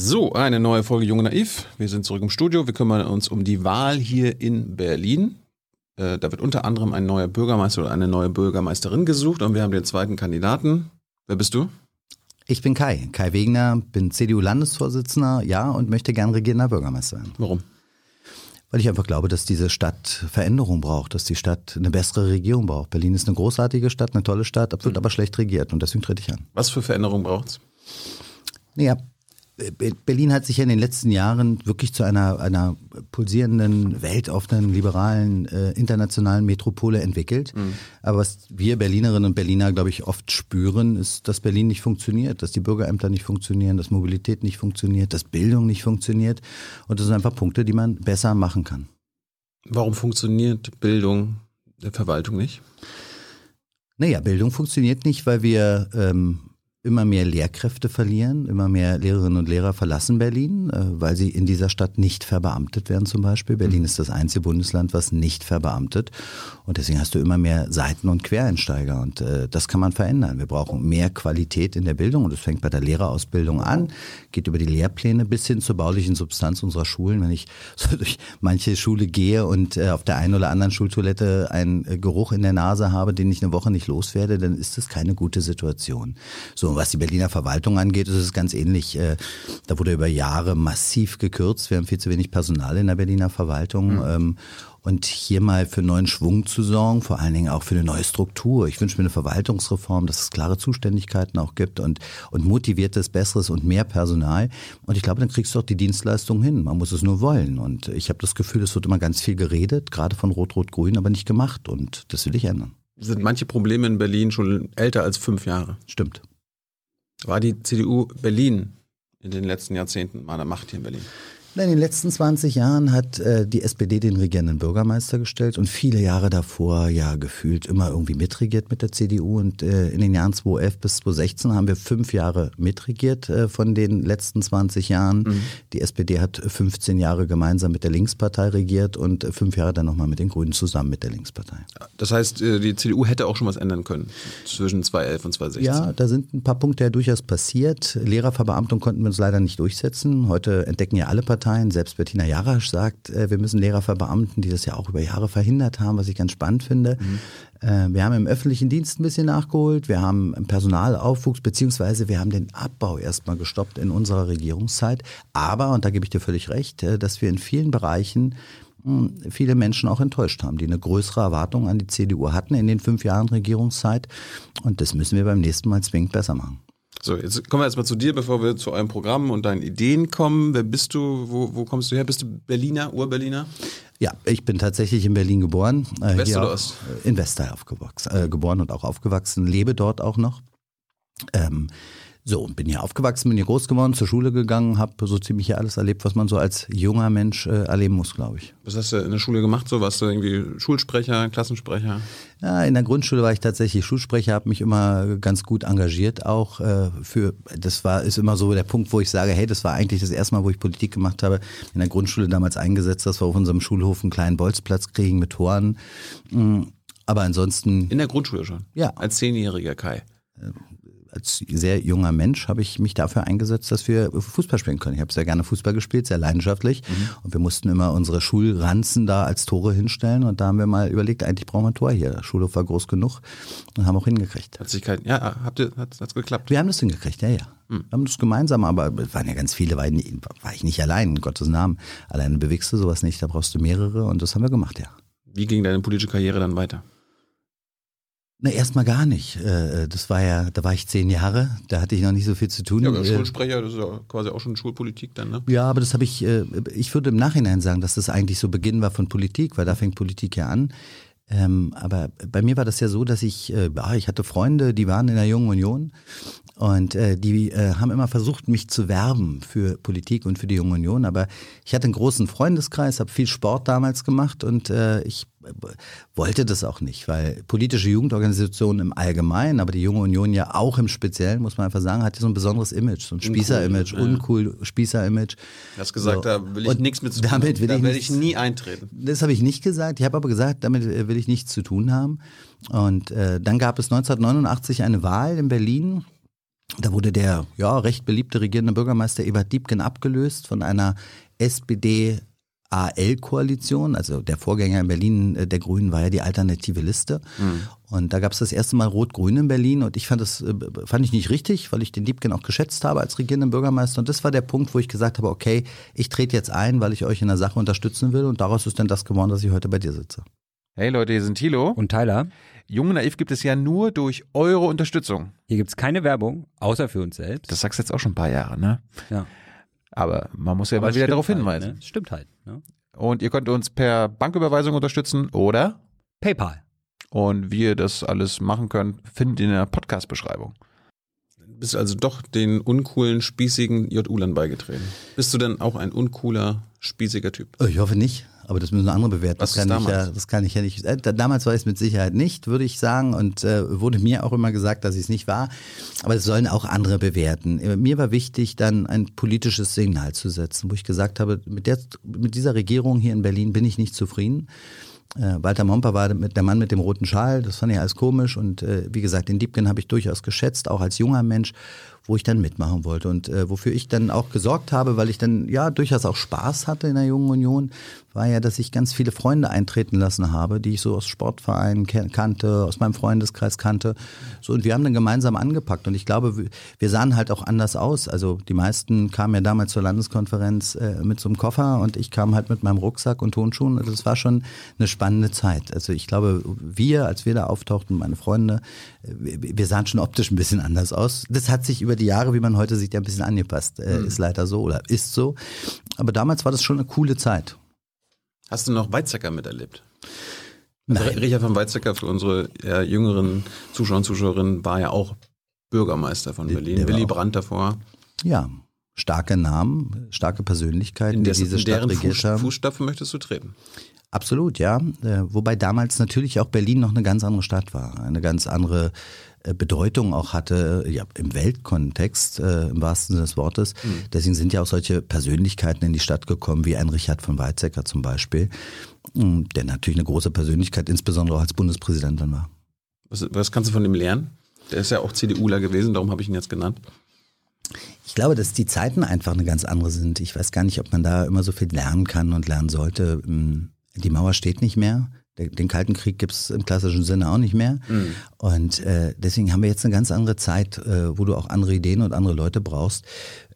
So, eine neue Folge Junge Naiv. Wir sind zurück im Studio. Wir kümmern uns um die Wahl hier in Berlin. Äh, da wird unter anderem ein neuer Bürgermeister oder eine neue Bürgermeisterin gesucht und wir haben den zweiten Kandidaten. Wer bist du? Ich bin Kai, Kai Wegner, bin CDU-Landesvorsitzender, ja, und möchte gern regierender Bürgermeister werden. Warum? Weil ich einfach glaube, dass diese Stadt Veränderung braucht, dass die Stadt eine bessere Regierung braucht. Berlin ist eine großartige Stadt, eine tolle Stadt, wird aber schlecht regiert und deswegen trete ich an. Was für Veränderung braucht's? Naja, Berlin hat sich ja in den letzten Jahren wirklich zu einer, einer pulsierenden, weltoffenen, liberalen, äh, internationalen Metropole entwickelt. Mhm. Aber was wir Berlinerinnen und Berliner, glaube ich, oft spüren, ist, dass Berlin nicht funktioniert, dass die Bürgerämter nicht funktionieren, dass Mobilität nicht funktioniert, dass Bildung nicht funktioniert. Und das sind einfach Punkte, die man besser machen kann. Warum funktioniert Bildung der Verwaltung nicht? Naja, Bildung funktioniert nicht, weil wir ähm, immer mehr Lehrkräfte verlieren, immer mehr Lehrerinnen und Lehrer verlassen Berlin, äh, weil sie in dieser Stadt nicht verbeamtet werden zum Beispiel. Berlin mhm. ist das einzige Bundesland, was nicht verbeamtet. Und deswegen hast du immer mehr Seiten- und Quereinsteiger. Und äh, das kann man verändern. Wir brauchen mehr Qualität in der Bildung. Und das fängt bei der Lehrerausbildung an, geht über die Lehrpläne bis hin zur baulichen Substanz unserer Schulen. Wenn ich so durch manche Schule gehe und äh, auf der einen oder anderen Schultoilette einen Geruch in der Nase habe, den ich eine Woche nicht loswerde, dann ist das keine gute Situation. So, was die Berliner Verwaltung angeht, ist es ganz ähnlich. Äh, da wurde über Jahre massiv gekürzt. Wir haben viel zu wenig Personal in der Berliner Verwaltung. Mhm. Und hier mal für neuen Schwung zu sorgen, vor allen Dingen auch für eine neue Struktur. Ich wünsche mir eine Verwaltungsreform, dass es klare Zuständigkeiten auch gibt und, und motiviertes, besseres und mehr Personal. Und ich glaube, dann kriegst du auch die Dienstleistung hin. Man muss es nur wollen. Und ich habe das Gefühl, es wird immer ganz viel geredet, gerade von Rot-Rot-Grün, aber nicht gemacht. Und das will ich ändern. Sind manche Probleme in Berlin schon älter als fünf Jahre? Stimmt. War die CDU Berlin in den letzten Jahrzehnten der Macht hier in Berlin? In den letzten 20 Jahren hat äh, die SPD den regierenden Bürgermeister gestellt und viele Jahre davor ja gefühlt immer irgendwie mitregiert mit der CDU. Und äh, in den Jahren 2011 bis 2016 haben wir fünf Jahre mitregiert äh, von den letzten 20 Jahren. Mhm. Die SPD hat 15 Jahre gemeinsam mit der Linkspartei regiert und fünf Jahre dann nochmal mit den Grünen zusammen mit der Linkspartei. Das heißt, äh, die CDU hätte auch schon was ändern können zwischen 2011 und 2016. Ja, da sind ein paar Punkte ja durchaus passiert. Lehrerverbeamtung konnten wir uns leider nicht durchsetzen. Heute entdecken ja alle Parteien Parteien, selbst Bettina Jarasch sagt, äh, wir müssen Lehrer verbeamten, die das ja auch über Jahre verhindert haben, was ich ganz spannend finde. Mhm. Äh, wir haben im öffentlichen Dienst ein bisschen nachgeholt, wir haben Personalaufwuchs, beziehungsweise wir haben den Abbau erstmal gestoppt in unserer Regierungszeit. Aber, und da gebe ich dir völlig recht, äh, dass wir in vielen Bereichen hm, viele Menschen auch enttäuscht haben, die eine größere Erwartung an die CDU hatten in den fünf Jahren Regierungszeit. Und das müssen wir beim nächsten Mal zwingend besser machen. So, jetzt kommen wir erstmal zu dir, bevor wir zu eurem Programm und deinen Ideen kommen. Wer bist du? Wo, wo kommst du her? Bist du Berliner, Urberliner? Ja, ich bin tatsächlich in Berlin geboren. Äh, West oder Ost? In Westteil aufgewachsen, äh, geboren und auch aufgewachsen, lebe dort auch noch. Ähm, so, und bin hier aufgewachsen, bin hier groß geworden, zur Schule gegangen, habe so ziemlich hier alles erlebt, was man so als junger Mensch äh, erleben muss, glaube ich. Was hast du in der Schule gemacht? So warst du irgendwie Schulsprecher, Klassensprecher? Ja, in der Grundschule war ich tatsächlich Schulsprecher, habe mich immer ganz gut engagiert, auch äh, für. Das war ist immer so der Punkt, wo ich sage, hey, das war eigentlich das erste Mal, wo ich Politik gemacht habe. In der Grundschule damals eingesetzt, dass wir auf unserem Schulhof einen kleinen Bolzplatz kriegen mit Toren. Mm, aber ansonsten. In der Grundschule schon? Ja. Als zehnjähriger Kai. Als sehr junger Mensch habe ich mich dafür eingesetzt, dass wir Fußball spielen können. Ich habe sehr gerne Fußball gespielt, sehr leidenschaftlich. Mhm. Und wir mussten immer unsere Schulranzen da als Tore hinstellen. Und da haben wir mal überlegt, eigentlich brauchen wir ein Tor hier. Der Schulhof war groß genug und haben auch hingekriegt. Hat sich kein, ja, habt ihr, hat es geklappt? Wir haben das hingekriegt, ja, ja. Mhm. Wir haben das gemeinsam, aber es waren ja ganz viele, war ich, war ich nicht allein, in Gottes Namen. Alleine bewegst du sowas nicht, da brauchst du mehrere und das haben wir gemacht, ja. Wie ging deine politische Karriere dann weiter? Na, erstmal gar nicht. Äh, das war ja, da war ich zehn Jahre, da hatte ich noch nicht so viel zu tun. Ja, aber äh, Schulsprecher, das ist ja quasi auch schon Schulpolitik dann, ne? Ja, aber das habe ich, äh, ich würde im Nachhinein sagen, dass das eigentlich so Beginn war von Politik, weil da fängt Politik ja an. Ähm, aber bei mir war das ja so, dass ich, äh, ich hatte Freunde, die waren in der Jungen Union und äh, die äh, haben immer versucht, mich zu werben für Politik und für die Junge Union. Aber ich hatte einen großen Freundeskreis, habe viel Sport damals gemacht und äh, ich wollte das auch nicht, weil politische Jugendorganisationen im Allgemeinen, aber die Junge Union ja auch im Speziellen, muss man einfach sagen, hat ja so ein besonderes Image, so ein Spießer-Image, uncool, Spießer-Image. Du hast gesagt, so. da will ich nichts mit zu tun haben. Damit will da ich, werde ich nie eintreten. Das habe ich nicht gesagt. Ich habe aber gesagt, damit will ich nichts zu tun haben. Und äh, dann gab es 1989 eine Wahl in Berlin Da wurde der ja, recht beliebte regierende Bürgermeister Ebert Diebken abgelöst von einer SPD AL-Koalition, also der Vorgänger in Berlin äh, der Grünen war ja die alternative Liste. Mhm. Und da gab es das erste Mal Rot-Grün in Berlin und ich fand das äh, fand ich nicht richtig, weil ich den Diebken auch geschätzt habe als regierenden Bürgermeister. Und das war der Punkt, wo ich gesagt habe, okay, ich trete jetzt ein, weil ich euch in der Sache unterstützen will. Und daraus ist dann das geworden, dass ich heute bei dir sitze. Hey Leute, hier sind Thilo und Tyler. Jung Naiv gibt es ja nur durch eure Unterstützung. Hier gibt es keine Werbung, außer für uns selbst. Das sagst du jetzt auch schon ein paar Jahre, ne? Ja. Aber man muss ja mal wieder darauf halt, hinweisen. Ne? Stimmt halt. Ne? Und ihr könnt uns per Banküberweisung unterstützen oder PayPal. Und wie ihr das alles machen könnt, findet ihr in der Podcast-Beschreibung. Bist also doch den uncoolen, spießigen J-Ulan beigetreten. Bist du denn auch ein uncooler, spießiger Typ? Ich hoffe nicht. Aber das müssen andere bewerten. Was das, kann damals? Ich ja, das kann ich ja nicht. Äh, damals war ich es mit Sicherheit nicht, würde ich sagen. Und äh, wurde mir auch immer gesagt, dass ich es nicht war. Aber das sollen auch andere bewerten. Äh, mir war wichtig, dann ein politisches Signal zu setzen, wo ich gesagt habe, mit, der, mit dieser Regierung hier in Berlin bin ich nicht zufrieden. Äh, Walter Momper war mit der Mann mit dem roten Schal, das fand ich alles komisch. Und äh, wie gesagt, den Diebken habe ich durchaus geschätzt, auch als junger Mensch wo ich dann mitmachen wollte und äh, wofür ich dann auch gesorgt habe, weil ich dann ja durchaus auch Spaß hatte in der Jungen Union, war ja, dass ich ganz viele Freunde eintreten lassen habe, die ich so aus Sportvereinen kannte, aus meinem Freundeskreis kannte. So und wir haben dann gemeinsam angepackt und ich glaube, wir sahen halt auch anders aus. Also die meisten kamen ja damals zur Landeskonferenz äh, mit so einem Koffer und ich kam halt mit meinem Rucksack und Tonschuhen. Also es war schon eine spannende Zeit. Also ich glaube, wir, als wir da auftauchten, meine Freunde, äh, wir sahen schon optisch ein bisschen anders aus. Das hat sich über die Jahre, wie man heute sieht, ja ein bisschen angepasst. Äh, mhm. Ist leider so oder ist so. Aber damals war das schon eine coole Zeit. Hast du noch Weizsäcker miterlebt? Also Richard von Weizsäcker für unsere ja, jüngeren Zuschauer und Zuschauerinnen war ja auch Bürgermeister von Berlin. Der Willy Brandt davor. Ja, starke Namen, starke Persönlichkeiten, in die diese Stadt deren regiert Fuß. Fußstapfen möchtest du treten? Absolut, ja. Äh, wobei damals natürlich auch Berlin noch eine ganz andere Stadt war, eine ganz andere Bedeutung auch hatte, ja, im Weltkontext, äh, im wahrsten Sinne des Wortes. Mhm. Deswegen sind ja auch solche Persönlichkeiten in die Stadt gekommen, wie ein Richard von Weizsäcker zum Beispiel, mm, der natürlich eine große Persönlichkeit, insbesondere auch als Bundespräsident dann war. Was, was kannst du von ihm lernen? Der ist ja auch CDUler gewesen, darum habe ich ihn jetzt genannt. Ich glaube, dass die Zeiten einfach eine ganz andere sind. Ich weiß gar nicht, ob man da immer so viel lernen kann und lernen sollte. Mm, die Mauer steht nicht mehr. Den Kalten Krieg gibt es im klassischen Sinne auch nicht mehr. Mhm. Und äh, deswegen haben wir jetzt eine ganz andere Zeit, äh, wo du auch andere Ideen und andere Leute brauchst.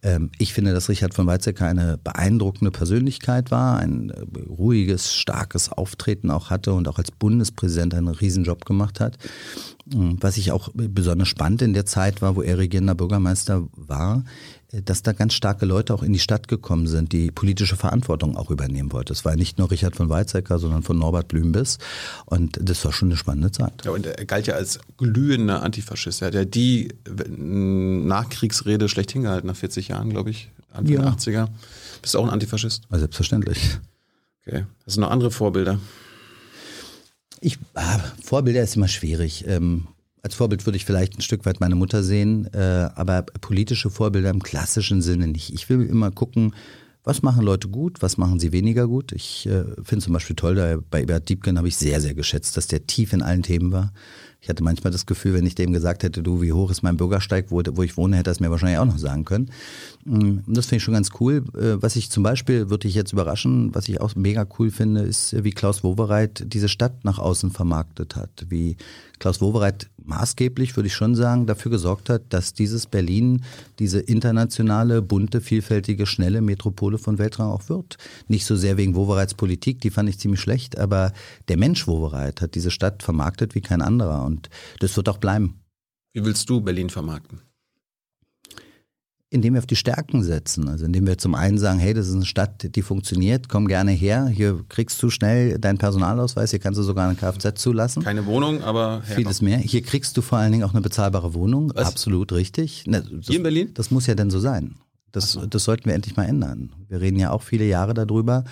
Ähm, ich finde, dass Richard von Weizsäcker eine beeindruckende Persönlichkeit war, ein äh, ruhiges, starkes Auftreten auch hatte und auch als Bundespräsident einen Riesenjob gemacht hat. Ähm, was ich auch besonders spannend in der Zeit war, wo er regierender Bürgermeister war, dass da ganz starke Leute auch in die Stadt gekommen sind, die politische Verantwortung auch übernehmen wollten. Es war nicht nur Richard von Weizsäcker, sondern von Norbert Blümbiss. Und das war schon eine spannende Zeit. Ja, und er galt ja als glühender Antifaschist. Er hat ja die Nachkriegsrede schlecht hingehalten nach 40 Jahren, glaube ich, Anfang ja. 80er. Bist du auch ein Antifaschist? Ja, selbstverständlich. Okay. Das sind noch andere Vorbilder. Ich, ah, Vorbilder ist immer schwierig. Ähm, als Vorbild würde ich vielleicht ein Stück weit meine Mutter sehen, äh, aber politische Vorbilder im klassischen Sinne nicht. Ich will immer gucken, was machen Leute gut, was machen sie weniger gut. Ich äh, finde zum Beispiel toll, da bei Ebert Diebken habe ich sehr, sehr geschätzt, dass der tief in allen Themen war. Ich hatte manchmal das Gefühl, wenn ich dem gesagt hätte, du, wie hoch ist mein Bürgersteig, wo, wo ich wohne, hätte er es mir wahrscheinlich auch noch sagen können. Und das finde ich schon ganz cool. Äh, was ich zum Beispiel, würde ich jetzt überraschen, was ich auch mega cool finde, ist, wie Klaus Wowereit diese Stadt nach außen vermarktet hat. Wie Klaus Wowereit maßgeblich, würde ich schon sagen, dafür gesorgt hat, dass dieses Berlin diese internationale, bunte, vielfältige, schnelle Metropole von Weltrang auch wird. Nicht so sehr wegen Wowereits Politik, die fand ich ziemlich schlecht, aber der Mensch Wowereit hat diese Stadt vermarktet wie kein anderer und das wird auch bleiben. Wie willst du Berlin vermarkten? Indem wir auf die Stärken setzen. Also indem wir zum einen sagen, hey, das ist eine Stadt, die funktioniert, komm gerne her. Hier kriegst du schnell deinen Personalausweis, hier kannst du sogar eine Kfz zulassen. Keine Wohnung, aber vieles mehr. Hier kriegst du vor allen Dingen auch eine bezahlbare Wohnung. Was? Absolut richtig. Ne, das, hier in Berlin? Das muss ja denn so sein. Das, so. das sollten wir endlich mal ändern. Wir reden ja auch viele Jahre darüber,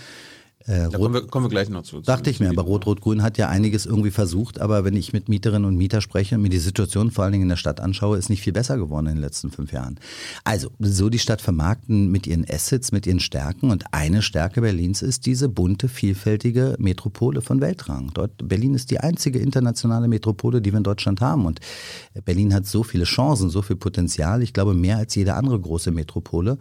Äh, Da kommen wir, kommen wir gleich noch zu. Dachte ich mir, aber Rot-Rot-Grün hat ja einiges irgendwie versucht, aber wenn ich mit Mieterinnen und Mieter spreche und mir die Situation vor allen Dingen in der Stadt anschaue, ist nicht viel besser geworden in den letzten fünf Jahren. Also, so die Stadt vermarkten mit ihren Assets, mit ihren Stärken und eine Stärke Berlins ist diese bunte, vielfältige Metropole von Weltrang. Dort, Berlin ist die einzige internationale Metropole, die wir in Deutschland haben und Berlin hat so viele Chancen, so viel Potenzial, ich glaube mehr als jede andere große Metropole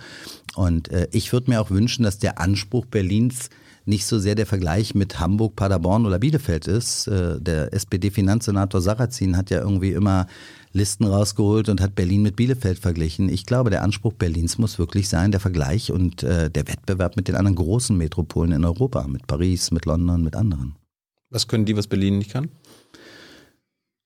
und äh, ich würde mir auch wünschen, dass der Anspruch Berlins nicht so sehr der Vergleich mit Hamburg, Paderborn oder Bielefeld ist. Äh, Der SPD-Finanzsenator Sarrazin hat ja irgendwie immer Listen rausgeholt und hat Berlin mit Bielefeld verglichen. Ich glaube, der Anspruch Berlins muss wirklich sein, der Vergleich und äh, der Wettbewerb mit den anderen großen Metropolen in Europa, mit Paris, mit London, mit anderen. Was können die, was Berlin nicht kann?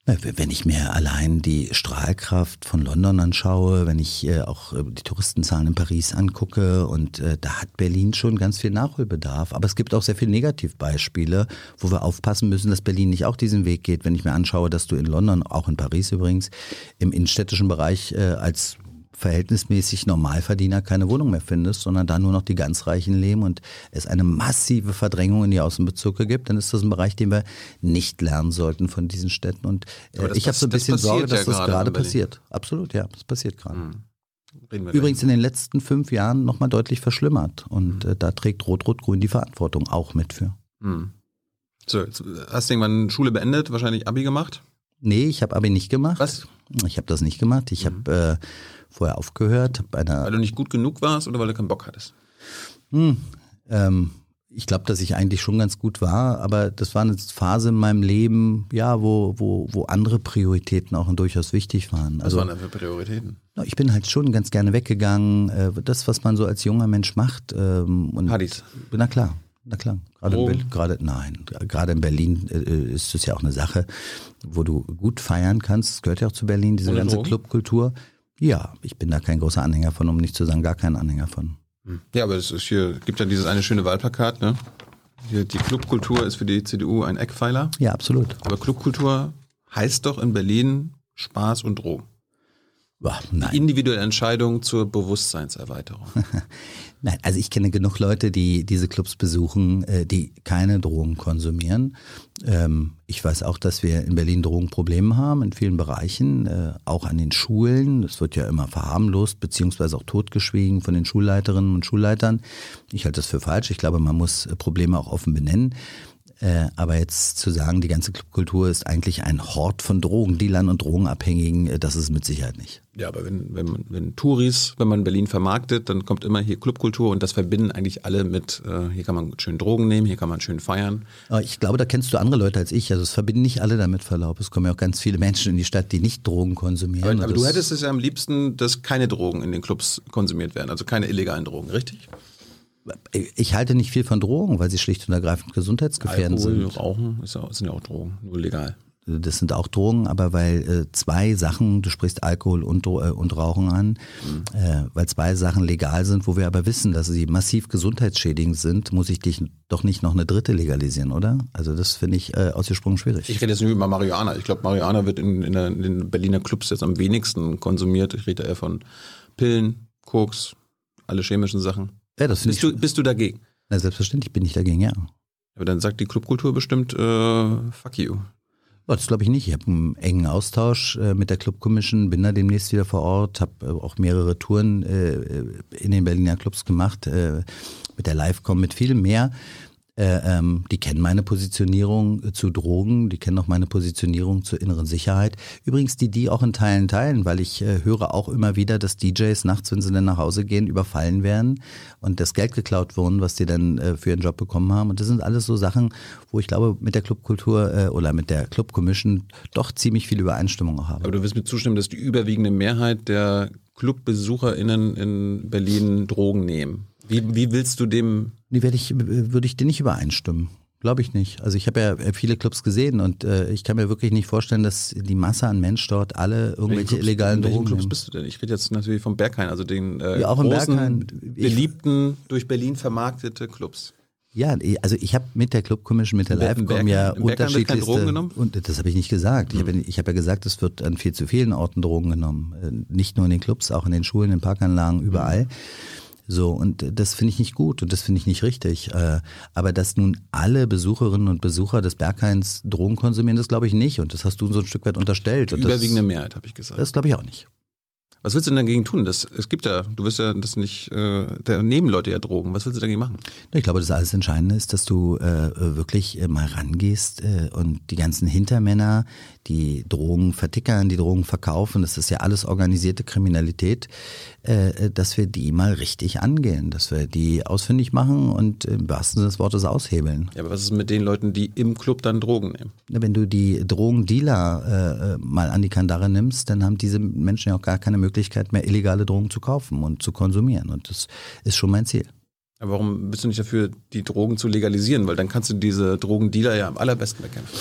Wenn ich mir allein die Strahlkraft von London anschaue, wenn ich äh, auch äh, die Touristenzahlen in Paris angucke und äh, da hat Berlin schon ganz viel Nachholbedarf. Aber es gibt auch sehr viele Negativbeispiele, wo wir aufpassen müssen, dass Berlin nicht auch diesen Weg geht. Wenn ich mir anschaue, dass du in London, auch in Paris übrigens, im innenstädtischen Bereich als verhältnismäßig Normalverdiener keine Wohnung mehr findest, sondern da nur noch die ganz Reichen leben und es eine massive Verdrängung in die Außenbezirke gibt, dann ist das ein Bereich, den wir nicht lernen sollten von diesen Städten. Und äh, das ich habe so ein bisschen Sorge, passiert ja dass das gerade passiert. Absolut, ja, das passiert gerade. Wir Übrigens in den letzten fünf Jahren nochmal deutlich verschlimmert. Und äh, da trägt Rot-Rot-Grün die Verantwortung auch mit für. gleich. Hm. So, jetzt hast du irgendwann Schule beendet, wahrscheinlich Abi gemacht? Nee, ich habe aber nicht gemacht. Was? Ich habe das nicht gemacht. Ich habe äh, vorher aufgehört, Weil du nicht gut genug warst oder weil du keinen Bock hattest? Ähm, ich glaube, dass ich eigentlich schon ganz gut war, aber das war eine Phase in meinem Leben, ja, wo, wo, wo andere Prioritäten auch durchaus wichtig waren. Was Also waren da für Prioritäten? ich bin halt schon ganz gerne weggegangen, äh, das, was man so als junger Mensch macht. Ähm, und Partys. Na klar, na klar. Gerade, in Drogen? Berlin, gerade nein, gerade in Berlin äh, ist es ja auch eine Sache, wo du gut feiern kannst. Das gehört ja auch zu Berlin, diese Ohne ganze Drogen? Clubkultur. Ja, ich bin da kein großer Anhänger von, um nicht zu sagen, gar kein Anhänger von. Ja, aber es ist hier, gibt ja dieses eine schöne Wahlplakat, ne? Hier, die Clubkultur ist für die CDU ein Eckpfeiler. Ja, absolut. Aber Clubkultur heißt doch in Berlin Spaß und Drogen. Boah, nein. Individuelle Entscheidung zur Bewusstseinserweiterung. Nein, also ich kenne genug Leute, die diese Clubs besuchen, äh, die keine Drogen konsumieren. Ähm, ich weiß auch, dass wir in Berlin Drogenprobleme haben in vielen Bereichen, äh, auch an den Schulen. Das wird ja immer verharmlost beziehungsweise auch totgeschwiegen von den Schulleiterinnen und Schulleitern. Ich halte das für falsch. Ich glaube, man muss äh, Probleme auch offen benennen. Äh, aber jetzt zu sagen, die ganze Clubkultur ist eigentlich ein Hort von Drogendealern und Drogenabhängigen, äh, das ist es mit Sicherheit nicht. ja, aber wenn, wenn, man- wenn Touris, wenn man Berlin vermarktet, dann kommt immer hier Clubkultur und das verbinden eigentlich alle mit, äh, hier kann man schön Drogen nehmen, hier kann man schön feiern. Aber ich glaube, da kennst du andere Leute als ich. Also es verbinden nicht alle damit Verlaub. Es kommen ja auch ganz viele Menschen in die Stadt, die nicht Drogen konsumieren. Aber, aber du hättest es ja am liebsten, dass keine Drogen in den Clubs konsumiert werden, also keine illegalen Drogen, richtig? Ich halte nicht viel von Drogen, weil sie schlicht und ergreifend gesundheitsgefährdend Alkohol, sind. Rauchen ist ja, sind ja auch Drogen, nur legal. Das sind auch Drogen, aber weil äh, zwei Sachen, du sprichst Alkohol und, äh, und Rauchen an, äh, weil zwei Sachen legal sind, wo wir aber wissen, dass sie massiv gesundheitsschädigend sind, muss ich dich doch nicht noch eine dritte legalisieren, oder? Also das finde ich äh, ausgesprochen schwierig. Ich rede jetzt nur über Marihuana. Ich glaube, Marihuana wird in, in, der, in den Berliner Clubs jetzt am wenigsten konsumiert. Ich rede eher von Pillen, Koks, alle chemischen Sachen. Ja, das. Bist du, bist du dagegen? Na, selbstverständlich bin ich dagegen, ja. Aber dann sagt die Clubkultur bestimmt, äh, fuck you. Oh, das glaube ich nicht. Ich habe einen engen Austausch äh, mit der Club Commission, bin da demnächst wieder vor Ort, habe äh, auch mehrere Touren äh, in den Berliner Clubs gemacht, mit der Livecom, mit viel mehr. Äh, ähm, die kennen meine Positionierung äh, zu Drogen, die kennen auch meine Positionierung zur inneren Sicherheit. Übrigens, die die auch in Teilen teilen, weil ich äh, höre auch immer wieder, dass DJs nachts, wenn sie dann nach Hause gehen, überfallen werden und das Geld geklaut wurden, was die dann äh, für ihren Job bekommen haben. Und das sind alles so Sachen, wo ich glaube, mit der Clubkultur äh, oder mit der Club Commission doch ziemlich viel Übereinstimmung auch habe. Aber du wirst mir zustimmen, dass die überwiegende Mehrheit der ClubbesucherInnen in Berlin Drogen nehmen. Wie, wie willst du dem Nee, werde ich, würde ich dir nicht übereinstimmen. Glaube ich nicht. Also ich habe ja viele Clubs gesehen und äh, ich kann mir wirklich nicht vorstellen, dass die Masse an Mensch dort alle irgendwelche Clubs- illegalen in welchen Drogen Clubs nehmen. bist du denn? Ich rede jetzt natürlich vom Berghain, also den äh, Ja, großen, Berghain. Beliebten, durch Berlin vermarktete Clubs. Ja, also ich habe mit der Club Commission, mit der Livecom Berghain- ja unterschiedlichste... Drogen genommen? Und das habe ich nicht gesagt. Ich habe ich hab ja gesagt, es wird an viel zu vielen Orten Drogen genommen. Äh, Nicht nur in den Clubs, auch in den Schulen, in Parkanlagen, überall. So, und das finde ich nicht gut und das finde ich nicht richtig. Äh, Aber dass nun alle Besucherinnen und Besucher des Berghains Drogen konsumieren, das glaube ich nicht. Und das hast du so ein Stück weit unterstellt. Die Und das, überwiegende Mehrheit, habe ich gesagt. das glaube ich auch nicht. Was willst du denn dagegen tun? Das, es gibt ja, du wirst ja das nicht, äh, da nehmen Leute ja Drogen. Was willst du dagegen machen? Ich glaube, das alles Entscheidende ist, dass du äh, wirklich äh, mal rangehst äh, und die ganzen Hintermänner, die Drogen vertickern, die Drogen verkaufen, das ist ja alles organisierte Kriminalität, äh, dass wir die mal richtig angehen, dass wir die ausfindig machen und im wahrsten Sinne des Wortes aushebeln. Ja, aber was ist mit den Leuten, die im Club dann Drogen nehmen? Wenn du die Drogendealer äh, mal an die Kandare nimmst, dann haben diese Menschen ja auch gar keine Möglichkeit mehr, illegale Drogen zu kaufen und zu konsumieren. Und das ist schon mein Ziel. Aber warum bist du nicht dafür, die Drogen zu legalisieren? Weil dann kannst du diese Drogendealer ja am allerbesten bekämpfen.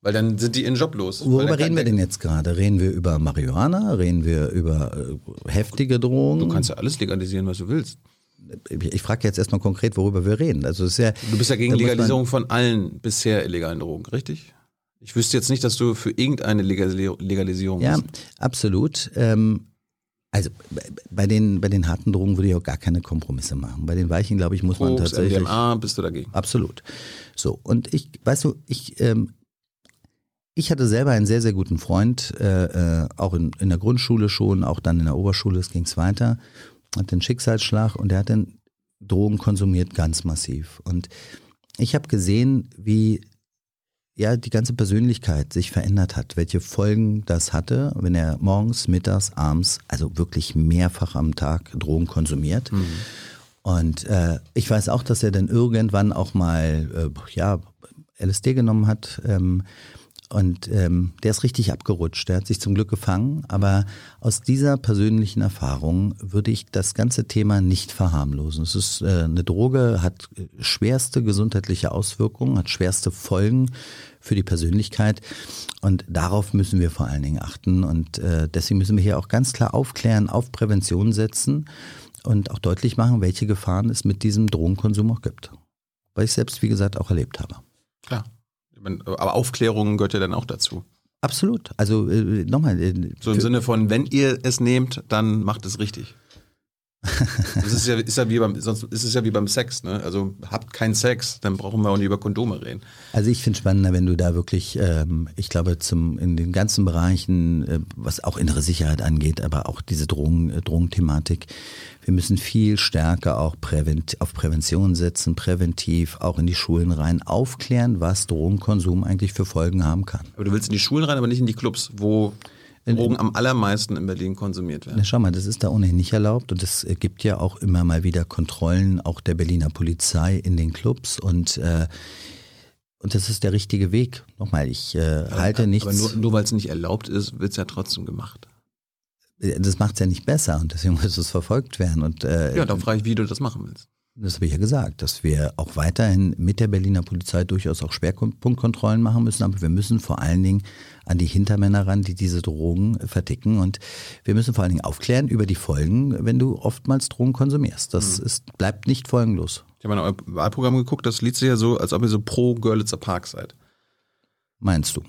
Weil dann sind die in Job los. Worüber reden wir denn jetzt gerade? Reden wir über Marihuana? Reden wir über äh, heftige Drogen? Du kannst ja alles legalisieren, was du willst. ich frage jetzt erstmal konkret, worüber wir reden. Also ist ja, Du bist ja gegen man- Legalisierung von allen bisher illegalen Drogen, richtig? Ich wüsste jetzt nicht, dass du für irgendeine Legali- Legalisierung ja, bist. absolut. Ähm, also bei- den, bei den harten Drogen würde ich auch gar keine Kompromisse machen. Bei den weichen, glaube ich, muss man Koks, tatsächlich. MDMA, bist du dagegen? Absolut. So, und ich, weißt du, ich, ähm, ich hatte selber einen sehr, sehr guten Freund, äh, äh, auch in, in der Grundschule schon, auch dann in der Oberschule, es ging's weiter, hat den Schicksalsschlag und er hat dann Drogen konsumiert ganz massiv. Und ich habe gesehen, wie ja die ganze Persönlichkeit sich verändert hat, welche Folgen das hatte, wenn er morgens, mittags, abends, also wirklich mehrfach am Tag Drogen konsumiert. Und äh, ich weiß auch, dass er dann irgendwann auch mal äh, ja, LSD genommen hat. Ähm, und ähm, der ist richtig abgerutscht. Der hat sich zum Glück gefangen. Aber aus dieser persönlichen Erfahrung würde ich das ganze Thema nicht verharmlosen. Es ist äh, eine Droge, hat äh, schwerste gesundheitliche Auswirkungen, hat schwerste Folgen für die Persönlichkeit. Und darauf müssen wir vor allen Dingen achten. Und äh, deswegen müssen wir hier auch ganz klar aufklären, auf Prävention setzen und auch deutlich machen, welche Gefahren es mit diesem Drogenkonsum auch gibt. Weil ich selbst, wie gesagt, auch erlebt habe. Klar. Meine, Aber Aufklärung gehört ja dann auch dazu. Absolut. Also äh, nochmal. Äh, So im Sinne von, wenn ihr es nehmt, dann macht es richtig. Das ist ja, ist ja wie beim, sonst ist es ja wie beim Sex, ne? Also habt keinen Sex, dann brauchen wir auch nicht über Kondome reden. Also ich finde spannender, wenn du da wirklich, ähm, ich glaube, zum in den ganzen Bereichen, äh, was auch innere Sicherheit angeht, aber auch diese Drogen, äh, Drogenthematik, wir müssen viel stärker auch prävent, auf Prävention setzen, präventiv auch in die Schulen rein, aufklären, was Drogenkonsum eigentlich für Folgen haben kann. Aber du willst in die Schulen rein, aber nicht in die Clubs, wo Drogen am allermeisten in Berlin konsumiert Na, werden. schau mal, das ist da ohnehin nicht erlaubt und es äh, gibt ja auch immer mal wieder Kontrollen, auch der Berliner Polizei in den Clubs und äh, und das ist der richtige Weg. Nochmal, ich äh, halte nichts. Aber nur, nur weil es nicht erlaubt ist, wird es ja trotzdem gemacht. das macht es ja nicht besser und deswegen muss es verfolgt werden. Und äh, Ja, dann frage ich, wie du das machen willst. Das habe ich ja gesagt, dass wir auch weiterhin mit der Berliner Polizei durchaus auch Schwerpunktkontrollen machen müssen, aber wir müssen vor allen Dingen an die Hintermänner ran, die diese Drogen verticken und wir müssen vor allen Dingen aufklären über die Folgen, wenn du oftmals Drogen konsumierst. Das ist, bleibt nicht folgenlos. Ich habe in euer Wahlprogramm geguckt, das liest sich ja so, als ob ihr so pro Görlitzer Park seid. Meinst du?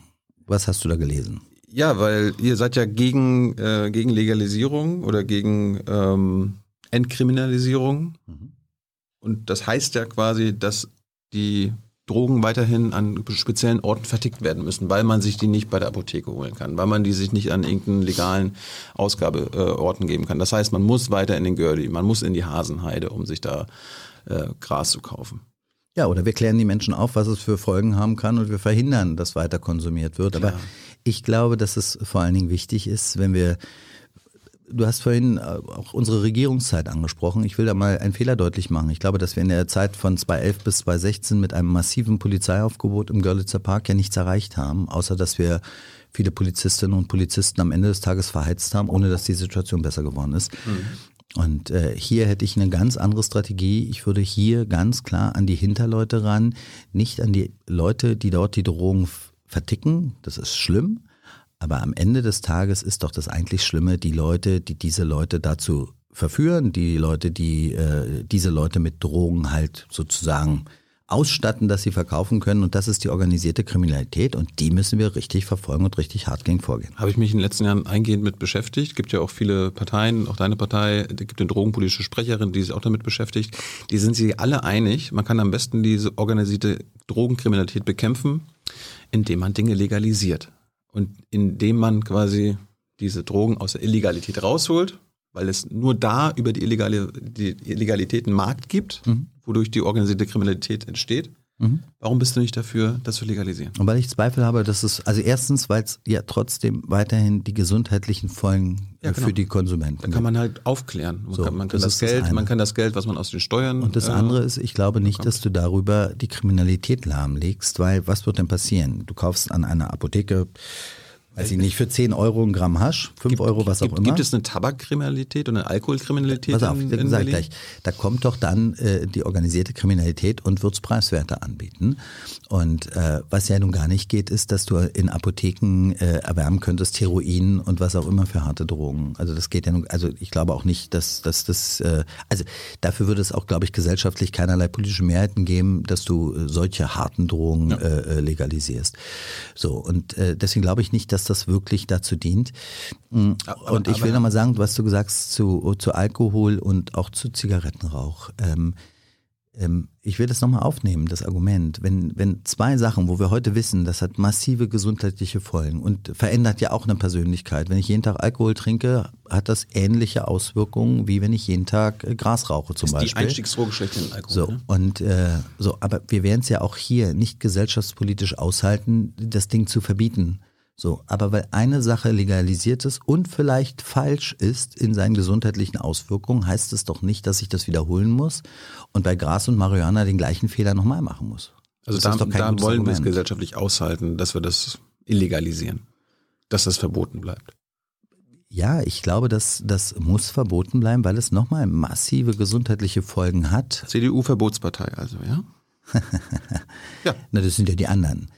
Was hast du da gelesen? Ja, weil ihr seid ja gegen, äh, gegen Legalisierung oder gegen ähm, Entkriminalisierung. Und das heißt ja quasi, dass die Drogen weiterhin an speziellen Orten vertickt werden müssen, weil man sich die nicht bei der Apotheke holen kann, weil man die sich nicht an irgendeinen legalen Ausgabeorten äh, geben kann. Das heißt, man muss weiter in den Görli, man muss in die Hasenheide, um sich da äh, Gras zu kaufen. Ja, oder wir klären die Menschen auf, was es für Folgen haben kann und wir verhindern, dass weiter konsumiert wird. Aber Klar. ich glaube, dass es vor allen Dingen wichtig ist, wenn wir Du hast vorhin äh, auch unsere Regierungszeit angesprochen. Ich will da mal einen Fehler deutlich machen. Ich glaube, dass wir in der Zeit von 2011 bis 2016 mit einem massiven Polizeiaufgebot im Görlitzer Park ja nichts erreicht haben, außer dass wir viele Polizistinnen und Polizisten am Ende des Tages verheizt haben, ohne dass die Situation besser geworden ist. Und äh, hier hätte ich eine ganz andere Strategie. Ich würde hier ganz klar an die Hinterleute ran, nicht an die Leute, die dort die Drogen f- verticken. Das ist schlimm. Aber am Ende des Tages ist doch das eigentlich Schlimme, die Leute, die diese Leute dazu verführen, die Leute, die äh, diese Leute mit Drogen halt sozusagen ausstatten, dass sie verkaufen können. Und das ist die organisierte Kriminalität und die müssen wir richtig verfolgen und richtig hart gegen vorgehen. Habe ich mich in den letzten Jahren eingehend mit beschäftigt. Gibt ja auch viele Parteien, auch deine Partei, es gibt eine drogenpolitische Sprecherin, die sich auch damit beschäftigt. Die sind sich alle einig, man kann am besten diese organisierte Drogenkriminalität bekämpfen, indem man Dinge legalisiert. Und indem man quasi diese Drogen aus der Illegalität rausholt, weil es nur da über die, Illegale, die Illegalität einen Markt gibt, mhm. wodurch die organisierte Kriminalität entsteht. Mhm. Warum bist du nicht dafür, das zu legalisieren? Und weil ich Zweifel habe, dass es, also erstens, weil es ja trotzdem weiterhin die gesundheitlichen Folgen ja, genau. für die Konsumenten Da kann man halt aufklären. Man, so, kann, man kann das, das Geld, das man kann das Geld, was man aus den Steuern. Und das äh, andere ist, ich glaube nicht, bekommt. dass du darüber die Kriminalität lahmlegst, weil was wird denn passieren? Du kaufst an einer Apotheke Weiß ich nicht, für 10 Euro ein Gramm Hasch, 5 gibt, Euro, was gibt, auch immer. Gibt es eine Tabakkriminalität und eine Alkoholkriminalität? Pass auf, in, in sag gleich. Da kommt doch dann äh, die organisierte Kriminalität und wird es preiswerter anbieten. Und äh, was ja nun gar nicht geht, ist, dass du in Apotheken äh, erwärmen könntest Heroin und was auch immer für harte Drogen. Also das geht ja nun, also ich glaube auch nicht, dass, dass das, äh, also dafür würde es auch, glaube ich, gesellschaftlich keinerlei politische Mehrheiten geben, dass du äh, solche harten Drogen ja. äh, legalisierst. So, und deswegen glaube ich nicht, dass das wirklich dazu dient. Mm, aber, und ich will nochmal sagen, was du gesagt hast zu, zu Alkohol und auch zu Zigarettenrauch. Ähm, ähm, ich will das nochmal aufnehmen, das Argument. Wenn, wenn zwei Sachen, wo wir heute wissen, das hat massive gesundheitliche Folgen und verändert ja auch eine Persönlichkeit. Wenn ich jeden Tag Alkohol trinke, hat das ähnliche Auswirkungen, wie wenn ich jeden Tag äh, Gras rauche zum ist Beispiel. Die Einstiegsdroge schlecht in Alkohol. So, ne? und, äh, so, aber wir werden es ja auch hier nicht gesellschaftspolitisch aushalten, das Ding zu verbieten. So, aber weil eine Sache legalisiert ist und vielleicht falsch ist in seinen gesundheitlichen Auswirkungen, heißt es doch nicht, dass ich das wiederholen muss und bei Gras und Marihuana den gleichen Fehler nochmal machen muss. Also das da, da wollen wir es gesellschaftlich aushalten, dass wir das illegalisieren, dass das verboten bleibt. Ja, ich glaube, dass das muss verboten bleiben, weil es nochmal massive gesundheitliche Folgen hat. CDU-Verbotspartei also, ja? ja. Na, das sind ja die anderen.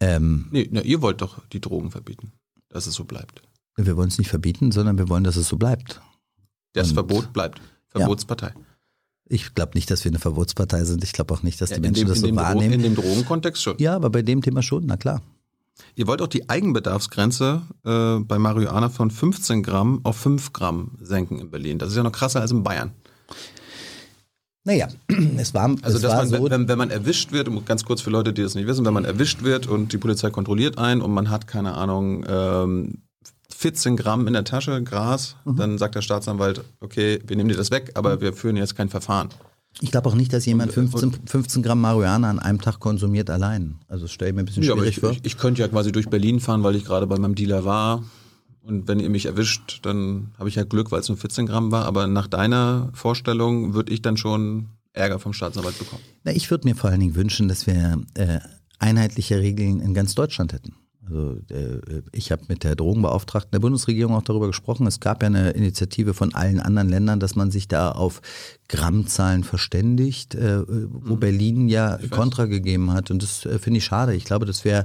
Ähm, nee, na, ihr wollt doch die Drogen verbieten, dass es so bleibt. Wir wollen es nicht verbieten, sondern wir wollen, dass es so bleibt. Das Und, Verbot bleibt. Verbotspartei. Ja. Ich glaube nicht, dass wir eine Verbotspartei sind. Ich glaube auch nicht, dass die ja, Menschen dem, das so wahrnehmen. in dem Drogenkontext schon. Ja, aber bei dem Thema schon, na klar. Ihr wollt auch die Eigenbedarfsgrenze äh, bei Marihuana von 15 Gramm auf 5 Gramm senken in Berlin. Das ist ja noch krasser als in Bayern. Naja, es war, also es dass war man, so. Wenn, wenn man erwischt wird, ganz kurz für Leute, die das nicht wissen, wenn man erwischt wird und die Polizei kontrolliert einen und man hat, keine Ahnung, ähm, 14 Gramm in der Tasche Gras, mhm. dann sagt der Staatsanwalt, okay, wir nehmen dir das weg, aber wir führen jetzt kein Verfahren. Ich glaube auch nicht, dass jemand 15, 15 Gramm Marihuana an einem Tag konsumiert allein. Also das stelle ich mir ein bisschen schwierig ja, ich, vor. Ich, ich könnte ja quasi durch Berlin fahren, weil ich gerade bei meinem Dealer war. Und wenn ihr mich erwischt, dann habe ich ja Glück, weil es nur 14 Gramm war. Aber nach deiner Vorstellung würde ich dann schon Ärger vom Staatsanwalt bekommen. Na, ich würde mir vor allen Dingen wünschen, dass wir äh, einheitliche Regeln in ganz Deutschland hätten. Also äh, ich habe mit der Drogenbeauftragten der Bundesregierung auch darüber gesprochen. Es gab ja eine Initiative von allen anderen Ländern, dass man sich da auf Grammzahlen verständigt, äh, wo mhm. Berlin ja Kontra gegeben hat. Und das äh, finde ich schade. Ich glaube, das wäre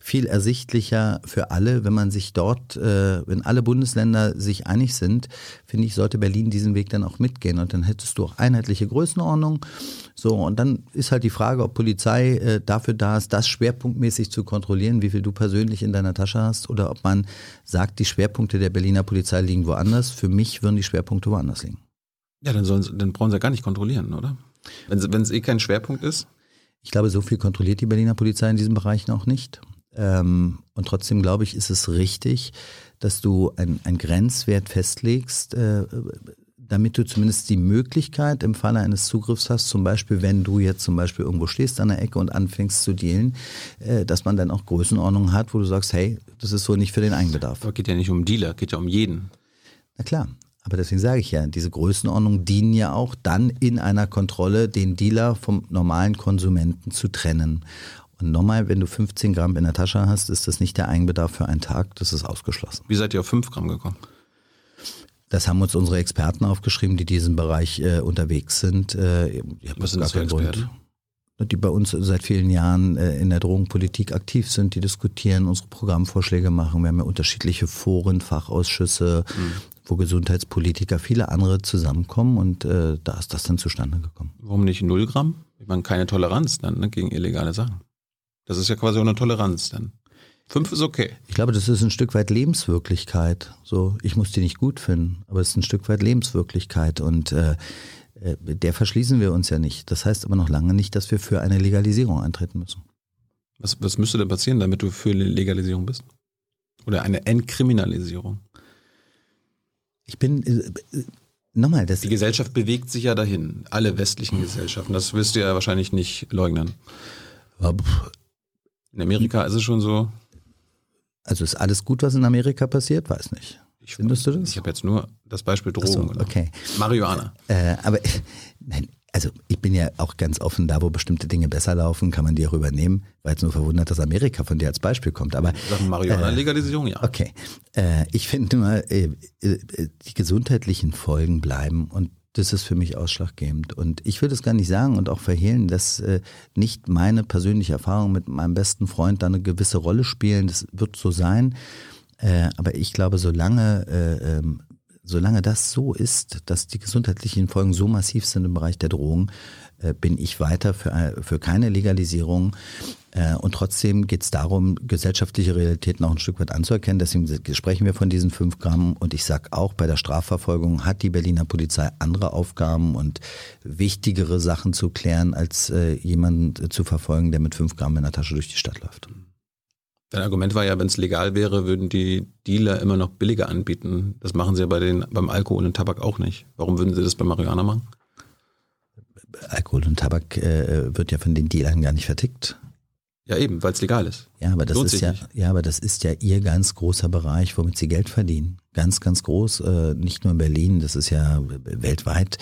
viel ersichtlicher für alle, wenn man sich dort, äh, wenn alle Bundesländer sich einig sind, finde ich, sollte Berlin diesen Weg dann auch mitgehen. Und dann hättest du auch einheitliche Größenordnung. So, und dann ist halt die Frage, ob Polizei äh, dafür da ist, das schwerpunktmäßig zu kontrollieren, wie viel du persönlich in deiner Tasche hast, oder ob man sagt, die Schwerpunkte der Berliner Polizei liegen woanders. Für mich würden die Schwerpunkte woanders liegen. Ja, dann, sollen sie, dann brauchen sie ja gar nicht kontrollieren, oder? Wenn es eh kein Schwerpunkt ist? Ich glaube, so viel kontrolliert die Berliner Polizei in diesem Bereich noch nicht. Ähm, und trotzdem glaube ich, ist es richtig, dass du einen Grenzwert festlegst, äh, damit du zumindest die Möglichkeit im Falle eines Zugriffs hast, zum Beispiel, wenn du jetzt zum Beispiel irgendwo stehst an der Ecke und anfängst zu dealen, äh, dass man dann auch Größenordnungen hat, wo du sagst, hey, das ist so nicht für den Eigenbedarf. Aber geht ja nicht um Dealer, geht ja um jeden. Na klar. Aber deswegen sage ich ja, diese Größenordnungen dienen ja auch dann in einer Kontrolle, den Dealer vom normalen Konsumenten zu trennen. Und nochmal, wenn du 15 Gramm in der Tasche hast, ist das nicht der Eigenbedarf für einen Tag, das ist ausgeschlossen. Wie seid ihr auf 5 Gramm gekommen? Das haben uns unsere Experten aufgeschrieben, die in diesem Bereich äh, unterwegs sind. Äh, Was sind das für Experten? Die bei uns seit vielen Jahren äh, in der Drogenpolitik aktiv sind, die diskutieren, unsere Programmvorschläge machen. Wir haben ja unterschiedliche Foren, Fachausschüsse, mhm. Wo Gesundheitspolitiker, viele andere zusammenkommen und äh, da ist das dann zustande gekommen. Warum nicht 0 Gramm? Ich meine, keine Toleranz dann ne, gegen illegale Sachen. Das ist ja quasi eine Toleranz dann. Fünf ist okay. Ich glaube, das ist ein Stück weit Lebenswirklichkeit. So, ich muss die nicht gut finden, aber es ist ein Stück weit Lebenswirklichkeit und äh, äh, der verschließen wir uns ja nicht. Das heißt aber noch lange nicht, dass wir für eine Legalisierung eintreten müssen. Was, was müsste denn passieren, damit du für eine Legalisierung bist? Oder eine Entkriminalisierung? Ich bin äh, äh, nochmal, das Die Gesellschaft bewegt sich ja dahin. Alle westlichen Gesellschaften. Das wirst du ja wahrscheinlich nicht leugnen. In Amerika ist es schon so. Also ist alles gut, was in Amerika passiert? Weiß nicht. Ich, Findest du das? Ich habe jetzt nur das Beispiel Drogen. so, okay. Marihuana. Äh, aber nein, also ich bin ja auch ganz offen, da wo bestimmte Dinge besser laufen, kann man die auch übernehmen. War jetzt nur verwundert, dass Amerika von dir als Beispiel kommt. Aber Sachen Marihuana-Legalisierung, ja. okay, äh, ich finde nur, äh, äh, die gesundheitlichen Folgen bleiben und das ist für mich ausschlaggebend. Und ich würde es gar nicht sagen und auch verhehlen, dass äh, nicht meine persönliche Erfahrung mit meinem besten Freund da eine gewisse Rolle spielen. Das wird so sein. Äh, aber ich glaube, solange, äh, ähm, solange das so ist, dass die gesundheitlichen Folgen so massiv sind im Bereich der Drogen, äh, bin ich weiter für, äh, für keine Legalisierung. Äh, Und trotzdem geht es darum, gesellschaftliche Realitäten auch ein Stück weit anzuerkennen. Deswegen sprechen wir von diesen fünf Gramm. Und ich sage auch, bei der Strafverfolgung hat die Berliner Polizei andere Aufgaben und wichtigere Sachen zu klären, als jemanden zu verfolgen, der mit fünf Gramm in der Tasche durch die Stadt läuft. Dein Argument war ja, wenn es legal wäre, würden die Dealer immer noch billiger anbieten. Das machen sie ja bei den, beim Alkohol und Tabak auch nicht. Warum würden sie das bei Marihuana machen? Alkohol und Tabak äh, wird ja von den Dealern gar nicht vertickt. Ja, eben, weil es legal ist. Ja, aber das Lohnt ist ja, nicht. ja, aber das ist ja ihr ganz großer Bereich, womit sie Geld verdienen. Ganz, ganz groß, äh, nicht nur in Berlin, das ist ja weltweit.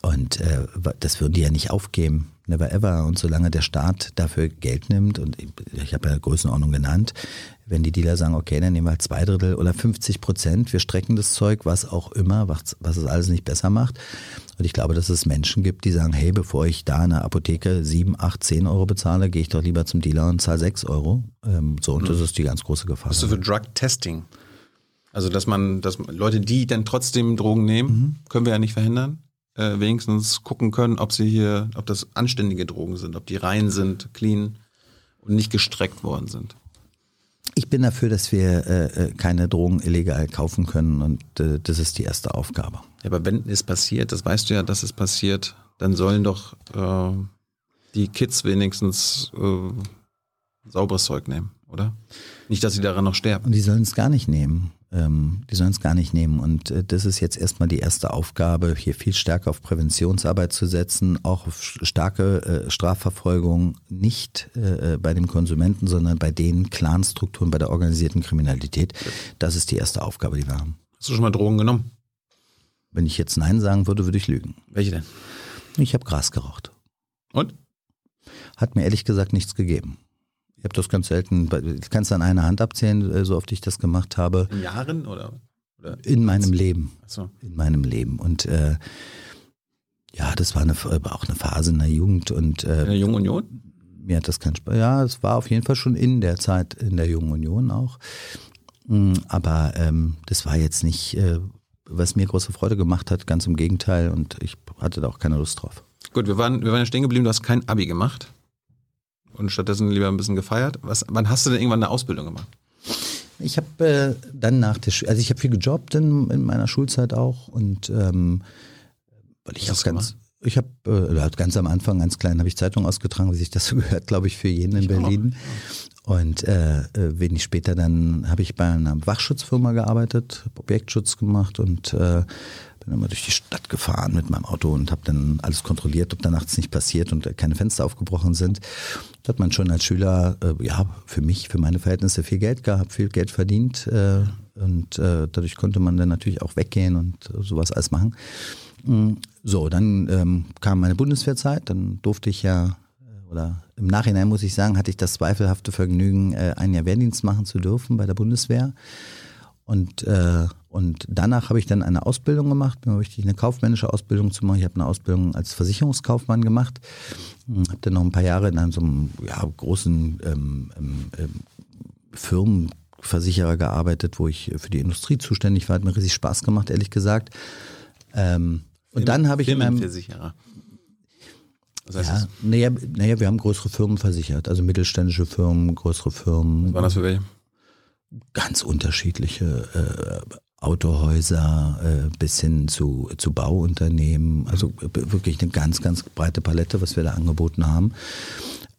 Und äh, das würden die ja nicht aufgeben. Never ever. Und solange der Staat dafür Geld nimmt, und ich, habe ja Größenordnung genannt, wenn die Dealer sagen, okay, dann nehmen wir halt zwei Drittel oder 50 Prozent, wir strecken das Zeug, was auch immer, was, was es alles nicht besser macht. Und ich glaube, dass es Menschen gibt, die sagen, hey, bevor ich da in der Apotheke 7, 8, 10 Euro bezahle, gehe ich doch lieber zum Dealer und zahle 6 Euro. Ähm, so, und das ist die ganz große Gefahr. Bist du für Drug Testing? Also, dass man, dass Leute, die dann trotzdem Drogen nehmen, können wir ja nicht verhindern. Äh, wenigstens gucken können, ob sie hier, ob das anständige Drogen sind, ob die rein sind, clean und nicht gestreckt worden sind. Ich bin dafür, dass wir äh, äh, keine Drogen illegal kaufen können und äh, das ist die erste Aufgabe. Ja, aber wenn es passiert, das weißt du ja, dass es passiert, dann sollen doch äh, die Kids wenigstens äh, sauberes Zeug nehmen, oder? Nicht, dass sie daran noch sterben. Und die sollen es gar nicht nehmen. Ähm, die sollen es gar nicht nehmen. Und äh, das ist jetzt erstmal die erste Aufgabe, hier viel stärker auf Präventionsarbeit zu setzen, auch auf starke äh, Strafverfolgung, nicht äh, bei dem Konsumenten, sondern bei den Clanstrukturen, bei der organisierten Kriminalität. Das ist die erste Aufgabe, die wir haben. Hast du schon mal Drogen genommen? Wenn ich jetzt Nein sagen würde, würde ich lügen. Welche denn? Ich habe Gras geraucht. Und? Hat mir ehrlich gesagt nichts gegeben. Ich habe das ganz selten, ich kann es an einer Hand abzählen, äh, so oft ich das gemacht habe, In Jahren oder? oder in meinem Leben. Achso. in meinem Leben. Und äh, ja, das war eine, war auch eine Phase in der Jugend und In äh, der Jungen Union? mir hat das keinen Spaß. Ja, es war auf jeden Fall schon in der Zeit in der Jungen Union auch. Mm, Aber ähm, das war jetzt nicht, äh, was mir große Freude gemacht hat, ganz im Gegenteil und ich hatte da auch keine Lust drauf. Gut, wir waren, wir waren ja stehen geblieben, du hast kein Abi gemacht. Und stattdessen lieber ein bisschen gefeiert. Was, wann hast du denn irgendwann eine Ausbildung gemacht? Ich habe äh, dann nach der Schule, also ich habe viel gejobbt in, in meiner Schulzeit auch und ähm, weil ich Was auch ganz, ich habe äh, ganz am Anfang ganz klein habe ich Zeitung ausgetragen, wie sich das so gehört, glaube ich, für jeden in Ich auch. Berlin. Und äh, äh, wenig später dann habe ich bei einer Wachschutzfirma gearbeitet, Objektschutz gemacht und äh, bin immer durch die Stadt gefahren mit meinem Auto und habe dann alles kontrolliert, ob da nachts nicht passiert und äh, keine Fenster aufgebrochen sind. Da hat man schon als Schüler, äh, ja, für mich, für meine Verhältnisse viel Geld gehabt, viel Geld verdient äh, und äh, dadurch konnte man dann natürlich auch weggehen und äh, sowas alles machen. Mm, So, dann ähm, kam meine Bundeswehrzeit, dann durfte ich ja, äh, oder im Nachhinein muss ich sagen, hatte ich das zweifelhafte Vergnügen, äh, ein Jahr Wehrdienst machen zu dürfen bei der Bundeswehr. Und, äh, und danach habe ich dann eine Ausbildung gemacht, mir richtig eine kaufmännische Ausbildung zu machen. Ich habe eine Ausbildung als Versicherungskaufmann gemacht, habe dann noch ein paar Jahre in einem so einem ja, großen ähm, ähm, ähm, Firmenversicherer gearbeitet, wo ich für die Industrie zuständig war. Hat mir riesig Spaß gemacht, ehrlich gesagt. Ähm, und dann habe ich in meinem, Firmenversicherer. Was Ja, naja, naja, wir haben größere Firmen versichert, also mittelständische Firmen, größere Firmen. Was waren das für welche? ganz unterschiedliche äh, Autohäuser äh, bis hin zu, zu Bauunternehmen. Also wirklich eine ganz, ganz breite Palette, was wir da angeboten haben.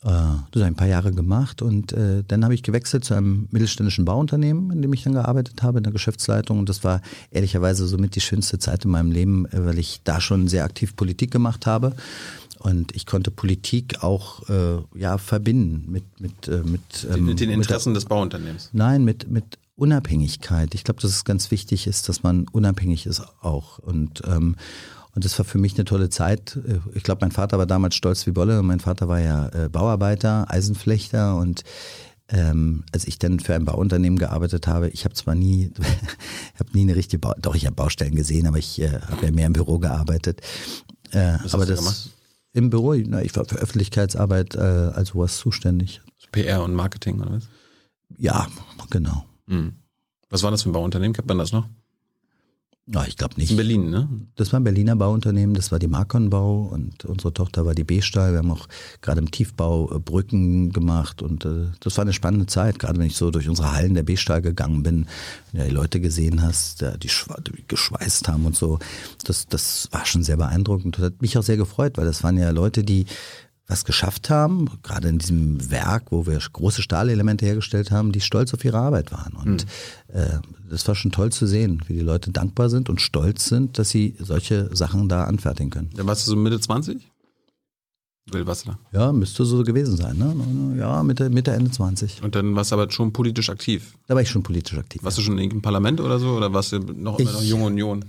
Äh, das habe ich ein paar Jahre gemacht und äh, dann habe ich gewechselt zu einem mittelständischen Bauunternehmen, in dem ich dann gearbeitet habe, in der Geschäftsleitung. Und das war ehrlicherweise somit die schönste Zeit in meinem Leben, äh, weil ich da schon sehr aktiv Politik gemacht habe. Und ich konnte Politik auch äh, ja, verbinden mit, mit, äh, mit, ähm, Mit den mit der- Interessen des Bauunternehmens. Nein, mit, mit Unabhängigkeit. Ich glaube, dass es ganz wichtig ist, dass man unabhängig ist auch. Und, ähm, und das war für mich eine tolle Zeit. Äh, Ich glaube, mein Vater war damals stolz wie Bolle. Mein Vater war ja äh, Bauarbeiter, Eisenflechter und ähm, als ich dann für ein Bauunternehmen gearbeitet habe, ich habe zwar nie, ich habe nie eine richtige Bau, doch ich habe Baustellen gesehen, aber ich äh, habe ja mehr im Büro gearbeitet. Äh, hast aber das gemacht? im Büro, na, ich war für Öffentlichkeitsarbeit äh, als sowas zuständig. PR und Marketing oder was? Ja, genau. Hm. Was war das für ein Bauunternehmen? Kennt man das noch? Ja, ich glaube In nicht. Berlin, ne? Das war ein Berliner Bauunternehmen, das war die Markon Bau und unsere Tochter war die B-Stahl. Wir haben auch gerade im Tiefbau äh, Brücken gemacht und äh, das war eine spannende Zeit, gerade wenn ich so durch unsere Hallen der B-Stahl gegangen bin, wenn du die Leute gesehen hast, die, die geschweißt haben und so. Das, das war schon sehr beeindruckend. Das hat mich auch sehr gefreut, weil das waren ja Leute, die was geschafft haben, gerade in diesem Werk, wo wir große Stahlelemente hergestellt haben, die stolz auf ihre Arbeit waren. Und äh, das war schon toll zu sehen, wie die Leute dankbar sind und stolz sind, dass sie solche Sachen da anfertigen können. Da warst du so Mitte 20? Will was da? Ja, müsste so gewesen sein, ne? Ja, Mitte, Mitte Ende 20. Und dann warst du aber schon politisch aktiv. Da war ich schon politisch aktiv. Warst du schon in irgendeinem Parlament oder so? Oder warst du noch noch Ich- Junge Union?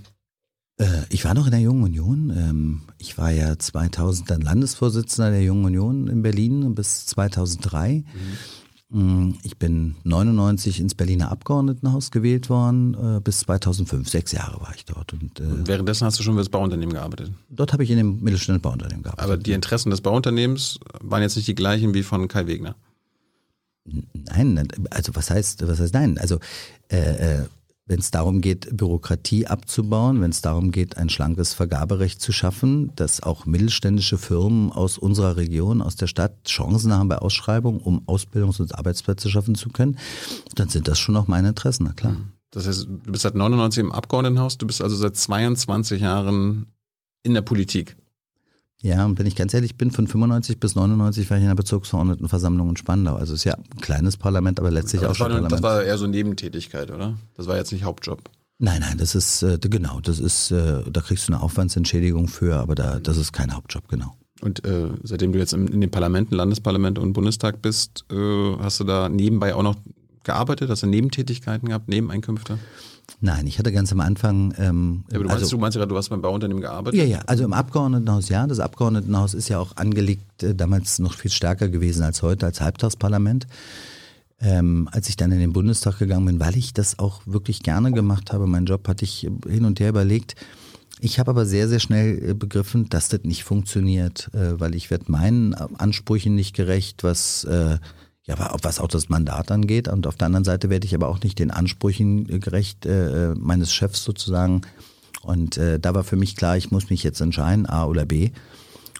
Äh, ich war noch in der Jungen Union. Ähm, ich war ja 2000 dann Landesvorsitzender der Jungen Union in Berlin bis 2003. Mm, Ich bin 99 ins Berliner Abgeordnetenhaus gewählt worden. äh, Bis 2005, sechs Jahre war ich dort. Und äh, Und währenddessen hast du schon für das Bauunternehmen gearbeitet. dort habe ich in dem Mittelständischen Bauunternehmen gearbeitet. Aber die Interessen des Bauunternehmens waren jetzt nicht die gleichen wie von Kai Wegner. Nein, also was heißt, was heißt nein? Also äh, wenn es darum geht, Bürokratie abzubauen, wenn es darum geht, ein schlankes Vergaberecht zu schaffen, dass auch mittelständische Firmen aus unserer Region, aus der Stadt Chancen haben bei Ausschreibungen, um Ausbildungs- und Arbeitsplätze schaffen zu können, dann sind das schon auch meine Interessen, na klar. Das heißt, du bist seit 99 im Abgeordnetenhaus, du bist also seit 22 Jahren in der Politik. Ja, und wenn ich ganz ehrlich bin, von 95 bis 99 war ich in der Bezirksverordnetenversammlung in Spandau. Also es ist ja ein kleines Parlament, aber letztlich Aber auch schon nur- das Parlament. war eher so Nebentätigkeit, oder? Das war jetzt nicht Hauptjob. Nein, nein, das ist äh, genau, das ist, äh, da kriegst du eine Aufwandsentschädigung für, aber da, das ist kein Hauptjob, genau. Und äh, seitdem du jetzt in, in den Parlamenten, Landesparlament und Bundestag bist, äh, hast du da nebenbei auch noch gearbeitet? Hast du Nebentätigkeiten gehabt, Nebeneinkünfte? Nein, ich hatte ganz am Anfang, ähm, Ja, aber du, meinst, also, du meinst gerade, du hast beim Bauunternehmen gearbeitet? ja, ja, also im Abgeordnetenhaus, ja, das Abgeordnetenhaus ist ja auch angelegt, äh, damals noch viel stärker gewesen als heute, als Halbtagsparlament. Ähm, als ich dann in den Bundestag gegangen bin, weil ich das auch wirklich gerne gemacht habe, meinen Job hatte ich hin und her überlegt. Ich habe aber sehr, sehr schnell äh, begriffen, dass das nicht funktioniert, äh, weil ich werde meinen Ansprüchen nicht gerecht, was äh, ja, wa- was auch das Mandat angeht. Und auf der anderen Seite werde ich aber auch nicht den Ansprüchen äh, gerecht äh, äh, meines Chefs sozusagen. Und äh, da war für mich klar, ich muss mich jetzt entscheiden, A oder B.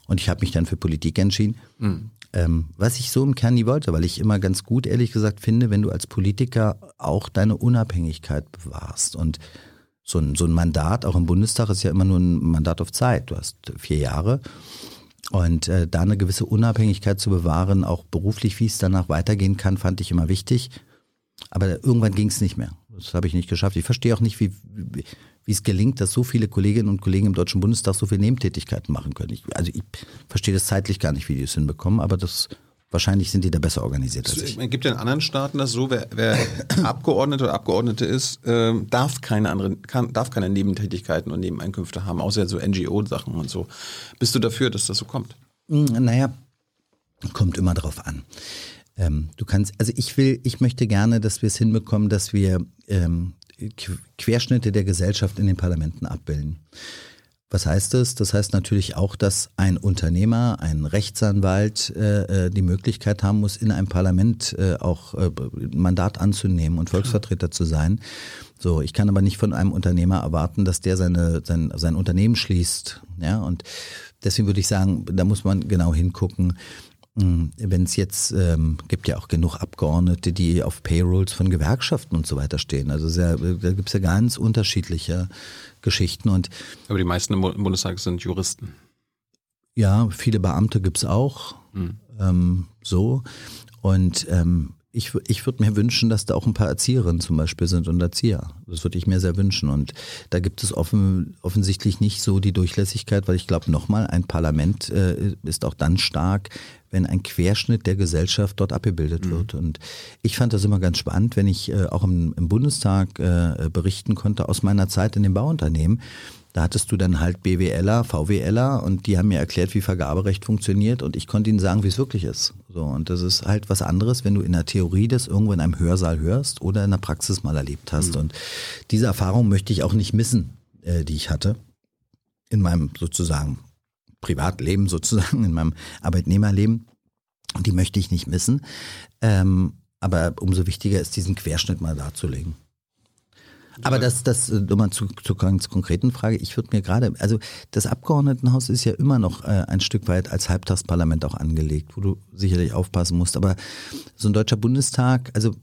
Und ich habe mich dann für Politik entschieden. Ähm, was ich so im Kern nie wollte, weil ich immer ganz gut, ehrlich gesagt, finde, wenn du als Politiker auch deine Unabhängigkeit bewahrst. Und so ein, so ein Mandat, auch im Bundestag, ist ja immer nur ein Mandat auf Zeit. Du hast vier Jahre. Und äh, da eine gewisse Unabhängigkeit zu bewahren, auch beruflich, wie es danach weitergehen kann, fand ich immer wichtig. Aber irgendwann ging es nicht mehr. Das habe ich nicht geschafft. Ich verstehe auch nicht, wie, wie, es gelingt, dass so viele Kolleginnen und Kollegen im Deutschen Bundestag so viele Nebentätigkeiten machen können. Ich, also ich verstehe das zeitlich gar nicht, wie die es hinbekommen, aber das wahrscheinlich sind die da besser organisiert als ich. Es gibt ja in anderen Staaten das so, wer, wer Abgeordneter oder Abgeordnete ist, ähm, darf keine anderen, kann, darf keine Nebentätigkeiten und Nebeneinkünfte haben, außer so NGO-Sachen und so. Bist du dafür, dass das so kommt? Hm, Naja, kommt immer drauf an. Ähm, du kannst, also ich will, ich möchte gerne, dass wir es hinbekommen, dass wir ähm, Qu- Querschnitte der Gesellschaft in den Parlamenten abbilden. Was heißt das? Das heißt natürlich auch, dass ein Unternehmer, ein Rechtsanwalt äh, äh die Möglichkeit haben muss, in einem Parlament äh, auch äh, Mandat anzunehmen und Volksvertreter zu sein. So, ich kann aber nicht von einem Unternehmer erwarten, dass der seine, sein, sein Unternehmen schließt. Ja, und deswegen würde ich sagen, da muss man genau hingucken. Hm, Wenn es jetzt ähm, gibt ja auch genug Abgeordnete, die auf Payrolls von Gewerkschaften und so weiter stehen. Also sehr, da gibt es ja ganz unterschiedliche Geschichten. Und Aber die meisten im Bundestag sind Juristen. Ja, viele Beamte gibt es auch. Mhm. Ähm, so. Und ähm, ich, ich würde mir wünschen, dass da auch ein paar Erzieherinnen zum Beispiel sind und Erzieher. Das würde ich mir sehr wünschen. Und da gibt es offen, offensichtlich nicht so die Durchlässigkeit, weil ich glaube, nochmal, ein Parlament äh, ist auch dann stark, wenn ein Querschnitt der Gesellschaft dort abgebildet mhm. wird. Und ich fand das immer ganz spannend, wenn ich äh, auch im, im Bundestag äh, berichten konnte aus meiner Zeit in dem Bauunternehmen da hattest du dann halt BWLer, VWLer und die haben mir erklärt, wie Vergaberecht funktioniert und ich konnte ihnen sagen, wie es wirklich ist. So, und das ist halt was anderes, wenn du in der Theorie das irgendwo in einem Hörsaal hörst oder in der Praxis mal erlebt hast. Mhm. Und diese Erfahrung möchte ich auch nicht missen, äh, die ich hatte in meinem sozusagen Privatleben, sozusagen, in meinem Arbeitnehmerleben. Und die möchte ich nicht missen. Ähm, aber umso wichtiger ist, diesen Querschnitt mal darzulegen. Aber das, das äh, nochmal zu, zur ganz konkreten Frage. Ich würde mir gerade, also das Abgeordnetenhaus ist ja immer noch äh, ein Stück weit als Halbtagsparlament auch angelegt, wo du sicherlich aufpassen musst. Aber so ein deutscher Bundestag, also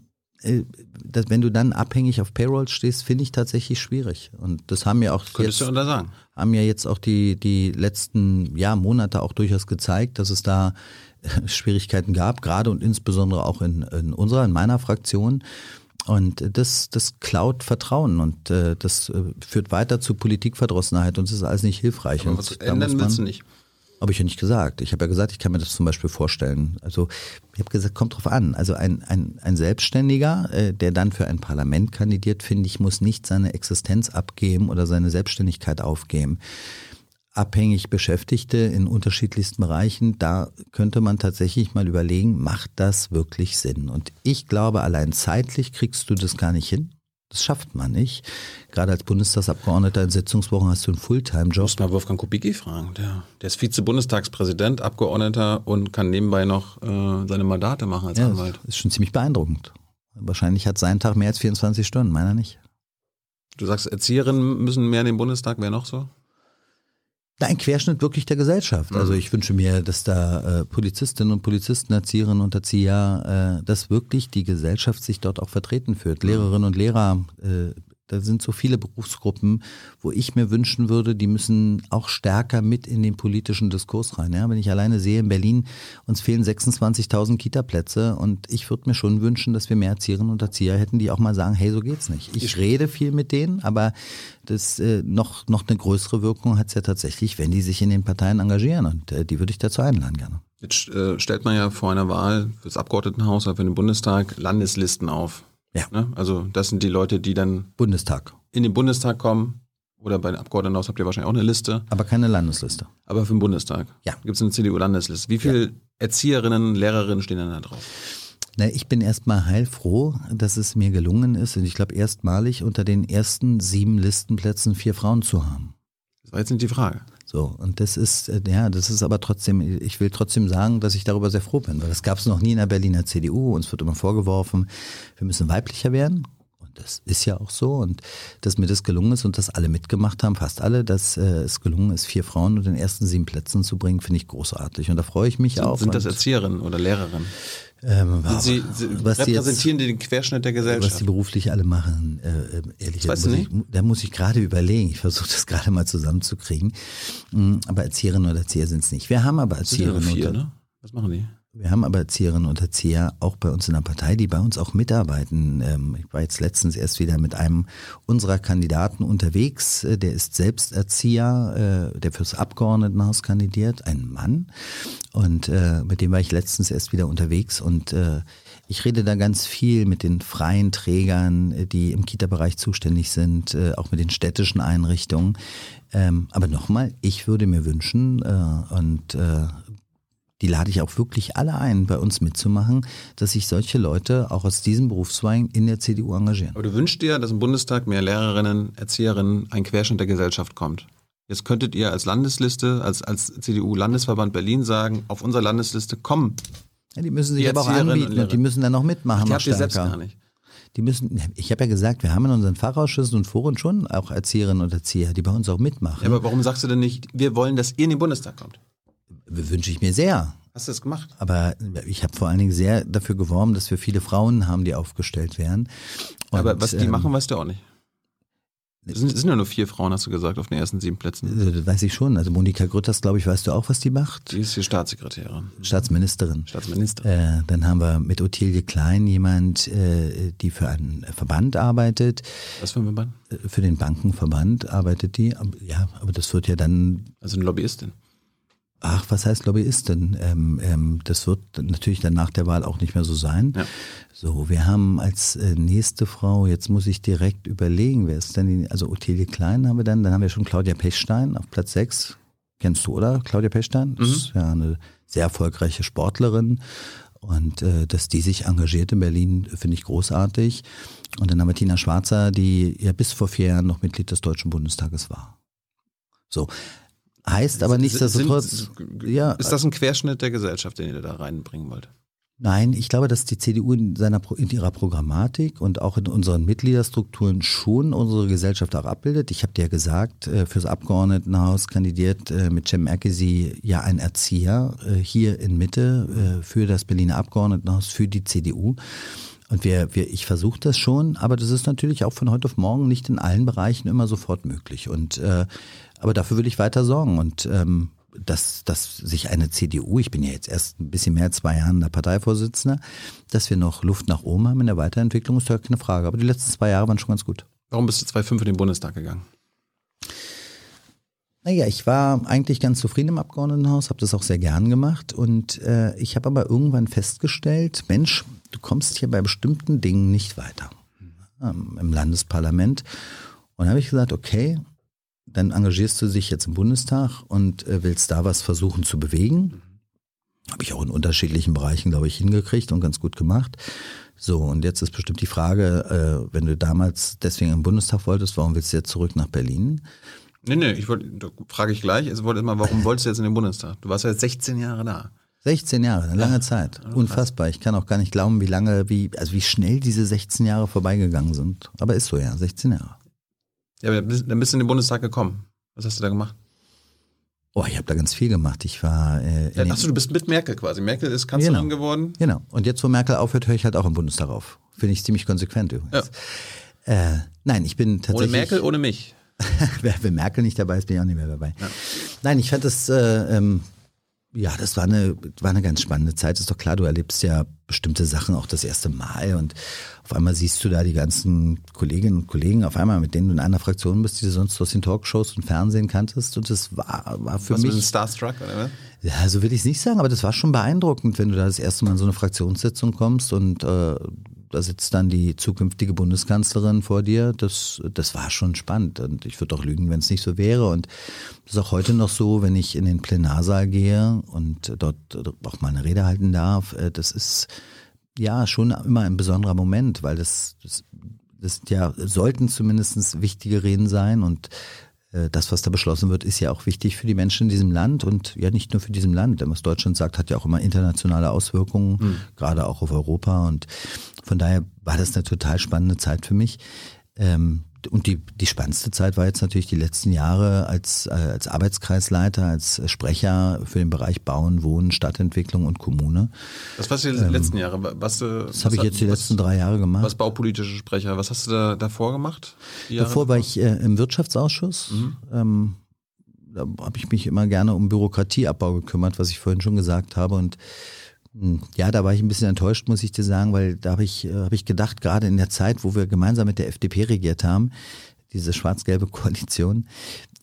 äh, das, wenn du dann abhängig auf Payroll stehst, finde ich tatsächlich schwierig. Und das haben ja auch Könntest jetzt, du da sagen? haben ja jetzt auch die die letzten ja, Monate auch durchaus gezeigt, dass es da äh, Schwierigkeiten gab, gerade und insbesondere auch in, in unserer, in meiner Fraktion. Und das, das klaut Vertrauen und äh, das äh, führt weiter zu Politikverdrossenheit und es ist alles nicht hilfreich. Aber was ändern willst du nicht? Habe ich ja nicht gesagt. Ich habe ja gesagt, ich kann mir das zum Beispiel vorstellen. Also ich habe gesagt, kommt drauf an. Also ein, ein, ein Selbstständiger, äh, der dann für ein Parlament kandidiert, finde ich, muss nicht seine Existenz abgeben oder seine Selbstständigkeit aufgeben abhängig Beschäftigte in unterschiedlichsten Bereichen, da könnte man tatsächlich mal überlegen, macht das wirklich Sinn? Und ich glaube, allein zeitlich kriegst du das gar nicht hin. Das schafft man nicht. Gerade als Bundestagsabgeordneter in Sitzungswochen hast du einen Fulltime-Job. Du musst mal Wolfgang Kubicki fragen. Der, der ist Vize-Bundestagspräsident, Abgeordneter und kann nebenbei noch äh, seine Mandate machen als ja, Anwalt. Das ist schon ziemlich beeindruckend. Wahrscheinlich hat sein Tag mehr als 24 Stunden, meiner nicht. Du sagst, Erzieherinnen müssen mehr in den Bundestag, wer noch so? Ein Querschnitt wirklich der Gesellschaft. Also mhm. ich wünsche mir, dass da äh, Polizistinnen und Polizisten, Erzieherinnen und Erzieher, äh, dass wirklich die Gesellschaft sich dort auch vertreten fühlt. Lehrerinnen und Lehrer, äh, da sind so viele Berufsgruppen, wo ich mir wünschen würde, die müssen auch stärker mit in den politischen Diskurs rein. Ja, wenn ich alleine sehe, in Berlin uns fehlen 26.000 Kita-Plätze und ich würde mir schon wünschen, dass wir mehr Erzieherinnen und Erzieher hätten, die auch mal sagen, hey, so geht's nicht. Ich rede viel mit denen, aber das äh, noch, noch eine größere Wirkung hat's ja tatsächlich, wenn die sich in den Parteien engagieren und äh, die würde ich dazu einladen gerne. Jetzt äh, stellt man ja vor einer Wahl fürs Abgeordnetenhaus oder für den Bundestag Landeslisten auf. Ja. Ne? Also das sind die Leute, die dann Bundestag. in den Bundestag kommen. Oder bei den Abgeordnetenhaus habt ihr wahrscheinlich auch eine Liste. Aber keine Landesliste. Aber für den Bundestag. Ja. Gibt es eine CDU-Landesliste. Wie viele ja. Erzieherinnen, Lehrerinnen stehen denn da drauf? Na, ich bin erstmal heilfroh, dass es mir gelungen ist, und ich glaube erstmalig unter den ersten sieben Listenplätzen vier Frauen zu haben. Das war jetzt nicht die Frage. So, und das ist, äh, ja, das ist aber trotzdem, ich will trotzdem sagen, dass ich darüber sehr froh bin, weil das gab es noch nie in der Berliner CDU. Uns wird immer vorgeworfen, wir müssen weiblicher werden. Und das ist ja auch so. Und dass mir das gelungen ist und dass alle mitgemacht haben, fast alle, dass äh, es gelungen ist, vier Frauen unter den ersten sieben Plätzen zu bringen, finde ich großartig. Und da freue ich mich sind, auch. Sind das Erzieherinnen oder Lehrerinnen? Ähm, Sie, Sie repräsentieren die, jetzt, den Querschnitt der Gesellschaft? Was die beruflich alle machen, äh, äh ehrlich gesagt, ich, da muss ich gerade überlegen. Ich versuche das gerade mal zusammenzukriegen. Mm, aber Erzieherinnen oder Erzieher sind es nicht. Wir haben aber Erzieherinnen. Vier, ne? Was machen die? Wir haben aber Erzieherinnen und Erzieher auch bei uns in der Partei, die bei uns auch mitarbeiten. Ähm, ich war jetzt letztens erst wieder mit einem unserer Kandidaten unterwegs. Äh, der ist selbst Erzieher, äh, der fürs Abgeordnetenhaus kandidiert, ein Mann. Und äh, mit dem war ich letztens erst wieder unterwegs und ich rede da ganz viel mit den freien Trägern, die im Kita-Bereich zuständig sind, auch mit den städtischen Einrichtungen. Ähm, aber nochmal, ich würde mir wünschen, und die lade ich auch wirklich alle ein, bei uns mitzumachen, dass sich solche Leute auch aus diesem Berufszweig in der CDU engagieren. Aber du wünschst dir, dass im Bundestag mehr Lehrerinnen, Erzieherinnen, ein Querschnitt der Gesellschaft kommt? Jetzt könntet ihr als Landesliste, als, als CDU-Landesverband Berlin sagen, auf unserer Landesliste kommen. Ja, die müssen sich Die aber auch und anbieten Lehrer. und die müssen dann auch mitmachen. Die noch habt ihr selbst gar nicht. Die müssen, ich habe ja gesagt, wir haben in unseren Fachausschüssen und Foren schon auch Erzieherinnen und Erzieher, die bei uns auch mitmachen. Ja, aber warum sagst du denn nicht, wir wollen, dass ihr in den Bundestag kommt? Wünsche ich mir sehr. Hast du das gemacht? Aber ich habe vor allen Dingen sehr dafür geworben, dass wir viele Frauen haben, die aufgestellt werden. Und, aber was die ähm, machen, weißt du auch nicht. Es sind, es sind ja nur vier Frauen, hast du gesagt, auf den ersten sieben Plätzen. äh, Das weiß ich schon. Also Monika Grütters, glaube ich, weißt du auch, was die macht? Die ist hier Staatssekretärin, Staatsministerin. Staatsministerin. Äh, dann haben wir mit Ottilie Klein jemand, äh, die für einen Verband arbeitet, Was für ein Verband? äh, für den Bankenverband arbeitet die. Ja, aber das wird ja dann Also eine Lobbyistin. Ach, was heißt Lobbyistin? Ähm, ähm, das wird natürlich dann nach der Wahl auch nicht mehr so sein. Ja. So, wir haben als äh, nächste Frau, jetzt muss ich direkt überlegen, wer ist denn die, also Ottilie Klein haben wir dann, dann haben wir schon Claudia Pechstein auf Platz 6. Kennst du, oder? Claudia Pechstein? Das ist ja eine sehr erfolgreiche Sportlerin. Und äh, dass die sich engagiert in Berlin, finde ich großartig. Und dann haben wir Tina Schwarzer, die ja bis vor vier Jahren noch Mitglied des Deutschen Bundestages war. So. Heißt aber nichtsdestotrotz, ja, Ist das ein Querschnitt der Gesellschaft, den ihr da reinbringen wollt? Nein, ich glaube, dass die CDU in, seiner, in ihrer Programmatik und auch in unseren Mitgliederstrukturen schon unsere Gesellschaft auch abbildet. Ich habe dir ja gesagt, äh, fürs Abgeordnetenhaus kandidiert äh, mit Cem Erkesi ja ein Erzieher äh, hier in Mitte für das Berliner Abgeordnetenhaus, für die CDU. Und wir, wir, ich versuche das schon, aber das ist natürlich auch von heute auf morgen nicht in allen Bereichen immer sofort möglich. Und äh, aber dafür will ich weiter sorgen. Und ähm, dass, dass sich eine CDU, ich bin ja jetzt erst ein bisschen mehr als zwei Jahren der Parteivorsitzender, dass wir noch Luft nach oben haben in der Weiterentwicklung, ist ja keine Frage. Aber die letzten zwei Jahre waren schon ganz gut. Warum bist du 2005 in den Bundestag gegangen? Naja, ich war eigentlich ganz zufrieden im Abgeordnetenhaus, habe das auch sehr gern gemacht und äh, ich habe aber irgendwann festgestellt, Mensch, du kommst hier bei bestimmten Dingen nicht weiter ähm, im Landesparlament. Und da habe ich gesagt, okay, dann engagierst du dich jetzt im Bundestag und äh, willst da was versuchen zu bewegen. Habe ich auch in unterschiedlichen Bereichen, glaube ich, hingekriegt und ganz gut gemacht. So, und jetzt ist bestimmt die Frage, äh, wenn du damals deswegen im Bundestag wolltest, warum willst du jetzt zurück nach Berlin? Nee, nee, ich wollte, da frage ich gleich. Ich wollte immer, warum wolltest du jetzt in den Bundestag? Du warst ja jetzt 16 Jahre da. 16 Jahre, eine lange Zeit. Unfassbar. Ich kann auch gar nicht glauben, wie lange, wie, also wie schnell diese 16 Jahre vorbeigegangen sind. Aber ist so, ja, 16 Jahre. Ja, dann bist du in den Bundestag gekommen. Was hast du da gemacht? Oh, ich habe da ganz viel gemacht. Ich war äh, Ja, den- achso, du bist mit Merkel quasi. Merkel ist Kanzlerin Genau. geworden. Genau. Und jetzt, wo Merkel aufhört, höre ich halt auch im Bundestag auf. Finde ich ziemlich konsequent übrigens. Äh, nein, ich bin Ohne tatsächlich. Merkel, ohne mich. Wer- Wenn Merkel nicht dabei ist, bin ich auch nicht mehr dabei. Nein, ich fand das, äh, ähm, ja, das war eine, war eine ganz spannende Zeit. Ist doch klar, du erlebst ja bestimmte Sachen auch das erste Mal und auf einmal siehst du da die ganzen Kolleginnen und Kollegen, auf einmal, mit denen du in einer Fraktion bist, die du sonst aus den Talkshows und Fernsehen kanntest. Und das war, war für dem mich. Starstruck, oder was? Ja, so will ich es nicht sagen, aber das war schon beeindruckend, wenn du da das erste Mal in so eine Fraktionssitzung kommst und äh, da sitzt dann die zukünftige Bundeskanzlerin vor dir. Das, das war schon spannend und ich würde auch lügen, wenn es nicht so wäre. Und das ist auch heute noch so, wenn ich in den Plenarsaal gehe und dort auch mal eine Rede halten darf. äh, Das ist ja schon immer ein besonderer Moment, weil das, das, das ja sollten zumindest wichtige Reden sein und das, was da beschlossen wird, ist ja auch wichtig für die Menschen in diesem Land und ja nicht nur für diesem Land. Denn was Deutschland sagt, hat ja auch immer internationale Auswirkungen, gerade auch auf Europa. Und von daher war das eine total spannende Zeit für mich. Ähm, und die, die spannendste Zeit war jetzt natürlich die letzten Jahre als, äh, als Arbeitskreisleiter, als Sprecher für den Bereich Bauen, Wohnen, Stadtentwicklung und Kommune. Was warst du die letzten Jahre? Was, äh, Ähm, Das habe ich jetzt die letzten drei Jahre gemacht. Was baupolitische Sprecher? Was hast du da davor gemacht? Davor war ich äh, im Wirtschaftsausschuss. Ähm, da habe ich mich immer gerne um Bürokratieabbau gekümmert, was ich vorhin schon gesagt habe. Und ja, da war ich ein bisschen enttäuscht, muss ich dir sagen, weil da habe ich, äh, hab ich gedacht, gerade in der Zeit, wo wir gemeinsam mit der FDP regiert haben, diese schwarz-gelbe Koalition,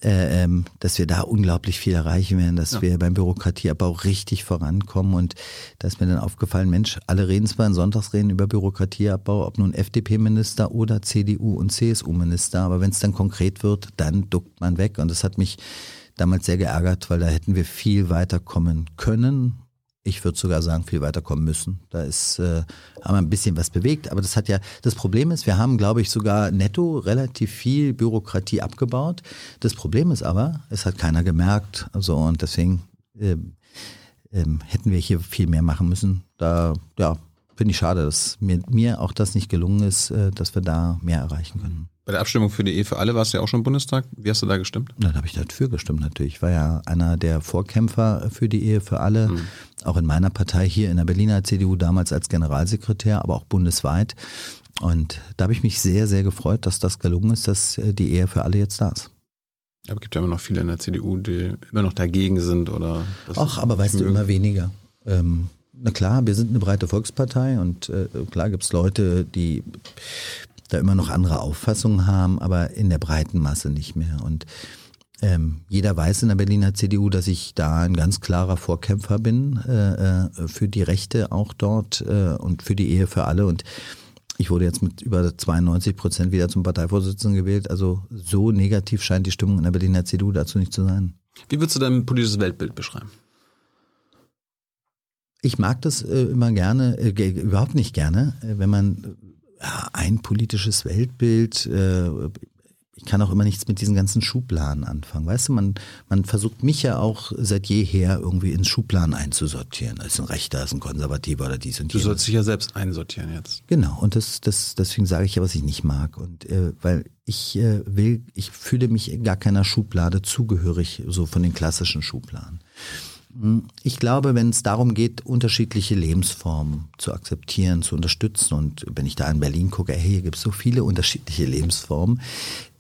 äh, ähm, dass wir da unglaublich viel erreichen werden, dass Ja. wir beim Bürokratieabbau richtig vorankommen. Und da ist mir dann aufgefallen, Mensch, alle reden zwar in Sonntagsreden über Bürokratieabbau, ob nun FDP-Minister oder CDU- und CSU-Minister, aber wenn es dann konkret wird, dann duckt man weg. Und das hat mich damals sehr geärgert, weil da hätten wir viel weiter kommen können Ich würde sogar sagen, viel weiterkommen müssen. Da ist, äh, haben wir ein bisschen was bewegt. Aber das hat ja, das Problem ist, wir haben, glaube ich, sogar netto relativ viel Bürokratie abgebaut. Das Problem ist aber, es hat keiner gemerkt. So, und deswegen äh, äh, hätten wir hier viel mehr machen müssen. Da, ja, finde ich schade, dass mir, mir auch das nicht gelungen ist, äh, dass wir da mehr erreichen können. Bei der Abstimmung für die Ehe für alle warst du ja auch schon im Bundestag. Wie hast du da gestimmt? Na, da habe ich dafür gestimmt natürlich. Ich war ja einer der Vorkämpfer für die Ehe für alle, mhm. auch in meiner Partei hier in der Berliner CDU damals als Generalsekretär, aber auch bundesweit. Und da habe ich mich sehr, sehr gefreut, dass das gelungen ist, dass äh, die Ehe für alle jetzt da ist. Aber es gibt ja immer noch viele in der CDU, die immer noch dagegen sind oder. Ach, aber weißt du, immer weniger. Ähm, na klar, wir sind eine breite Volkspartei und äh, klar gibt es Leute, die da immer noch andere Auffassungen haben, aber in der breiten Masse nicht mehr. Und ähm, jeder weiß in der Berliner CDU, dass ich da ein ganz klarer Vorkämpfer bin äh, äh, für die Rechte auch dort äh, und für die Ehe für alle. Und ich wurde jetzt mit über 92 Prozent wieder zum Parteivorsitzenden gewählt. Also so negativ scheint die Stimmung in der Berliner CDU dazu nicht zu sein. Wie würdest du dein politisches Weltbild beschreiben? Ich mag das äh, immer gerne, äh, überhaupt nicht gerne, äh, wenn man ja, ein politisches Weltbild. Äh, ich kann auch immer nichts mit diesen ganzen Schubladen anfangen. Weißt du, man, man versucht mich ja auch seit jeher irgendwie ins Schubladen einzusortieren. Ist ein Rechter, ist ein Konservativer oder dies und jenes. Du sollst dich ja selbst einsortieren jetzt. Genau, und das, das, deswegen sage ich ja, was ich nicht mag. Und äh, weil ich äh, will, ich fühle mich gar keiner Schublade zugehörig, so von den klassischen Schubladen. Ich glaube, wenn es darum geht, unterschiedliche Lebensformen zu akzeptieren, zu unterstützen, und wenn ich da in Berlin gucke, hey, hier gibt es so viele unterschiedliche Lebensformen,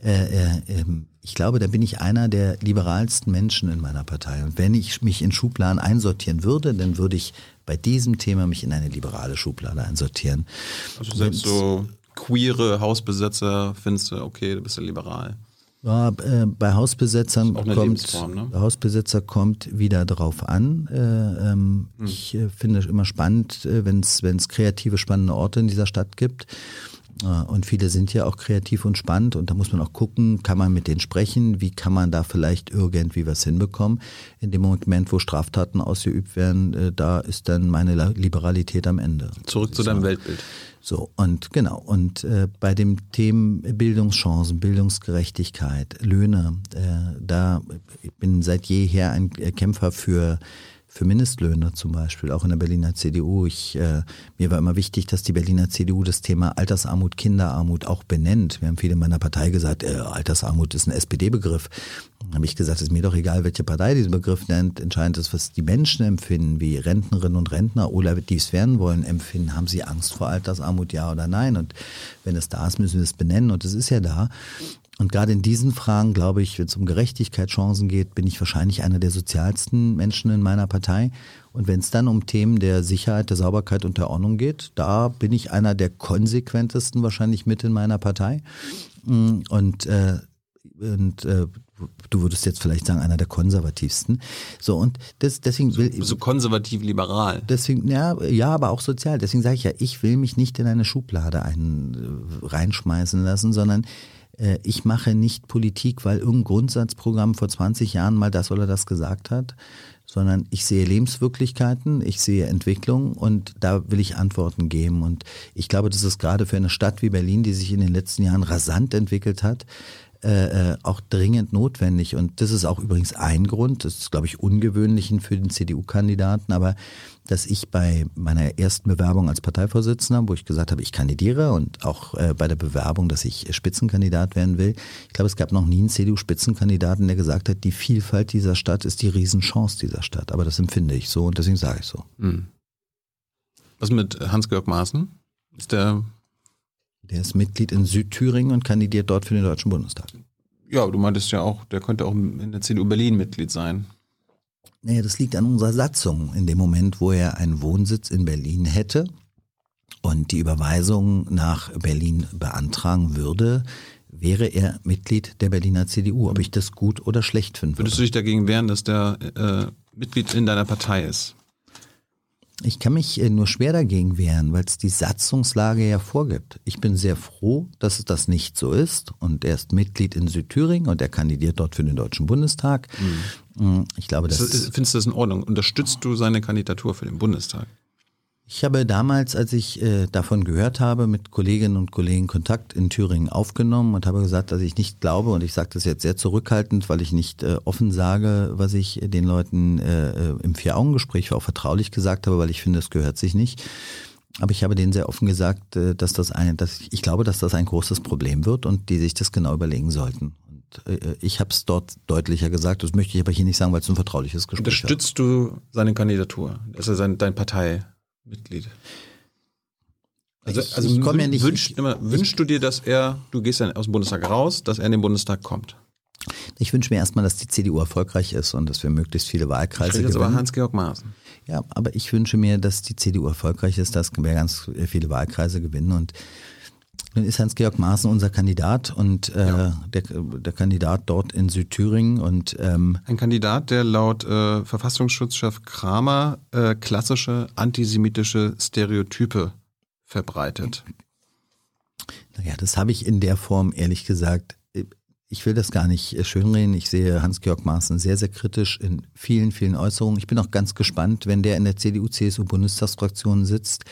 äh, äh, ähm, ich glaube, da bin ich einer der liberalsten Menschen in meiner Partei. Und wenn ich mich in Schubladen einsortieren würde, dann würde ich bei diesem Thema mich in eine liberale Schublade einsortieren. Also selbst so queere Hausbesetzer findest du, okay, du bist ja liberal. Ja, äh, bei Hausbesetzern kommt, ne? Hausbesetzer kommt wieder drauf an. Äh, ähm, hm. Ich äh, finde es immer spannend, äh, wenn es kreative, spannende Orte in dieser Stadt gibt. Äh, und viele sind ja auch kreativ und spannend und da muss man auch gucken, kann man mit denen sprechen, wie kann man da vielleicht irgendwie was hinbekommen. In dem Moment, wo Straftaten ausgeübt werden, äh, da ist dann meine Liberalität am Ende. Zurück zu deinem Weltbild. So, und genau, und äh, bei dem Themen Bildungschancen, Bildungsgerechtigkeit, Löhne, äh, da ich bin seit jeher ein Kämpfer für für Mindestlöhne zum Beispiel, auch in der Berliner CDU. Ich, äh, mir war immer wichtig, dass die Berliner CDU das Thema Altersarmut, Kinderarmut auch benennt. Wir haben viele in meiner Partei gesagt, äh, Altersarmut ist ein SPD-Begriff. Habe ich gesagt, es ist mir doch egal, welche Partei diesen Begriff nennt. Entscheidend ist, was die Menschen empfinden, wie Rentnerinnen und Rentner oder die es werden wollen, empfinden. Haben sie Angst vor Altersarmut, ja oder nein? Und wenn es da ist, müssen wir es benennen. Und es ist ja da. Und gerade in diesen Fragen, glaube ich, wenn es um Gerechtigkeitschancen geht, bin ich wahrscheinlich einer der sozialsten Menschen in meiner Partei. Und wenn es dann um Themen der Sicherheit, der Sauberkeit und der Ordnung geht, da bin ich einer der konsequentesten wahrscheinlich mit in meiner Partei. Mm, und, äh, und äh, du würdest jetzt vielleicht sagen, einer der konservativsten. So, und das, deswegen will So, so konservativ-liberal. Deswegen, ja, ja, aber auch sozial. Deswegen sage ich ja, ich will mich nicht in eine Schublade ein, äh, reinschmeißen lassen, sondern äh, ich mache nicht Politik, weil irgendein Grundsatzprogramm vor 20 Jahren mal das oder das gesagt hat, sondern ich sehe Lebenswirklichkeiten, ich sehe Entwicklung und da will ich Antworten geben. Und ich glaube, das ist gerade für eine Stadt wie Berlin, die sich in den letzten Jahren rasant entwickelt hat, äh, äh, auch dringend notwendig. Und das ist auch übrigens ein Grund, das ist, glaube ich, ungewöhnlich für den CDU-Kandidaten, aber dass ich bei meiner ersten Bewerbung als Parteivorsitzender, wo ich gesagt habe, ich kandidiere und auch äh, bei der Bewerbung, dass ich Spitzenkandidat werden will, ich glaube, es gab noch nie einen CDU-Spitzenkandidaten, der gesagt hat, die Vielfalt dieser Stadt ist die Riesenchance dieser Stadt. Aber das empfinde ich so und deswegen sage ich so. Mhm. Was mit Hans-Georg Maaßen? Ist der der ist Mitglied in Südthüringen und kandidiert dort für den Deutschen Bundestag. Ja, du meintest ja auch, der könnte auch in der CDU Berlin Mitglied sein. Naja, das liegt an unserer Satzung. In dem Moment, wo er einen Wohnsitz in Berlin hätte und die Überweisung nach Berlin beantragen würde, wäre er Mitglied der Berliner CDU. Ob ich das gut oder schlecht finde. Würdest du dich dagegen wehren, dass der äh, Mitglied in deiner Partei ist? Ich kann mich äh, nur schwer dagegen wehren, weil es die Satzungslage ja vorgibt. Ich bin sehr froh, dass es das nicht so ist. Und er ist Mitglied in Südthüringen und er kandidiert dort für den Deutschen Bundestag. Mhm. Ich glaube, das ist, Findest du das in Ordnung? Unterstützt du seine Kandidatur für den Bundestag? Ich habe damals, als ich äh, davon gehört habe, mit Kolleginnen und Kollegen Kontakt in Thüringen aufgenommen und habe gesagt, dass ich nicht glaube, und ich sage das jetzt sehr zurückhaltend, weil ich nicht äh, offen sage, was ich den Leuten äh, im Vier-Augen-Gespräch auch vertraulich gesagt habe, weil ich finde, es gehört sich nicht. Aber ich habe denen sehr offen gesagt, äh, dass das ein, dass ich glaube, dass das ein großes Problem wird und die sich das genau überlegen sollten. Äh, ich habe es dort deutlicher gesagt, das möchte ich aber hier nicht sagen, weil es ein vertrauliches Gespräch ist. Unterstützt du seine Kandidatur? Er sein, dein Partei? Mitglied. Also, ich, also ich ja nicht, wünsch, immer, wünschst du dir, dass er, du gehst ja aus dem Bundestag raus, dass er in den Bundestag kommt? Ich wünsche mir erstmal, dass die CDU erfolgreich ist und dass wir möglichst viele Wahlkreise gewinnen. aber Hans-Georg Maaßen. Ja, aber ich wünsche mir, dass die CDU erfolgreich ist, dass wir ganz viele Wahlkreise gewinnen und nun ist Hans-Georg Maaßen unser Kandidat und äh, ja. der, der, Kandidat dort in Südthüringen und ähm, ein Kandidat, der laut äh, Verfassungsschutzchef Kramer äh, klassische antisemitische Stereotype verbreitet. Naja, das habe ich in der Form ehrlich gesagt. Ich will das gar nicht schönreden. Ich sehe Hans-Georg Maaßen sehr, sehr kritisch in vielen, vielen Äußerungen. Ich bin auch ganz gespannt, wenn der in der CDU-CSU-Bundestagsfraktion sitzt,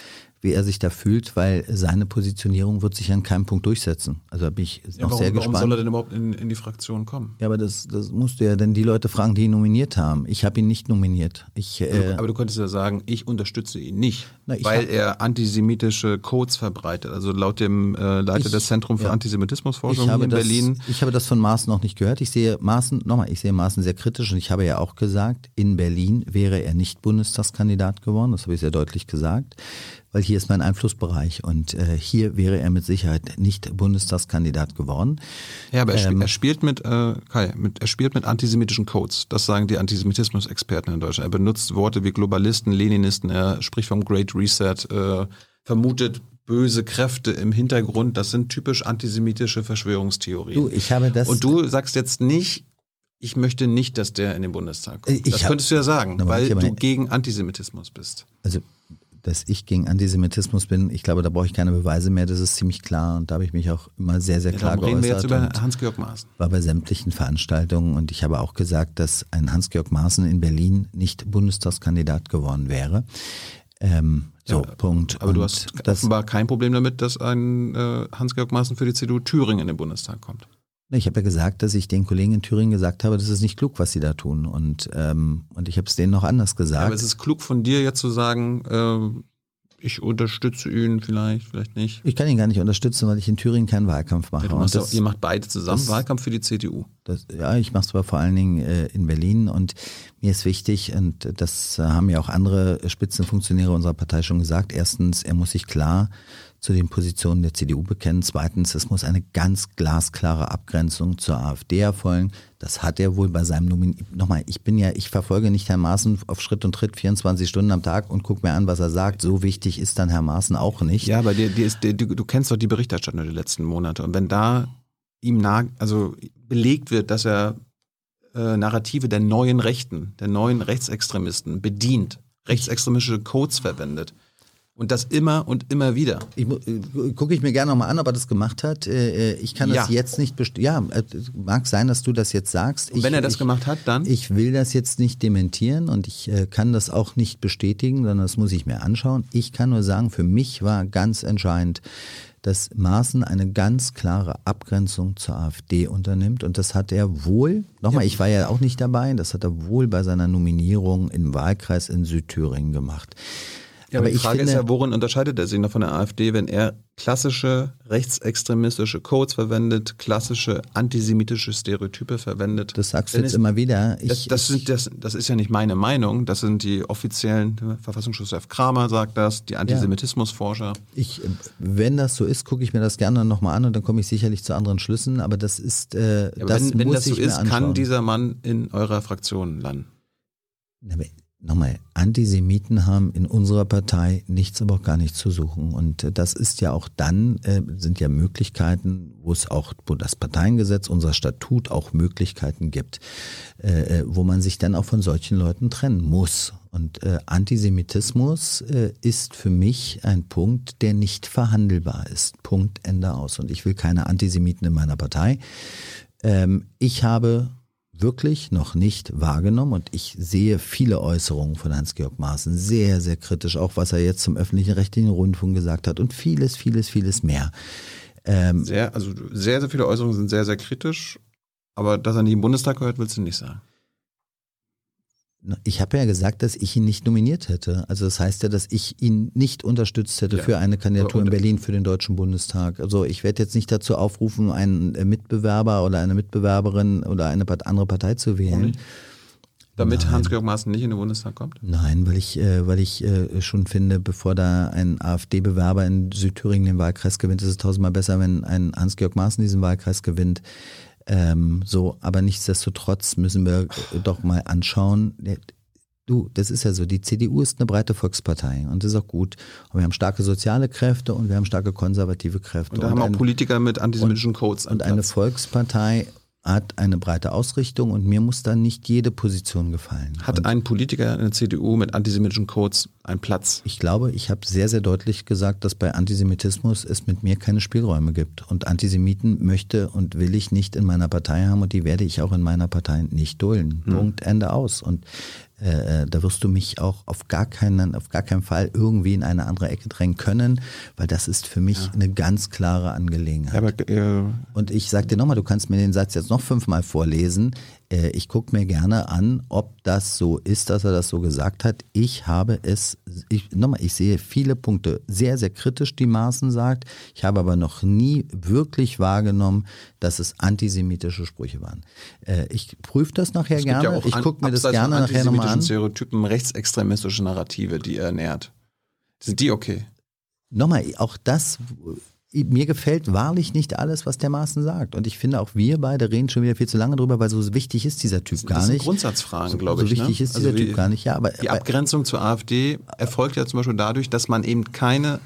wie er sich da fühlt, weil seine Positionierung wird sich an keinem Punkt durchsetzen. Also da bin ich ja, noch warum, sehr gespannt. Warum soll er denn überhaupt in, in, die Fraktion kommen? Ja, aber das, das musst du ja dann die Leute fragen, die ihn nominiert haben. Ich habe ihn nicht nominiert. Ich, äh, aber du könntest ja sagen, ich unterstütze ihn nicht, na, weil hab, er antisemitische Codes verbreitet. Also laut dem äh, Leiter ich, des Zentrums für ja. Antisemitismusforschung in das, Berlin. Ich habe das von Maaßen noch nicht gehört. Ich sehe Maaßen, nochmal, ich sehe Maaßen sehr kritisch und ich habe ja auch gesagt, in Berlin wäre er nicht Bundestagskandidat geworden. Das habe ich sehr deutlich gesagt weil hier ist mein Einflussbereich und äh, hier wäre er mit Sicherheit nicht Bundestagskandidat geworden. Ja, aber er, ähm, er spielt mit, äh, Kai, mit, er spielt mit antisemitischen Codes. Das sagen die Antisemitismus-Experten in Deutschland. Er benutzt Worte wie Globalisten, Leninisten, er spricht vom Great Reset, äh, vermutet böse Kräfte im Hintergrund. Das sind typisch antisemitische Verschwörungstheorien. Du, ich habe das. Und du sagst jetzt nicht, ich möchte nicht, dass der in den Bundestag kommt. Ich das hab, könntest du ja sagen, weil du gegen Antisemitismus bist. Also dass ich gegen Antisemitismus bin, ich glaube, da brauche ich keine Beweise mehr, das ist ziemlich klar und da habe ich mich auch immer sehr, sehr ja, klar geäußert. Reden wir jetzt über Hans-Georg Maaßen. War bei sämtlichen Veranstaltungen und ich habe auch gesagt, dass ein Hans-Georg Maaßen in Berlin nicht Bundestagskandidat geworden wäre. Ähm, so, ja, Punkt. Aber und du hast offenbar kein Problem damit, dass ein äh, Hans-Georg Maaßen für die CDU Thüringen in den Bundestag kommt. Ich habe ja gesagt, dass ich den Kollegen in Thüringen gesagt habe, das ist nicht klug, was sie da tun. Und, ähm, und ich habe es denen noch anders gesagt. Ja, aber es ist klug von dir jetzt zu sagen, äh, ich unterstütze ihn vielleicht, vielleicht nicht. Ich kann ihn gar nicht unterstützen, weil ich in Thüringen keinen Wahlkampf mache. Ja, das, ihr macht beide zusammen das, Wahlkampf für die CDU. Das, ja, ich mache es aber vor allen Dingen äh, in Berlin und mir ist wichtig, und das haben ja auch andere Spitzenfunktionäre unserer Partei schon gesagt, erstens, er muss sich klar zu den Positionen der CDU bekennen. Zweitens, es muss eine ganz glasklare Abgrenzung zur AfD erfolgen. Das hat er wohl bei seinem Nomin Nochmal, ich bin ja, ich verfolge nicht Herrn Maaßen auf Schritt und Tritt 24 Stunden am Tag und gucke mir an, was er sagt. So wichtig ist dann Herr Maaßen auch nicht. Ja, aber dir, dir ist, dir, du, du kennst doch die Berichterstattung der letzten Monate. Und wenn da ihm nah, also belegt wird, dass er äh, Narrative der neuen Rechten, der neuen Rechtsextremisten bedient, rechtsextremistische Codes verwendet, und das immer und immer wieder. Ich, äh, Gucke ich mir gerne nochmal an, ob er das gemacht hat. Äh, äh, ich kann das ja. jetzt nicht bestätigen. Ja, mag sein, dass du das jetzt sagst. Und wenn er das ich, gemacht hat, dann? Ich will das jetzt nicht dementieren und ich kann das auch nicht bestätigen, sondern das muss ich mir anschauen. Ich kann nur sagen, für mich war ganz entscheidend, dass Maaßen eine ganz klare Abgrenzung zur AfD unternimmt. Und das hat er wohl, nochmal, ich war ja auch nicht dabei, das hat er wohl bei seiner Nominierung im Wahlkreis in Südthüringen gemacht. Ja, aber, aber die Frage finde, ist ja, worin unterscheidet er sich noch von der AfD, wenn er klassische rechtsextremistische Codes verwendet, klassische antisemitische Stereotype verwendet? Das sagst du jetzt immer wieder. Ich, das, das, sind, das, das ist ja nicht meine Meinung, das sind die offiziellen, Verfassungsschutzchef Kramer sagt das, die Antisemitismusforscher. Ich, wenn das so ist, gucke ich mir das gerne nochmal an und dann komme ich sicherlich zu anderen Schlüssen, aber das ist, äh, ja, das wenn, wenn muss das so ich ist, kann dieser Mann in eurer Fraktion landen. Na, nochmal, Antisemiten haben in unserer Partei nichts, aber auch gar nichts zu suchen. Und äh, das ist ja auch dann, äh, sind ja Möglichkeiten, wo es auch, wo das Parteiengesetz, unser Statut auch Möglichkeiten gibt, äh, äh, wo man sich dann auch von solchen Leuten trennen muss. Und äh, Antisemitismus äh, ist für mich ein Punkt, der nicht verhandelbar ist. Punkt, Ende aus. Und ich will keine Antisemiten in meiner Partei. Ähm, ich habe wirklich noch nicht wahrgenommen und ich sehe viele Äußerungen von Hans-Georg Maaßen sehr, sehr kritisch, auch was er jetzt zum öffentlichen rechtlichen Rundfunk gesagt hat und vieles, vieles, vieles mehr. Ähm, sehr, also sehr, sehr viele Äußerungen sind sehr, sehr kritisch, aber dass er nicht im Bundestag gehört, willst du nicht sagen. Ich habe ja gesagt, dass ich ihn nicht nominiert hätte. Also das heißt ja, dass ich ihn nicht unterstützt hätte ja. für eine Kandidatur in Berlin für den Deutschen Bundestag. Also ich werde jetzt nicht dazu aufrufen, einen Mitbewerber oder eine Mitbewerberin oder eine andere Partei zu wählen. Damit Hans-Georg Maaßen nicht in den Bundestag kommt? Nein, weil ich, äh, weil ich äh, schon finde, bevor da ein AfD-Bewerber in Südthüringen den Wahlkreis gewinnt, ist es tausendmal besser, wenn ein Hans-Georg Maaßen diesen Wahlkreis gewinnt. Ähm, so, aber nichtsdestotrotz müssen wir doch mal anschauen. Du, das ist ja so, die CDU ist eine breite Volkspartei und das ist auch gut. Und wir haben starke soziale Kräfte und wir haben starke konservative Kräfte. Und da und haben auch ein, Politiker mit antisemitischen Codes. Und eine Volkspartei hat eine breite Ausrichtung und mir muss dann nicht jede Position gefallen. Hat und ein Politiker in der CDU mit antisemitischen Codes einen Platz? Ich glaube, ich habe sehr, sehr deutlich gesagt, dass bei Antisemitismus es mit mir keine Spielräume gibt. Und Antisemiten möchte und will ich nicht in meiner Partei haben und die werde ich auch in meiner Partei nicht dulden. Hm. Punkt, Ende aus. Und äh, äh, da wirst du mich auch auf gar keinen, auf gar keinen Fall irgendwie in eine andere Ecke drängen können, weil das ist für mich ja. eine ganz klare Angelegenheit. Aber, äh, Und ich sag dir nochmal, du kannst mir den Satz jetzt noch fünfmal vorlesen. Äh, ich gucke mir gerne an, ob das so ist, dass er das so gesagt hat. Ich habe es, ich, nochmal, ich sehe viele Punkte sehr, sehr kritisch, die Maaßen sagt. Ich habe aber noch nie wirklich wahrgenommen, dass es antisemitische Sprüche waren. Äh, ich prüfe das nachher gerne. Ja ich gucke mir das gerne nachher nochmal an. Stereotypen, rechtsextremistische Narrative, die er nährt. Sind die okay? Nochmal, auch das mir gefällt wahrlich nicht alles, was der Maaßen sagt. Und ich finde auch wir beide reden schon wieder viel zu lange drüber, weil so wichtig ist dieser Typ gar nicht. Das sind Grundsatzfragen, so, glaube ich. So wichtig ne? ist dieser also Typ gar nicht, ja. Aber, die Abgrenzung zur AfD erfolgt ja zum Beispiel dadurch, dass man eben keine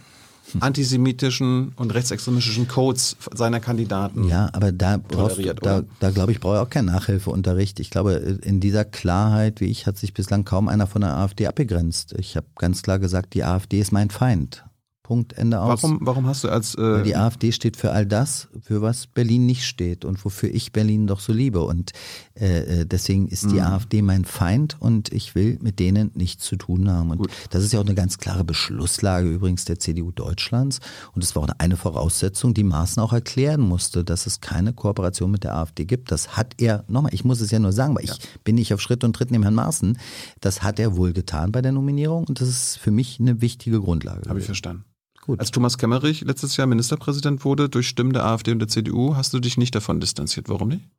antisemitischen und rechtsextremistischen Codes seiner Kandidaten. Ja, aber da brauchst da, da glaube ich, brauche ich auch keinen Nachhilfeunterricht. Ich glaube, in dieser Klarheit wie ich hat sich bislang kaum einer von der AfD abgegrenzt. Ich habe ganz klar gesagt, die AfD ist mein Feind. Punkt, Ende aus. Warum, warum hast du als... Äh die AfD steht für all das, für was Berlin nicht steht und wofür ich Berlin doch so liebe. Und äh, äh deswegen ist die mhm. AfD mein Feind und ich will mit denen nichts zu tun haben. Und Gut. das ist ja auch eine ganz klare Beschlusslage übrigens der CDU Deutschlands. Und es war auch eine Voraussetzung, die Maaßen auch erklären musste, dass es keine Kooperation mit der AfD gibt. Das hat er, nochmal, ich muss es ja nur sagen, weil ja. ich bin nicht auf Schritt und Tritt neben Herrn Maaßen. Das hat er wohl getan bei der Nominierung und das ist für mich eine wichtige Grundlage. Habe ich verstanden. Gut. Als Thomas Kemmerich letztes Jahr Ministerpräsident wurde durch Stimmen der AfD und der CDU, hast du dich nicht davon distanziert. Warum nicht?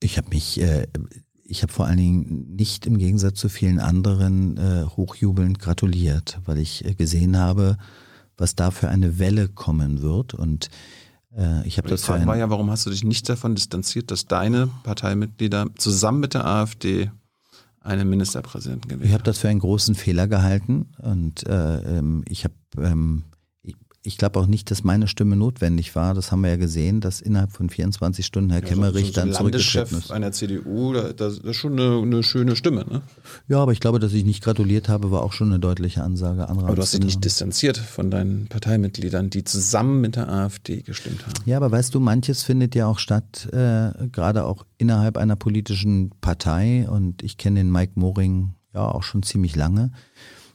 Ich habe mich, äh, ich habe vor allen Dingen nicht im Gegensatz zu vielen anderen äh, hochjubelnd gratuliert, weil ich äh, gesehen habe, was da für eine Welle kommen wird und äh, ich habe das. Die Frage war ja, warum hast du dich nicht davon distanziert, dass deine Parteimitglieder zusammen mit der AfD einen Ministerpräsidenten gewählt. Ich habe das für einen großen Fehler gehalten und äh, ähm, ich habe ähm, ich glaube auch nicht, dass meine Stimme notwendig war. Das haben wir ja gesehen, dass innerhalb von 24 Stunden Herr ja, Kemmerich so, so dann zurückgetreten ist. einer CDU, das ist schon eine, eine, schöne Stimme, ne? Ja, aber ich glaube, dass ich nicht gratuliert habe, war auch schon eine deutliche Ansage anderer. Aber du hast dich nicht distanziert von deinen Parteimitgliedern, die zusammen mit der AfD gestimmt haben. Ja, aber weißt du, manches findet ja auch statt, äh, gerade auch innerhalb einer politischen Partei. Und ich kenne den Mike Moring ja auch schon ziemlich lange.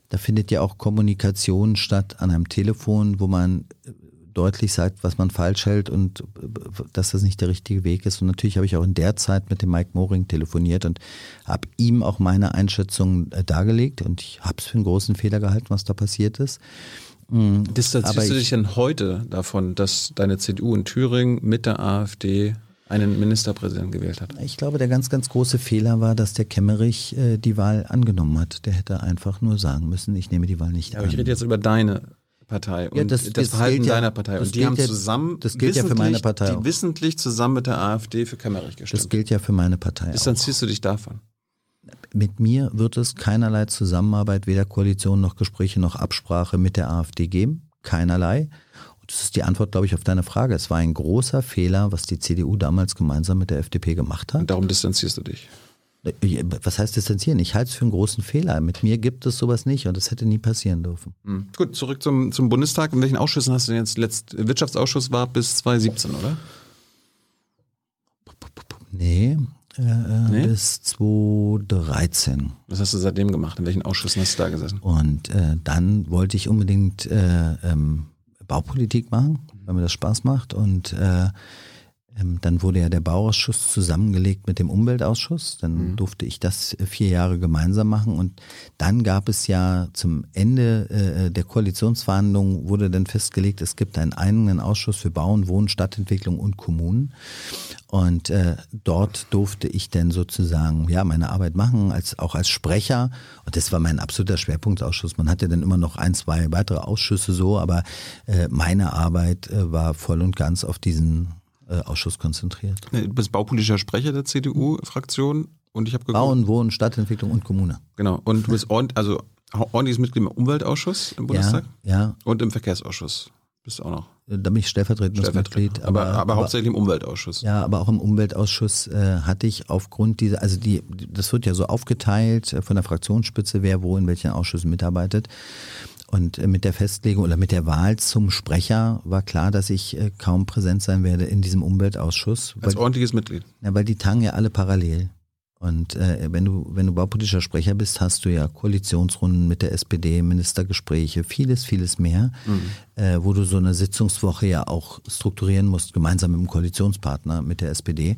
Da findet ja auch Kommunikation statt an einem Telefon, wo man äh, deutlich sagt, was man falsch hält und äh, dass das nicht der richtige Weg ist. Und natürlich habe ich auch in der Zeit mit dem Mike Moring telefoniert und habe ihm auch meine Einschätzung äh, dargelegt und ich habe es für einen großen Fehler gehalten, was da passiert ist. Mhm. Distanzierst du dich denn heute davon, dass deine CDU in Thüringen mit der AfD einen Ministerpräsidenten gewählt hat. Ich glaube, der ganz, ganz große Fehler war, dass der Kemmerich äh, die Wahl angenommen hat. Der hätte einfach nur sagen müssen, ich nehme die Wahl nicht ja, aber an. ich rede jetzt über deine Partei und ja, das, das, das Verhalten ja, deiner Partei. Und die haben zusammen, das gilt ja für meine Partei die wissentlich zusammen mit der AfD für Kemmerich gestimmt. Das gilt ja für meine Partei Distanzierst du dich davon? Mit mir wird es keinerlei Zusammenarbeit, weder Koalition noch Gespräche noch Absprache mit der AfD geben. Keinerlei. Das ist die Antwort, glaube ich, auf deine Frage. Es war ein großer Fehler, was die CDU damals gemeinsam mit der FDP gemacht hat. Und darum distanzierst du dich. Äh, Was heißt distanzieren? Ich halte es für einen großen Fehler. Mit mir gibt es sowas nicht und das hätte nie passieren dürfen. Hm. Gut, zurück zum, zum Bundestag. In welchen Ausschüssen hast du denn jetzt letzt Wirtschaftsausschuss war bis 2017, oder? Nee, äh, äh, Nee? bis 2013. Was hast du seitdem gemacht? In welchen Ausschüssen hast du da gesessen? Und äh, dann wollte ich unbedingt äh, ähm, Baupolitik machen, weil mir das Spaß macht. Und äh, ähm, dann wurde ja der Bauausschuss zusammengelegt mit dem Umweltausschuss. Dann durfte ich das vier Jahre gemeinsam machen. Und dann gab es ja zum Ende äh, der Koalitionsverhandlungen wurde dann festgelegt, es gibt einen eigenen Ausschuss für Bauen, Wohnen, Stadtentwicklung und Kommunen. Und äh, dort durfte ich dann sozusagen ja meine Arbeit machen, als auch als Sprecher. Und das war mein absoluter Schwerpunktausschuss. Man hatte dann immer noch ein, zwei weitere Ausschüsse so, aber äh, meine Arbeit äh, war voll und ganz auf diesen äh, Ausschuss konzentriert. Du bist baupolitischer Sprecher der CDU-Fraktion und ich habe. Bauen, Wohnen, Stadtentwicklung und Kommune. Genau. Und du bist ordentlich, also ordentliches Mitglied im Umweltausschuss im Bundestag Ja, und im Verkehrsausschuss. Bist du auch noch. ja, da bin ich stellvertretendes Stellvertreter. Mitglied. aber, aber, hauptsächlich im Umweltausschuss. Ja, aber auch im Umweltausschuss äh, hatte ich aufgrund dieser, also die, das wird ja so aufgeteilt äh, von der Fraktionsspitze, wer wo in welchen Ausschüssen mitarbeitet. Und äh, mit der Festlegung oder mit der Wahl zum Sprecher war klar, dass ich äh, kaum präsent sein werde in diesem Umweltausschuss, Als weil, ordentliches Mitglied. ja, weil die tagen ja alle parallel. Und äh, wenn du wenn du baupolitischer Sprecher bist, hast du ja Koalitionsrunden mit der SPD, Ministergespräche, vieles vieles mehr, äh, wo du so eine Sitzungswoche ja auch strukturieren musst, gemeinsam mit dem Koalitionspartner, mit der SPD.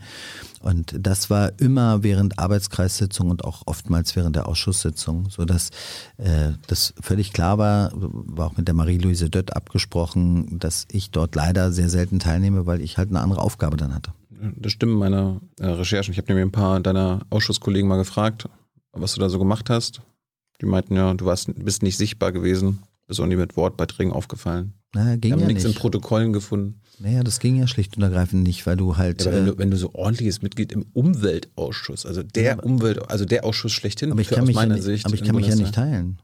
Und das war immer während Arbeitskreissitzung und auch oftmals während der Ausschusssitzung, so dass äh, das völlig klar war, war auch mit der Marie-Louise Dött abgesprochen, dass ich dort leider sehr selten teilnehme, weil ich halt eine andere Aufgabe dann hatte. Das stimmen meine äh, Recherchen. Ich habe nämlich ein paar deiner Ausschusskollegen mal gefragt, was du da so gemacht hast. Die meinten ja, du warst, bist nicht sichtbar gewesen, bist auch nie mit Wortbeiträgen aufgefallen. Naja, Wir ging haben ja nichts in nicht. Protokollen gefunden. Naja, das ging ja schlicht und ergreifend nicht, weil du halt. Ja, aber wenn, äh, du, wenn du so ordentliches Mitglied im Umweltausschuss, also der aber- Umwelt, also der Ausschuss schlechthin, aber ich kann aus mich, ja nicht, Sicht. aber ich kann mich ja nicht teilen.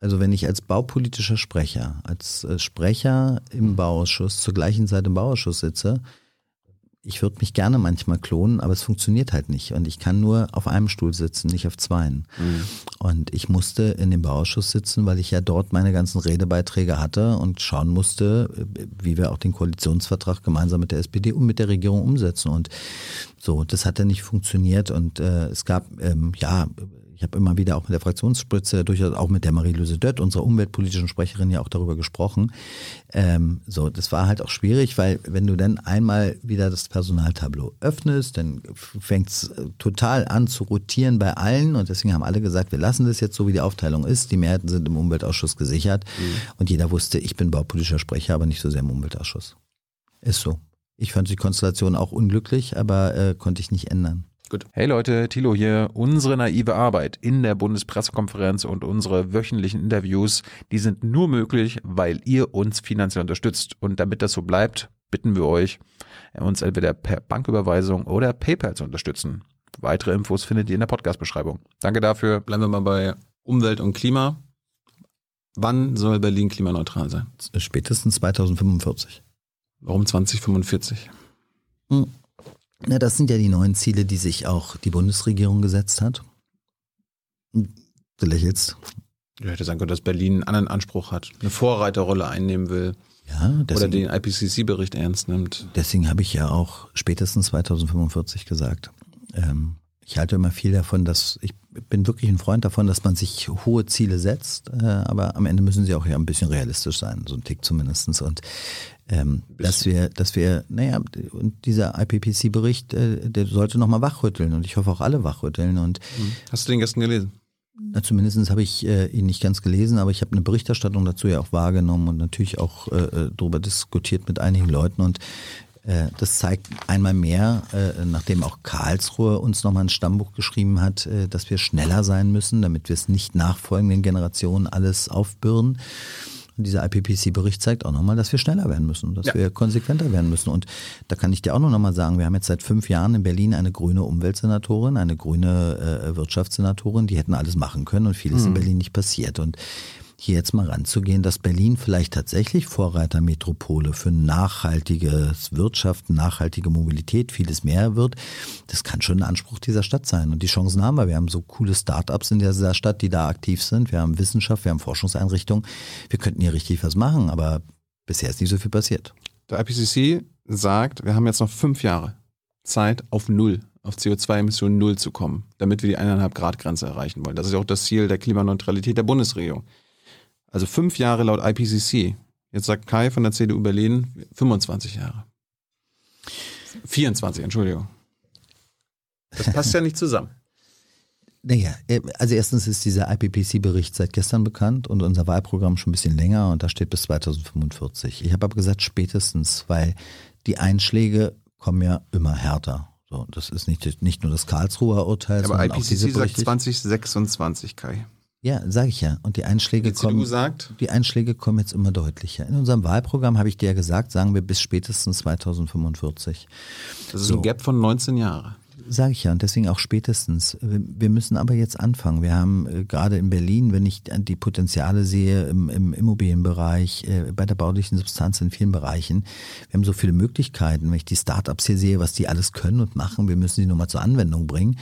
Also wenn ich als baupolitischer Sprecher, als äh, Sprecher im Bauausschuss zur gleichen Zeit im Bauausschuss sitze, ich würde mich gerne manchmal klonen, aber es funktioniert halt nicht. Und ich kann nur auf einem Stuhl sitzen, nicht auf zweien. Mhm. Und ich musste in dem Bauausschuss sitzen, weil ich ja dort meine ganzen Redebeiträge hatte und schauen musste, wie wir auch den Koalitionsvertrag gemeinsam mit der SPD und mit der Regierung umsetzen. Und so, das hat ja nicht funktioniert. Und äh, es gab, ähm, ja, ich habe immer wieder auch mit der Fraktionsspitze, durchaus auch mit der Marie-Louise Dött, unserer umweltpolitischen Sprecherin, ja auch darüber gesprochen. Ähm, so, das war halt auch schwierig, weil wenn du dann einmal wieder das Personaltableau öffnest, dann fängt es total an zu rotieren bei allen und deswegen haben alle gesagt, wir lassen das jetzt so, wie die Aufteilung ist. Die Mehrheiten sind im Umweltausschuss gesichert und jeder wusste, ich bin baupolitischer Sprecher, aber nicht so sehr im Umweltausschuss. Ist so. Ich fand die Konstellation auch unglücklich, aber äh, konnte ich nicht ändern. Gut. Hey Leute, Thilo hier. Unsere naive Arbeit in der Bundespressekonferenz und unsere wöchentlichen Interviews, die sind nur möglich, weil ihr uns finanziell unterstützt. Und damit das so bleibt, bitten wir euch, uns entweder per Banküberweisung oder PayPal zu unterstützen. Weitere Infos findet ihr in der Podcast-Beschreibung. Danke dafür. Bleiben wir mal bei Umwelt und Klima. Wann soll Berlin klimaneutral sein? Spätestens 2045. Warum 2045? Na, das sind ja die neuen Ziele, die sich auch die Bundesregierung gesetzt hat. Du lächelst. Ich hätte sagen können, dass Berlin einen anderen Anspruch hat, eine Vorreiterrolle einnehmen will Ja, oder deswegen, den IPCC-Bericht ernst nimmt. deswegen habe ich ja auch spätestens 2045 gesagt. Ähm, ich halte immer viel davon, dass ich bin wirklich ein Freund davon, dass man sich hohe Ziele setzt, äh, aber am Ende müssen sie auch ja ein bisschen realistisch sein, so ein Tick zumindestens. Und ähm, dass wir, dass wir, naja, und dieser IPCC-Bericht, äh, der sollte nochmal wachrütteln und ich hoffe auch alle wachrütteln und Hast du den gestern gelesen? Na, zumindest habe ich äh, ihn nicht ganz gelesen, aber ich habe eine Berichterstattung dazu ja auch wahrgenommen und natürlich auch äh, äh, darüber diskutiert mit einigen Leuten. Und äh, das zeigt einmal mehr, äh, nachdem auch Karlsruhe uns nochmal ein Stammbuch geschrieben hat, dass wir schneller sein müssen, damit wir es nicht nachfolgenden Generationen alles aufbürden. Und dieser IPCC-Bericht zeigt auch nochmal, dass wir schneller werden müssen, dass Ja. wir konsequenter werden müssen. Und da kann ich dir auch noch mal sagen, wir haben jetzt seit fünf Jahren in Berlin eine grüne Umweltsenatorin, eine grüne äh, Wirtschaftssenatorin, die hätten alles machen können und vieles in Berlin nicht passiert. Und hier jetzt mal ranzugehen, dass Berlin vielleicht tatsächlich Vorreitermetropole für nachhaltiges Wirtschaften, nachhaltige Mobilität, vieles mehr wird. Das kann schon ein Anspruch dieser Stadt sein. Und die Chancen haben wir. Wir haben so coole Start-ups in dieser Stadt, die da aktiv sind. Wir haben Wissenschaft, wir haben Forschungseinrichtungen. Wir könnten hier richtig was machen, aber bisher ist nicht so viel passiert. Der IPCC sagt, wir haben jetzt noch fünf Jahre Zeit auf Null, auf CO2-Emissionen Null zu kommen, damit wir die 1,5 Grad Grenze erreichen wollen. Das ist ja auch das Ziel der Klimaneutralität der Bundesregierung. Also fünf Jahre laut IPCC. Jetzt sagt Kai von der CDU Berlin 25 Jahre. 24, Entschuldigung. Das passt ja nicht zusammen. Naja, äh, also erstens ist dieser IPCC-Bericht seit gestern bekannt und unser Wahlprogramm schon ein bisschen länger und da steht bis 2045. Ich habe aber gesagt spätestens, weil die Einschläge kommen ja immer härter. So, das ist nicht, nicht nur das Karlsruher Urteil, Aber sondern auch diese IPCC sagt Berichte. 2026, Kai. Ja, sage ich ja. Und die Einschläge Die kommen. sagt, Die Einschläge kommen jetzt immer deutlicher. In unserem Wahlprogramm habe ich dir ja gesagt, sagen wir bis spätestens 2045. das ist So. ein Gap von 19 Jahren. Sage ich ja, und deswegen auch spätestens. Wir müssen aber jetzt anfangen. Wir haben äh, gerade in Berlin, wenn ich die Potenziale sehe im, im Immobilienbereich, äh, bei der baulichen Substanz in vielen Bereichen, wir haben so viele Möglichkeiten. Wenn ich die Startups hier sehe, was die alles können und machen, wir müssen die nur mal zur Anwendung bringen.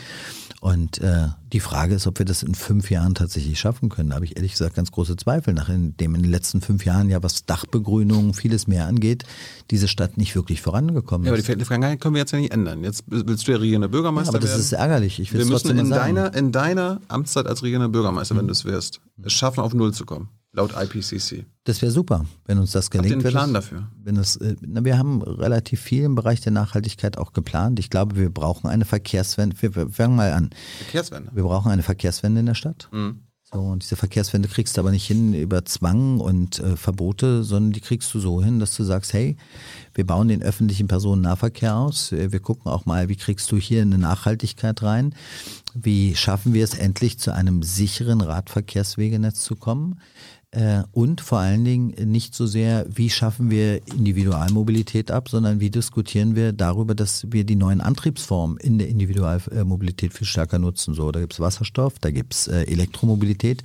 Und äh, die Frage ist, ob wir das in fünf Jahren tatsächlich schaffen können. Da habe ich ehrlich gesagt ganz große Zweifel, nachdem in den letzten fünf Jahren ja was Dachbegrünung, vieles mehr angeht, diese Stadt nicht wirklich vorangekommen Ja, aber ist. die Vergangenheit können wir jetzt ja nicht ändern. Jetzt willst du ja regierender Ja, Bürgermeister aber das werden. ist ärgerlich. Ich will wir müssen in sagen. deiner, in deiner Amtszeit als regierender Bürgermeister, wenn du es wirst, es schaffen, auf Null zu kommen. Laut IPCC. Das wäre super, wenn uns das Habt ihr gelingt. einen Plan das, dafür? Wenn das, äh, na, wir haben relativ viel im Bereich der Nachhaltigkeit auch geplant. Ich glaube, wir brauchen eine Verkehrswende. Wir, wir fangen mal an. Verkehrswende. Wir brauchen eine Verkehrswende in der Stadt. Mhm. So, und diese Verkehrswende kriegst du aber nicht hin über Zwang und äh, Verbote, sondern die kriegst du so hin, dass du sagst, hey, wir bauen den öffentlichen Personennahverkehr aus. Äh, Wir gucken auch mal, wie kriegst du hier eine Nachhaltigkeit rein? Wie schaffen wir es endlich zu einem sicheren Radverkehrswegenetz zu kommen? Äh, Und vor allen Dingen nicht so sehr, wie schaffen wir Individualmobilität ab, sondern wie diskutieren wir darüber, dass wir die neuen Antriebsformen in der Individualmobilität viel stärker nutzen. So, da gibt's Wasserstoff, da gibt's äh, Elektromobilität.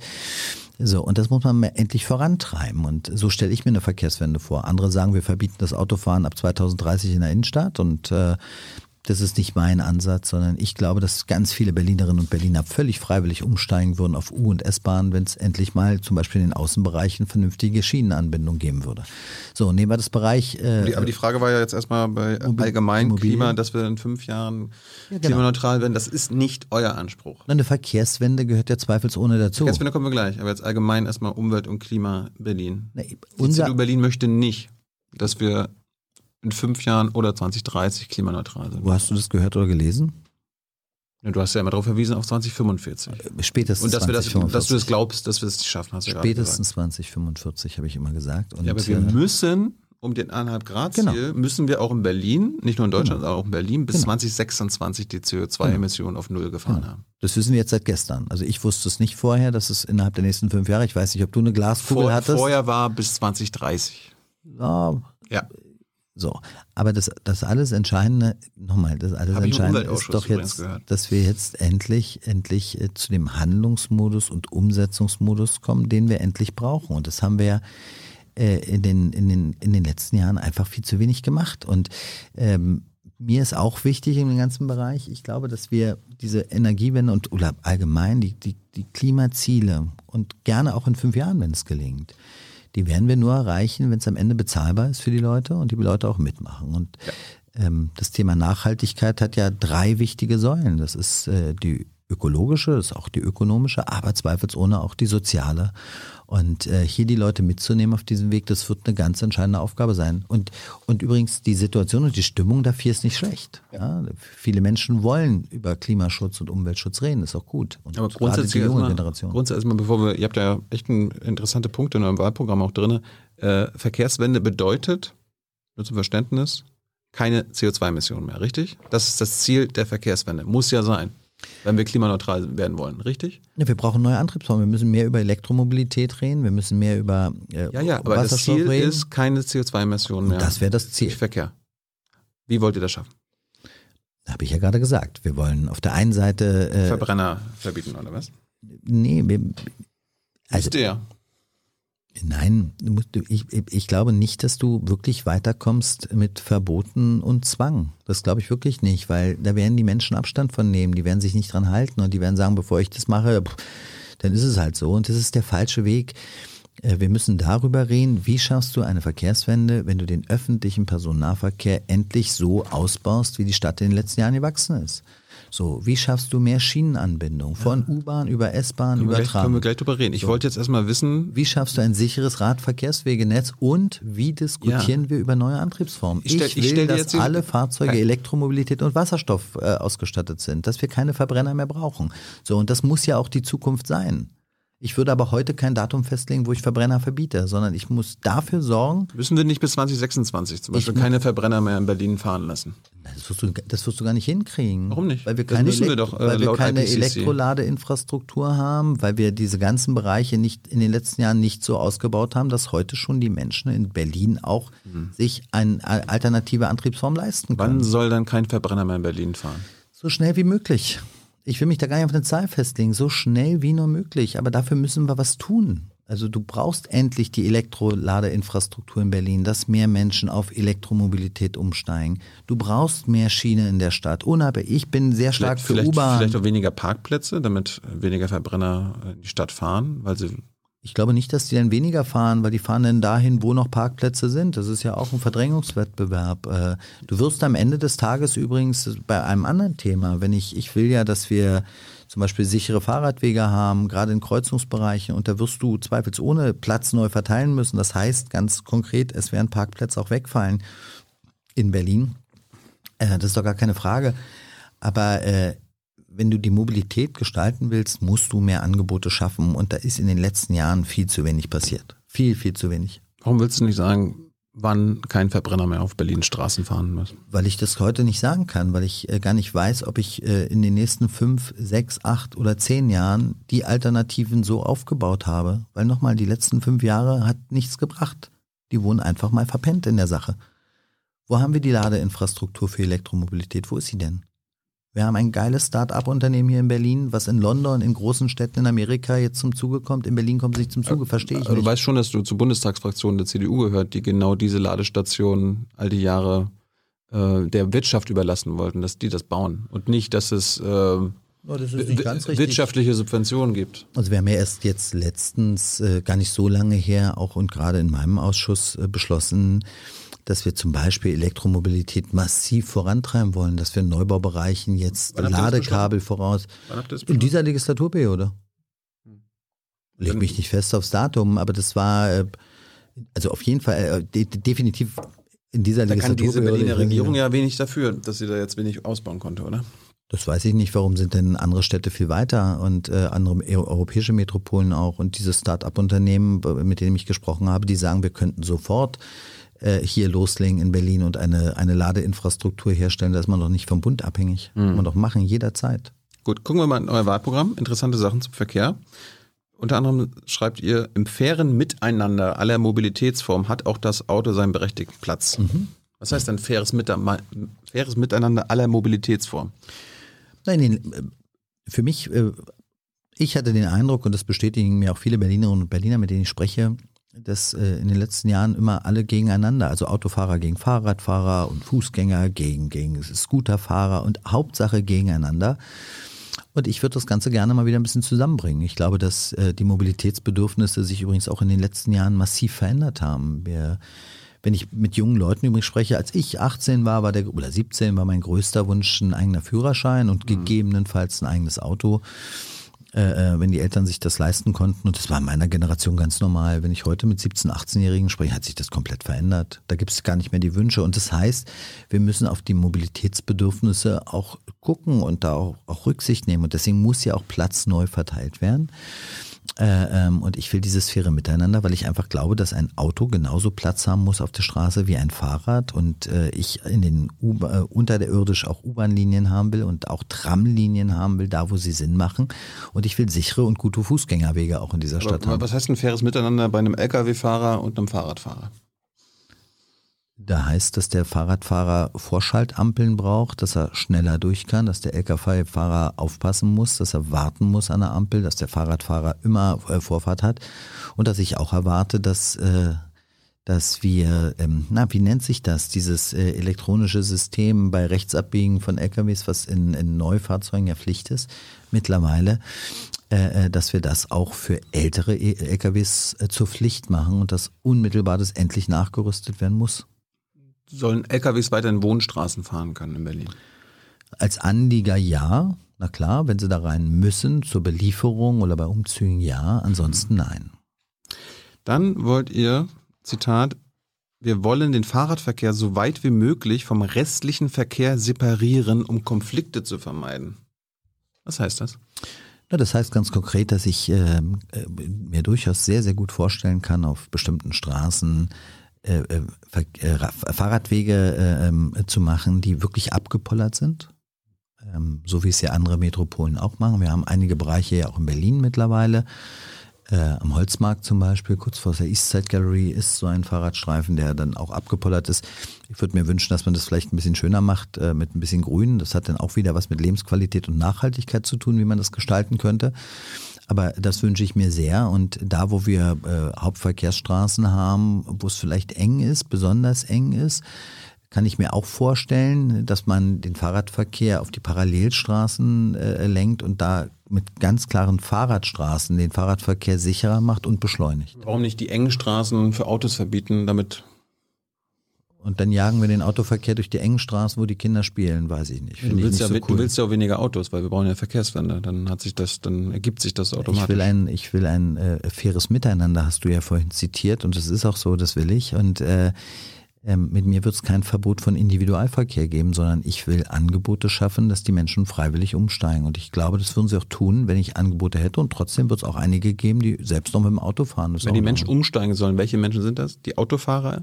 So, und das muss man endlich vorantreiben. Und so stelle ich mir eine Verkehrswende vor. Andere sagen, wir verbieten das Autofahren ab 2030 in der Innenstadt und äh, das ist nicht mein Ansatz, sondern ich glaube, dass ganz viele Berlinerinnen und Berliner völlig freiwillig umsteigen würden auf U- und S-Bahn, wenn es endlich mal zum Beispiel in den Außenbereichen vernünftige Schienenanbindung geben würde. So, nehmen wir das Bereich. Äh, Die, aber die Frage war ja jetzt erstmal bei Mobil- allgemein Immobilien. Klima, dass wir in fünf Jahren Ja, genau. klimaneutral werden. Das ist nicht euer Anspruch. eine Verkehrswende gehört ja zweifelsohne dazu. Verkehrswende kommen wir gleich, aber jetzt allgemein erstmal Umwelt und Klima Berlin. Die unser, CDU Berlin möchte nicht, dass wir in fünf Jahren oder 2030 klimaneutral sind. wo hast du das gehört oder gelesen? Ja, Du hast ja immer darauf verwiesen, auf 2045. Spätestens Und dass, wir das, 2045. dass du es glaubst, dass wir es schaffen, hast du. Spätestens 2045 habe ich immer gesagt. Und, Ja, aber wir äh, müssen, um den 1,5 Grad Ziel, Genau. müssen wir auch in Berlin, nicht nur in Deutschland, Genau. sondern auch in Berlin, bis Genau. 2026 die CO2-Emissionen auf Null gefahren Genau. haben. Das wissen wir jetzt seit gestern. Also ich wusste es nicht vorher, dass es innerhalb der nächsten fünf Jahre, ich weiß nicht, ob du eine Glaskugel Vor, hattest. vorher war bis 2030. Ja, Ja. So. Aber das, das alles Entscheidende, nochmal, das alles Hab Entscheidende ist doch jetzt, gehört. dass wir jetzt endlich, endlich äh, zu dem Handlungsmodus und Umsetzungsmodus kommen, den wir endlich brauchen. Und das haben wir ja äh, in den, in, den, in den letzten Jahren einfach viel zu wenig gemacht. Und ähm, mir ist auch wichtig in dem ganzen Bereich, ich glaube, dass wir diese Energiewende und oder allgemein die, die, die Klimaziele und gerne auch in fünf Jahren, wenn es gelingt, die werden wir nur erreichen, wenn es am Ende bezahlbar ist für die Leute und die Leute auch mitmachen. Und ähm, das Thema Nachhaltigkeit hat ja drei wichtige Säulen. Das ist äh, die ökologische, das ist auch die ökonomische, aber zweifelsohne auch die soziale. Und äh, hier die Leute mitzunehmen auf diesem Weg, das wird eine ganz entscheidende Aufgabe sein. Und, und übrigens, die Situation und die Stimmung dafür ist nicht schlecht. Ja. viele Menschen wollen über Klimaschutz und Umweltschutz reden, ist auch gut. Und Aber grundsätzlich die junge erstmal, Generation. grundsätzlich erstmal, bevor wir, ihr habt ja echt ein, interessante Punkte in eurem Wahlprogramm auch drin. Äh, Verkehrswende bedeutet, nur zum Verständnis, keine CO2-Emissionen mehr, richtig? Das ist das Ziel der Verkehrswende. Muss ja sein, wenn wir klimaneutral werden wollen, richtig? Ja, wir brauchen neue Antriebsformen. Wir müssen mehr über Elektromobilität reden. Wir müssen mehr über äh, Ja, ja, aber das Ziel reden. ist keine CO2-Emissionen Und mehr. das wäre das Ziel. Verkehr. Wie wollt ihr das schaffen? Habe ich ja gerade gesagt. Wir wollen auf der einen Seite, äh, Verbrenner verbieten oder was? nee, wir, also ihr ja. Nein, ich, ich glaube nicht, dass du wirklich weiterkommst mit Verboten und Zwang. Das glaube ich wirklich nicht, weil da werden die Menschen Abstand von nehmen, die werden sich nicht dran halten und die werden sagen, bevor ich das mache, dann ist es halt so. Und das ist der falsche Weg. Äh, Wir müssen darüber reden, wie schaffst du eine Verkehrswende, wenn du den öffentlichen Personennahverkehr endlich so ausbaust, wie die Stadt in den letzten Jahren gewachsen ist. So, wie schaffst du mehr Schienenanbindung von U-Bahn über S-Bahn über gleich, können Tram? wir gleich drüber reden. Ich wollte jetzt erstmal wissen, Wie schaffst du ein sicheres Radverkehrswegenetz und wie diskutieren wir über neue Antriebsformen? Ich Ich, stell- ich will, stell dir dass alle Fahrzeuge Kein- Elektromobilität und Wasserstoff äh, ausgestattet sind, dass wir keine Verbrenner mehr brauchen. So, und das muss ja auch die Zukunft sein. Ich würde aber heute kein Datum festlegen, wo ich Verbrenner verbiete, sondern ich muss dafür sorgen, müssen wir nicht bis 2026 zum Beispiel keine Verbrenner mehr in Berlin fahren lassen? das wirst du, das wirst du gar nicht hinkriegen. Warum nicht? Weil wir keine, wir doch, äh, weil wir keine. Elektroladeinfrastruktur haben, weil wir diese ganzen Bereiche nicht in den letzten Jahren nicht so ausgebaut haben, dass heute schon die Menschen in Berlin auch sich eine alternative Antriebsform leisten können. Mhm. Wann soll dann kein Verbrenner mehr in Berlin fahren? So schnell wie möglich. Ich will mich da gar nicht auf eine Zahl festlegen. So schnell wie nur möglich. Aber dafür müssen wir was tun. Also du brauchst endlich die Elektroladeinfrastruktur in Berlin, dass mehr Menschen auf Elektromobilität umsteigen. Du brauchst mehr Schiene in der Stadt. Unabhängig. Ich bin sehr stark Vielleicht, für U-Bahn. vielleicht auch weniger Parkplätze, damit weniger Verbrenner in die Stadt fahren, weil sie Ich glaube nicht, dass die dann weniger fahren, weil die fahren dann dahin, wo noch Parkplätze sind. Das ist ja auch ein Verdrängungswettbewerb. Äh, Du wirst am Ende des Tages übrigens bei einem anderen Thema, wenn ich, ich will ja, dass wir zum Beispiel sichere Fahrradwege haben, gerade in Kreuzungsbereichen, und da wirst du zweifelsohne Platz neu verteilen müssen. Das heißt ganz konkret, es werden Parkplätze auch wegfallen in Berlin. Äh, Das ist doch gar keine Frage. Aber äh, wenn du die Mobilität gestalten willst, musst du mehr Angebote schaffen. Und da ist in den letzten Jahren viel zu wenig passiert. Viel, viel zu wenig. Warum willst du nicht sagen, wann kein Verbrenner mehr auf Berlin Straßen fahren muss? Weil ich das heute nicht sagen kann, weil ich äh, gar nicht weiß, ob ich äh, in den nächsten fünf, sechs, acht oder zehn Jahren die Alternativen so aufgebaut habe. Weil nochmal, die letzten fünf Jahre hat nichts gebracht. Die wurden einfach mal verpennt in der Sache. Wo haben wir die Ladeinfrastruktur für Elektromobilität? Wo ist sie denn? Wir haben ein geiles Start-up-Unternehmen hier in Berlin, was in London, in großen Städten in Amerika jetzt zum Zuge kommt. In Berlin kommt es nicht zum Zuge, verstehe ich Aber du nicht. weißt schon, dass du zur Bundestagsfraktion der CDU gehört, die genau diese Ladestationen all die Jahre äh, der Wirtschaft überlassen wollten, dass die das bauen und nicht, dass es äh, Oh, das ist nicht ganz richtig. wirtschaftliche Subventionen gibt. Also wir haben ja erst jetzt letztens, äh, gar nicht so lange her, auch und gerade in meinem Ausschuss äh, beschlossen, dass wir zum Beispiel Elektromobilität massiv vorantreiben wollen, dass wir in Neubaubereichen jetzt Ladekabel voraus. In dieser Legislaturperiode. Leg mich nicht fest aufs Datum, aber das war äh, also auf jeden Fall äh, de definitiv in dieser Da kann diese. Berliner Regierung ja wenig dafür, dass sie da jetzt wenig ausbauen konnte, oder? Das weiß ich nicht. Warum sind denn andere Städte viel weiter und äh, andere eu- europäische Metropolen auch? Und diese Start-up-Unternehmen, b- mit denen ich gesprochen habe, die sagen, wir könnten sofort äh, hier loslegen in Berlin und eine, eine Ladeinfrastruktur herstellen. Da ist man doch nicht vom Bund abhängig. Kann man doch machen, jederzeit. Gut, gucken wir mal in euer Wahlprogramm. Interessante Sachen zum Verkehr. Unter anderem schreibt ihr, im fairen Miteinander aller Mobilitätsformen hat auch das Auto seinen berechtigten Platz. Was heißt denn faires, Mite- faires Miteinander aller Mobilitätsformen? Nein, äh, für mich, äh, ich hatte den Eindruck, und das bestätigen mir auch viele Berlinerinnen und Berliner, mit denen ich spreche, dass äh, in den letzten Jahren immer alle gegeneinander, also Autofahrer gegen Fahrradfahrer und Fußgänger gegen, gegen Scooterfahrer und Hauptsache gegeneinander. Und ich würde das Ganze gerne mal wieder ein bisschen zusammenbringen. Ich glaube, dass äh, die Mobilitätsbedürfnisse sich übrigens auch in den letzten Jahren massiv verändert haben. Wir, wenn ich mit jungen Leuten übrigens spreche, als ich 18 war, war der, oder 17 war mein größter Wunsch ein eigener Führerschein und gegebenenfalls ein eigenes Auto äh, äh, wenn die Eltern sich das leisten konnten. Und das war in meiner Generation ganz normal. Wenn ich heute mit 17-, 18-Jährigen spreche, hat sich das komplett verändert. Da gibt es gar nicht mehr die Wünsche. Und das heißt, wir müssen auf die Mobilitätsbedürfnisse auch gucken und da auch, auch Rücksicht nehmen. Und deswegen muss ja auch Platz neu verteilt werden. Äh, ähm, und ich will dieses faire Miteinander, weil ich einfach glaube, dass ein Auto genauso Platz haben muss auf der Straße wie ein Fahrrad und äh, ich in den U äh, unterirdisch auch U-Bahn-Linien haben will und auch Tramlinien haben will, da wo sie Sinn machen. Und ich will sichere und gute Fußgängerwege auch in dieser Stadt Aber haben. was heißt ein faires Miteinander bei einem Lkw-Fahrer und einem Fahrradfahrer? Da heißt, dass der Fahrradfahrer Vorschaltampeln braucht, dass er schneller durch kann, dass der Lkw-Fahrer aufpassen muss, dass er warten muss an der Ampel, dass der Fahrradfahrer immer äh, Vorfahrt hat und dass ich auch erwarte, dass, äh, dass wir, ähm, na, wie nennt sich das, dieses äh, elektronische System bei Rechtsabbiegen von LKWs, was in, in Neufahrzeugen ja Pflicht ist mittlerweile, dass wir das auch für ältere E- LKWs zur Pflicht machen und dass unmittelbar das endlich nachgerüstet werden muss. Sollen LKWs weiter in Wohnstraßen fahren können in Berlin? Als Anlieger ja, na klar, wenn sie da rein müssen, zur Belieferung oder bei Umzügen ja, ansonsten nein. Dann wollt ihr, Zitat, wir wollen den Fahrradverkehr so weit wie möglich vom restlichen Verkehr separieren, um Konflikte zu vermeiden. Was heißt das? Ja, das heißt ganz konkret, dass ich ähm, äh, mir durchaus sehr, sehr gut vorstellen kann, auf bestimmten Straßen äh, äh, äh, Ra- Fahrradwege äh, ähm, zu machen, die wirklich abgepollert sind. Ähm, so wie es ja andere Metropolen auch machen. Wir haben einige Bereiche ja auch in Berlin mittlerweile. Am Holzmarkt zum Beispiel, kurz vor der Eastside Gallery, ist so ein Fahrradstreifen, der dann auch abgepollert ist. Ich würde mir wünschen, dass man das vielleicht ein bisschen schöner macht, mit ein bisschen Grün. Das hat dann auch wieder was mit Lebensqualität und Nachhaltigkeit zu tun, wie man das gestalten könnte. Aber das wünsche ich mir sehr. Und da, wo wir äh, Hauptverkehrsstraßen haben, wo es vielleicht eng ist, besonders eng ist, kann ich mir auch vorstellen, dass man den Fahrradverkehr auf die Parallelstraßen äh, lenkt und da mit ganz klaren Fahrradstraßen den Fahrradverkehr sicherer macht und beschleunigt. Warum nicht die engen Straßen für Autos verbieten, damit Und dann jagen wir den Autoverkehr durch die engen Straßen, wo die Kinder spielen, weiß ich nicht. du Finde ich willst, nicht ja, so du cool. willst ja auch weniger Autos, weil wir brauchen ja Verkehrswende. Dann hat sich das, dann ergibt sich das automatisch. Ich will ein, ich will ein äh, faires Miteinander, hast du ja vorhin zitiert, und das ist auch so, das will ich. Und äh, ähm, mit mir wird es kein Verbot von Individualverkehr geben, sondern ich will Angebote schaffen, dass die Menschen freiwillig umsteigen. Und ich glaube, das würden sie auch tun, wenn ich Angebote hätte. Und trotzdem wird es auch einige geben, die selbst noch mit dem Auto fahren. Das Wenn die Menschen umsteigen sollen, welche Menschen sind das? Die Autofahrer?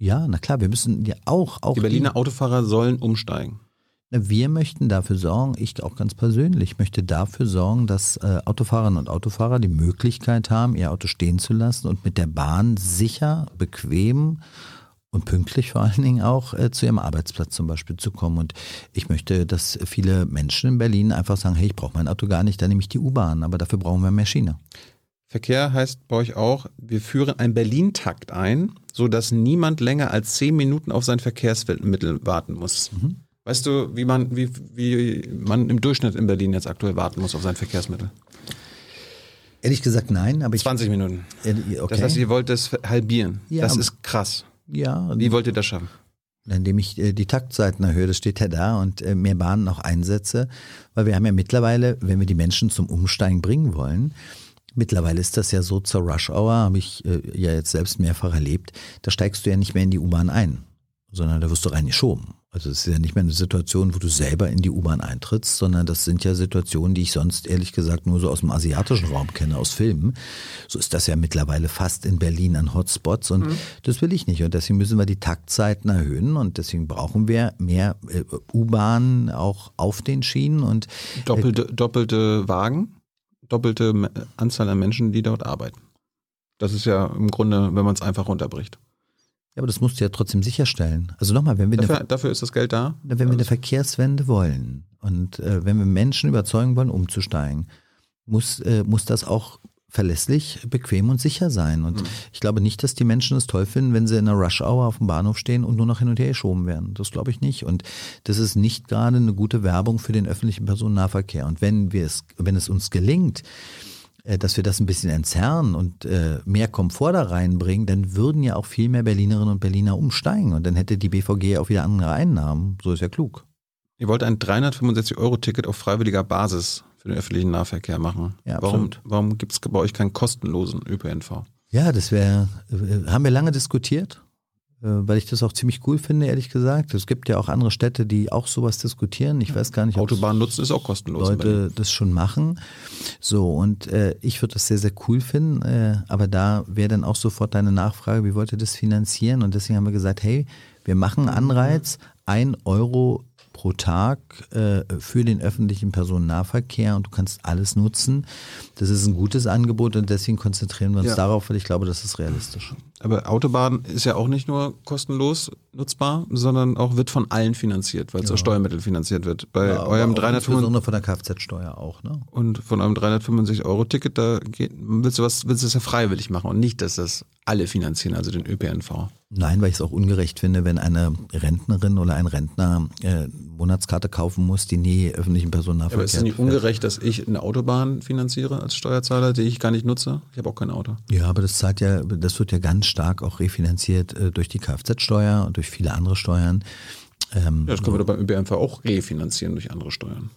Ja, na klar, wir müssen ja auch, auch Die Berliner Autofahrer sollen umsteigen. Wir möchten dafür sorgen, ich auch ganz persönlich, möchte dafür sorgen, dass äh, Autofahrerinnen und Autofahrer die Möglichkeit haben, ihr Auto stehen zu lassen und mit der Bahn sicher, bequem und pünktlich vor allen Dingen auch äh, zu ihrem Arbeitsplatz zum Beispiel zu kommen. Und ich möchte, dass viele Menschen in Berlin einfach sagen, hey, ich brauche mein Auto gar nicht, dann nehme ich die U-Bahn, aber dafür brauchen wir mehr Schiene. Verkehr heißt bei euch auch, wir führen einen Berlin-Takt ein, sodass niemand länger als zehn Minuten auf sein Verkehrsmittel warten muss. Weißt du, wie man, wie, wie man im Durchschnitt in Berlin jetzt aktuell warten muss auf sein Verkehrsmittel? Ehrlich gesagt nein, aber ich... 20 Minuten. Äh, okay. Das heißt, ihr wollt das halbieren. Ja, das ist krass. ja, Wie wollt ihr das schaffen? indem ich äh, die Taktzeiten erhöhe, das steht ja da, und äh, mehr Bahnen auch einsetze, weil wir haben ja mittlerweile, wenn wir die Menschen zum Umsteigen bringen wollen, mittlerweile ist das ja so zur Rush Hour, habe ich äh, ja jetzt selbst mehrfach erlebt, da steigst du ja nicht mehr in die U-Bahn ein, sondern da wirst du reingeschoben. Also es ist ja nicht mehr eine Situation, wo du selber in die U-Bahn eintrittst, sondern das sind ja Situationen, die ich sonst ehrlich gesagt nur so aus dem asiatischen Raum kenne, aus Filmen. So ist das ja mittlerweile fast in Berlin an Hotspots und das will ich nicht. Und deswegen müssen wir die Taktzeiten erhöhen und deswegen brauchen wir mehr äh, U-Bahnen auch auf den Schienen und Doppelte, doppelte Wagen, doppelte Anzahl an Menschen, die dort arbeiten. Das ist ja im Grunde, wenn man es einfach runterbricht. ja, aber das musst du ja trotzdem sicherstellen. Also nochmal, wenn wir eine Dafür, dafür ist das Geld da. Wenn wir eine Verkehrswende wollen und äh, wenn wir Menschen überzeugen wollen, umzusteigen, muss, äh, muss das auch verlässlich, bequem und sicher sein. Und ich glaube nicht, dass die Menschen es toll finden, wenn sie in einer Rush-Hour auf dem Bahnhof stehen und nur noch hin und her geschoben werden. Das glaube ich nicht. Und das ist nicht gerade eine gute Werbung für den öffentlichen Personennahverkehr. Und wenn wir es, wenn es uns gelingt, äh, dass wir das ein bisschen entzerren und äh, mehr Komfort da reinbringen, dann würden ja auch viel mehr Berlinerinnen und Berliner umsteigen und dann hätte die BVG auch wieder andere Einnahmen. So ist ja klug. Ihr wollt ein 365-Euro-Ticket auf freiwilliger Basis für den öffentlichen Nahverkehr machen. Ja, warum warum gibt es bei euch keinen kostenlosen ÖPNV? Ja, das wäre, äh, haben wir lange diskutiert, äh, weil ich das auch ziemlich cool finde, ehrlich gesagt. Es gibt ja auch andere Städte, die auch sowas diskutieren. Ich weiß gar nicht, ob Autobahn nutzen ist auch kostenlos. Leute das schon machen. So, und äh, ich würde das sehr, sehr cool finden, äh, aber da wäre dann auch sofort deine Nachfrage, wie wollt ihr das finanzieren? Und deswegen haben wir gesagt, hey, wir machen einen Anreiz, ein Euro pro Tag äh, für den öffentlichen Personennahverkehr und du kannst alles nutzen. Das ist ein gutes Angebot und deswegen konzentrieren wir uns Ja. darauf, weil ich glaube, das ist realistisch. Aber Autobahn ist ja auch nicht nur kostenlos nutzbar, sondern auch wird von allen finanziert, weil es aus Steuermitteln finanziert wird. Bei Aber eurem auch 365 insbesondere von der Kfz-Steuer auch. Ne? und von eurem 365 Euro Ticket, da geht, willst du was, willst du das ja freiwillig machen und nicht, dass das alle finanzieren, also den ÖPNV. Nein, weil ich es auch ungerecht finde, wenn eine Rentnerin oder ein Rentner äh, Monatskarte kaufen muss, die nie öffentlichen Personennahverkehr Aber ist es nicht ungerecht, dass ich eine Autobahn finanziere als Steuerzahler, die ich gar nicht nutze? Ich habe auch kein Auto. Ja, aber das zahlt ja, das wird ja ganz stark auch refinanziert äh, durch die Kfz-Steuer und durch viele andere Steuern. Ähm, Ja, das können wir doch beim ÖPNV auch refinanzieren durch andere Steuern.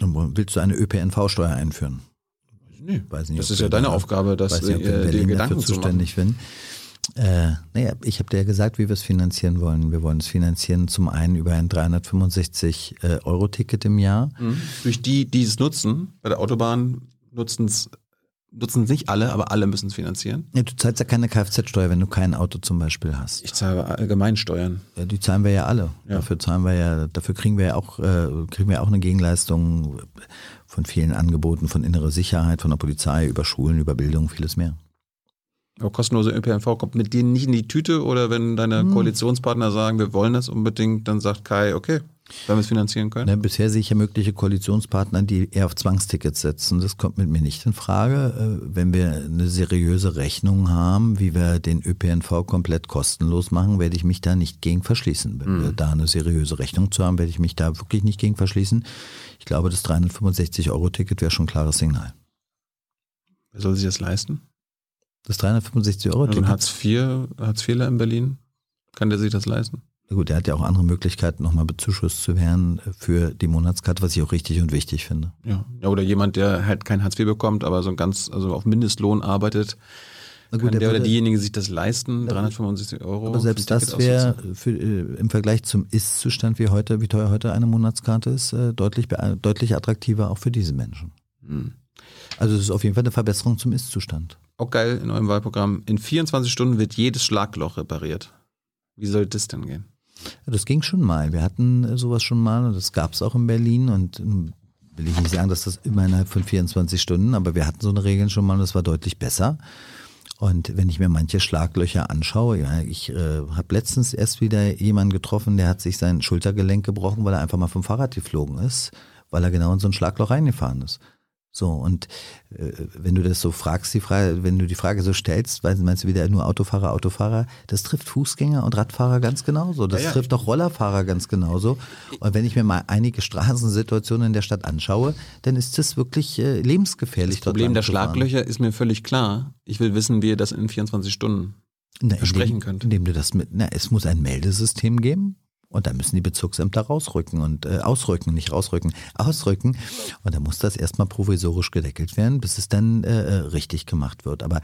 Willst du eine ÖPNV-Steuer einführen? Nee, Weiß nicht, das ist ja deine da- Aufgabe, das weiß nicht, ob wir in äh, Berlin Gedanken dafür zuständig bin. Äh, naja, ich habe dir ja gesagt, wie wir es finanzieren wollen. Wir wollen es finanzieren zum einen über ein 365 äh, Euro Ticket im Jahr. Mhm. Durch die, die es nutzen, bei der Autobahn nutzen es nutzen es nicht alle, aber alle müssen es finanzieren. Ja, du zahlst ja keine Kfz-Steuer, wenn du kein Auto zum Beispiel hast. Ich zahle allgemein Steuern. Ja, die zahlen wir ja alle. Ja. Dafür zahlen wir ja, dafür kriegen wir ja auch, äh, kriegen wir auch eine Gegenleistung von vielen Angeboten, von innere Sicherheit, von der Polizei, über Schulen, über Bildung, vieles mehr. Aber kostenlose ÖPNV kommt mit dir nicht in die Tüte oder wenn deine Hm. Koalitionspartner sagen, wir wollen das unbedingt, dann sagt Kai, okay, wenn wir es finanzieren können. Ne, bisher sehe ich ja mögliche Koalitionspartner, die eher auf Zwangstickets setzen. Das kommt mit mir nicht in Frage. Äh, Wenn wir eine seriöse Rechnung haben, wie wir den ÖPNV komplett kostenlos machen, werde ich mich da nicht gegen verschließen. Wenn wir da eine seriöse Rechnung zu haben, werde ich mich da wirklich nicht gegen verschließen. Ich glaube, das 365-Euro-Ticket wäre schon ein klares Signal. Wer soll sich das leisten? Das Also ein 365-Euro-Ticket. Hartz IV, Hartz IVler in Berlin, kann der sich das leisten? Gut, er hat ja auch andere Möglichkeiten, nochmal bezuschusst zu werden äh, für die Monatskarte, was ich auch richtig und wichtig finde. Ja. ja. Oder jemand, der halt kein Hartz IV bekommt, aber so ein ganz, also auf Mindestlohn arbeitet, Na kann der oder würde- diejenige sich das leisten, 365 Euro. Aber selbst das wäre äh, im Vergleich zum Ist-Zustand wie heute, wie teuer heute eine Monatskarte ist, äh, deutlich, deutlich attraktiver auch für diese Menschen. Hm. Also es ist auf jeden Fall eine Verbesserung zum Ist-Zustand. Auch geil in eurem Wahlprogramm. In 24 Stunden wird jedes Schlagloch repariert. Wie soll das denn gehen? Das ging schon mal. Wir hatten äh, sowas schon mal und das gab es auch in Berlin und ähm, will ich nicht sagen, dass das immer innerhalb von 24 Stunden, aber wir hatten so eine Regel schon mal und das war deutlich besser. Und wenn ich mir manche Schlaglöcher anschaue, ich äh, habe letztens erst wieder jemanden getroffen, der hat sich sein Schultergelenk gebrochen, weil er einfach mal vom Fahrrad geflogen ist, weil er genau in so ein Schlagloch reingefahren ist. So, und äh, wenn du das so fragst, die Frage, wenn du die Frage so stellst, weil meinst du wieder nur Autofahrer, Autofahrer, das trifft Fußgänger und Radfahrer ganz genauso. Das Ja, ja, trifft auch Rollerfahrer ganz genauso. Und wenn ich mir mal einige Straßensituationen in der Stadt anschaue, dann ist das wirklich äh, lebensgefährlich. Das Problem der. Schlaglöcher ist mir völlig klar. Ich will wissen, wie ihr das in 24 Stunden Na, versprechen indem, könnt. Indem du das mit, na, es muss ein Meldesystem geben. Und da müssen die Bezirksämter rausrücken und äh, ausrücken, nicht rausrücken, ausrücken. Und da muss das erstmal provisorisch gedeckelt werden, bis es dann äh, äh, richtig gemacht wird. Aber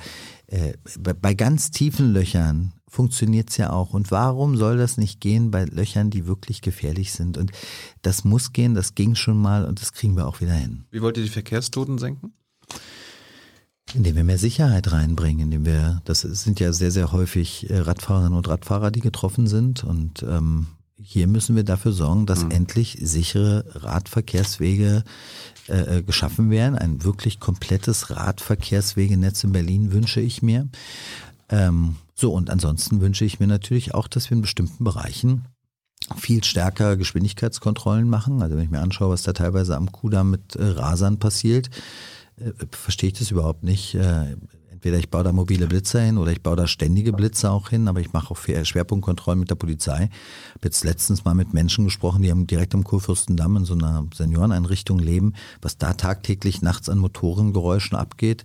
äh, bei, ganz tiefen Löchern funktioniert's ja auch. Und warum soll das nicht gehen bei Löchern, die wirklich gefährlich sind? Und das muss gehen, das ging schon mal und das kriegen wir auch wieder hin. Wie wollt ihr die Verkehrstoten senken? Indem wir mehr Sicherheit reinbringen, indem wir, das sind ja sehr, sehr häufig äh, Radfahrerinnen und Radfahrer, die getroffen sind. Und ähm, hier müssen wir dafür sorgen, dass endlich sichere Radverkehrswege äh, äh, geschaffen werden. Ein wirklich komplettes Radverkehrswegenetz in Berlin wünsche ich mir. Ähm, so, und ansonsten wünsche ich mir natürlich auch, dass wir in bestimmten Bereichen viel stärker Geschwindigkeitskontrollen machen. Also wenn ich mir anschaue, was da teilweise am Kudamm mit äh, Rasern passiert, äh, verstehe ich das überhaupt nicht. Äh, entweder ich baue da mobile Blitzer hin oder ich baue da ständige Blitzer auch hin, aber ich mache auch Fair- Schwerpunktkontrollen mit der Polizei. Habe jetzt letztens mal mit Menschen gesprochen, die direkt am Kurfürstendamm in so einer Senioreneinrichtung leben, was da tagtäglich nachts an Motorengeräuschen abgeht.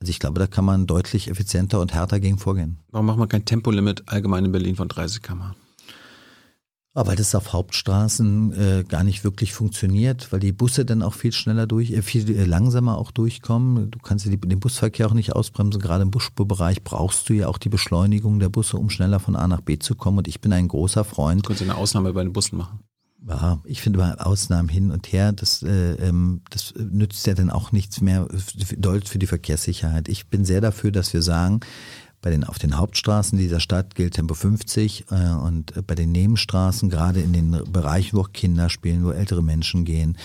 Also ich glaube, da kann man deutlich effizienter und härter gegen vorgehen. Warum machen wir kein Tempolimit allgemein in Berlin von 30 km? Aber das auf Hauptstraßen äh, gar nicht wirklich funktioniert, weil die Busse dann auch viel schneller durch, äh, viel äh, langsamer auch durchkommen. Du kannst ja den Busverkehr auch nicht ausbremsen. Gerade im Busspurbereich brauchst du ja auch die Beschleunigung der Busse, um schneller von A nach B zu kommen. Und ich bin ein großer Freund. Du könntest eine Ausnahme bei den Bussen machen. Ja, ich finde bei Ausnahmen hin und her, das, äh, ähm, das nützt ja dann auch nichts mehr doll für die Verkehrssicherheit. Ich bin sehr dafür, dass wir sagen, Bei den, auf den Hauptstraßen dieser Stadt gilt Tempo 50 äh, und bei den Nebenstraßen, gerade in den Bereichen, wo auch Kinder spielen, wo ältere Menschen gehen,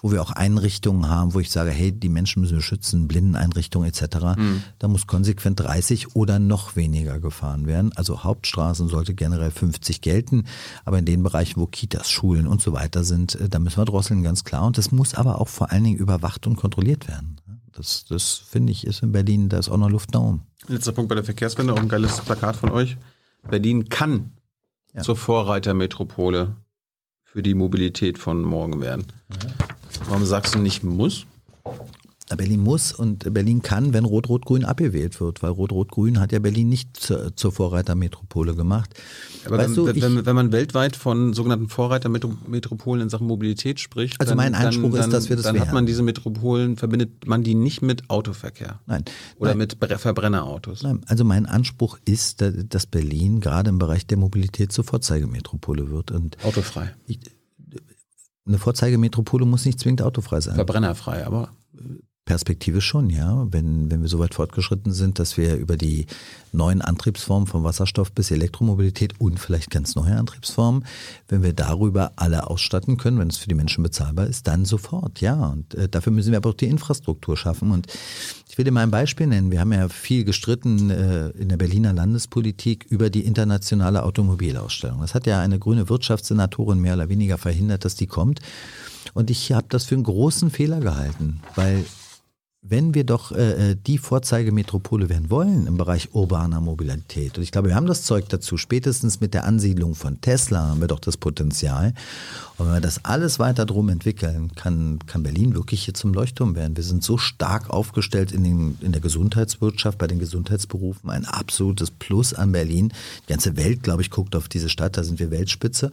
wo wir auch Einrichtungen haben, wo ich sage, hey, die Menschen müssen wir schützen, Blindeneinrichtungen etc., Mhm. da muss konsequent 30 oder noch weniger gefahren werden. Also Hauptstraßen sollte generell 50 gelten, aber in den Bereichen, wo Kitas, Schulen und so weiter sind, äh, da müssen wir drosseln, ganz klar. Und das muss aber auch vor allen Dingen überwacht und kontrolliert werden. Das, das finde ich, ist in Berlin, da ist auch noch Luft nach oben. Letzter Punkt bei der Verkehrswende, auch ein geiles Plakat von euch. Berlin kann Ja. zur Vorreitermetropole für die Mobilität von morgen werden. Warum sagst du nicht muss? Berlin muss und Berlin kann, wenn Rot-Rot-Grün abgewählt wird, weil Rot-Rot-Grün hat ja Berlin nicht zur, zur Vorreitermetropole gemacht. Aber Weißt wenn, du, wenn, ich- wenn, wenn man weltweit von sogenannten Vorreitermetropolen in Sachen Mobilität spricht, Also dann, mein Anspruch dann, ist, dass wir das dann hat man diese Metropolen, verbindet man die nicht mit Autoverkehr Nein. oder Nein. mit Bre- Verbrennerautos. Nein, also mein Anspruch ist, da- dass Berlin gerade im Bereich der Mobilität zur Vorzeigemetropole wird. Und Autofrei, ich, eine Vorzeigemetropole muss nicht zwingend autofrei sein. verbrennerfrei, aber Perspektive schon, ja. Wenn, wenn wir so weit fortgeschritten sind, dass wir über die neuen Antriebsformen von Wasserstoff bis Elektromobilität und vielleicht ganz neue Antriebsformen, wenn wir darüber alle ausstatten können, wenn es für die Menschen bezahlbar ist, dann sofort, ja. Und äh, dafür müssen wir aber auch die Infrastruktur schaffen. Und ich will dir mal ein Beispiel nennen. Wir haben ja viel gestritten äh, in der Berliner Landespolitik über die internationale Automobilausstellung. Das hat ja eine grüne Wirtschaftssenatorin mehr oder weniger verhindert, dass die kommt. Und ich habe das für einen großen Fehler gehalten, weil wenn wir doch äh, äh, die Vorzeigemetropole werden wollen im Bereich urbaner Mobilität, und ich glaube, wir haben das Zeug dazu, spätestens mit der Ansiedlung von Tesla haben wir doch das Potenzial. Und wenn wir das alles weiter drum entwickeln, kann, kann Berlin wirklich hier zum Leuchtturm werden. Wir sind so stark aufgestellt in, den, in der Gesundheitswirtschaft, bei den Gesundheitsberufen, ein absolutes Plus an Berlin. Die ganze Welt, glaube ich, guckt auf diese Stadt, da sind wir Weltspitze.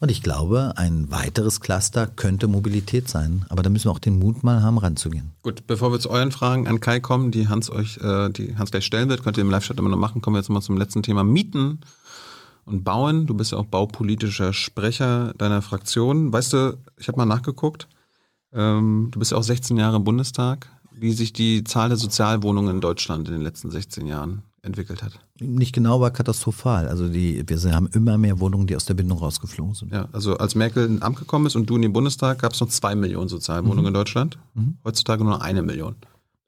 Und ich glaube, ein weiteres Cluster könnte Mobilität sein. Aber da müssen wir auch den Mut mal haben, ranzugehen. Gut, bevor wir zu euren Fragen an Kai kommen, die Hans euch, äh, die Hans gleich stellen wird, könnt ihr im Live-Chat immer noch machen, kommen wir jetzt mal zum letzten Thema Mieten und Bauen. Du bist ja auch baupolitischer Sprecher deiner Fraktion. Weißt du, ich habe mal nachgeguckt, ähm, du bist ja auch 16 Jahre im Bundestag, wie sich die Zahl der Sozialwohnungen in Deutschland in den letzten 16 Jahren entwickelt hat. Nicht genau, aber katastrophal. Also die, wir haben immer mehr Wohnungen, die aus der Bindung rausgeflogen sind. Ja, also als Merkel ins Amt gekommen ist und du in den Bundestag, gab es noch zwei Millionen Sozialwohnungen in Deutschland. Heutzutage nur eine Million.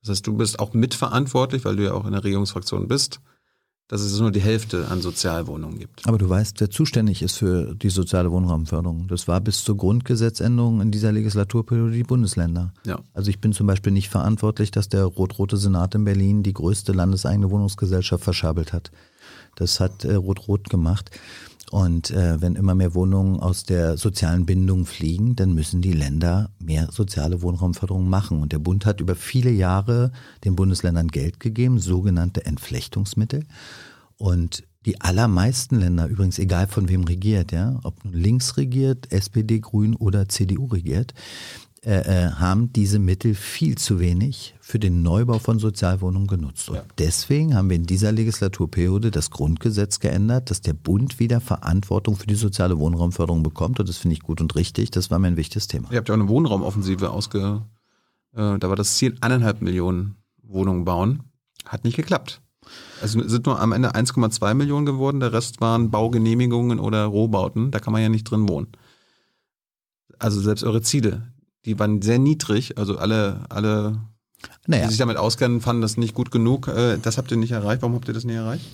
Das heißt, du bist auch mitverantwortlich, weil du ja auch in der Regierungsfraktion bist, dass es nur die Hälfte an Sozialwohnungen gibt. Aber du weißt, wer zuständig ist für die soziale Wohnraumförderung. Das war bis zur Grundgesetzänderung in dieser Legislaturperiode die Bundesländer. Ja. Also ich bin zum Beispiel nicht verantwortlich, dass der rot-rote Senat in Berlin die größte landeseigene Wohnungsgesellschaft verschabelt hat. Das hat äh, Rot-Rot gemacht. Und äh, wenn immer mehr Wohnungen aus der sozialen Bindung fliegen, dann müssen die Länder mehr soziale Wohnraumförderung machen. Und der Bund hat über viele Jahre den Bundesländern Geld gegeben, sogenannte Entflechtungsmittel. Und die allermeisten Länder, übrigens egal von wem regiert, ja, ob nun links regiert, SPD, Grün oder CDU regiert, äh, äh, haben diese Mittel viel zu wenig für den Neubau von Sozialwohnungen genutzt. Und deswegen haben wir in dieser Legislaturperiode das Grundgesetz geändert, dass der Bund wieder Verantwortung für die soziale Wohnraumförderung bekommt. Und das finde ich gut und richtig. Das war mir ein wichtiges Thema. Ihr habt ja auch eine Wohnraumoffensive ausge... Äh, da war das Ziel, eineinhalb Millionen Wohnungen bauen. Hat nicht geklappt. Also sind nur am Ende 1,2 Millionen geworden, der Rest waren Baugenehmigungen oder Rohbauten. Da kann man ja nicht drin wohnen. Also selbst eure Ziele, die waren sehr niedrig. Also alle, alle die Naja, sich damit auskennen, fanden das nicht gut genug. Äh, Das habt ihr nicht erreicht. Warum habt ihr das nicht erreicht?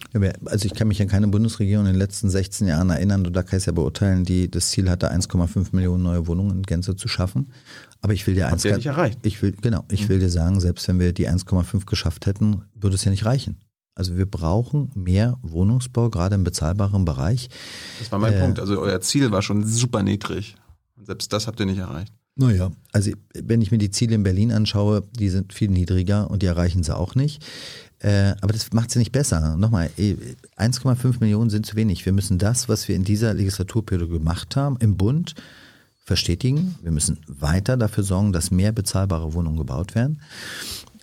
also ich kann mich an keine Bundesregierung in den letzten 16 Jahren erinnern, du da kannst ja beurteilen, die das Ziel hatte, 1,5 Millionen neue Wohnungen in Gänze zu schaffen. Aber ich will dir eins nicht erreicht. Ich will, genau, ich will dir sagen, selbst wenn wir die 1,5 geschafft hätten, würde es ja nicht reichen. Also wir brauchen mehr Wohnungsbau, gerade im bezahlbaren Bereich. Das war mein Äh. Punkt. Also euer Ziel war schon super niedrig. Und selbst das habt ihr nicht erreicht. Naja. Also wenn ich mir die Ziele in Berlin anschaue, die sind viel niedriger und die erreichen sie auch nicht. Äh, aber das macht sie nicht besser. Nochmal, eh, 1,5 Millionen sind zu wenig. Wir müssen das, was wir in dieser Legislaturperiode gemacht haben, im Bund verstetigen. Wir müssen weiter dafür sorgen, dass mehr bezahlbare Wohnungen gebaut werden.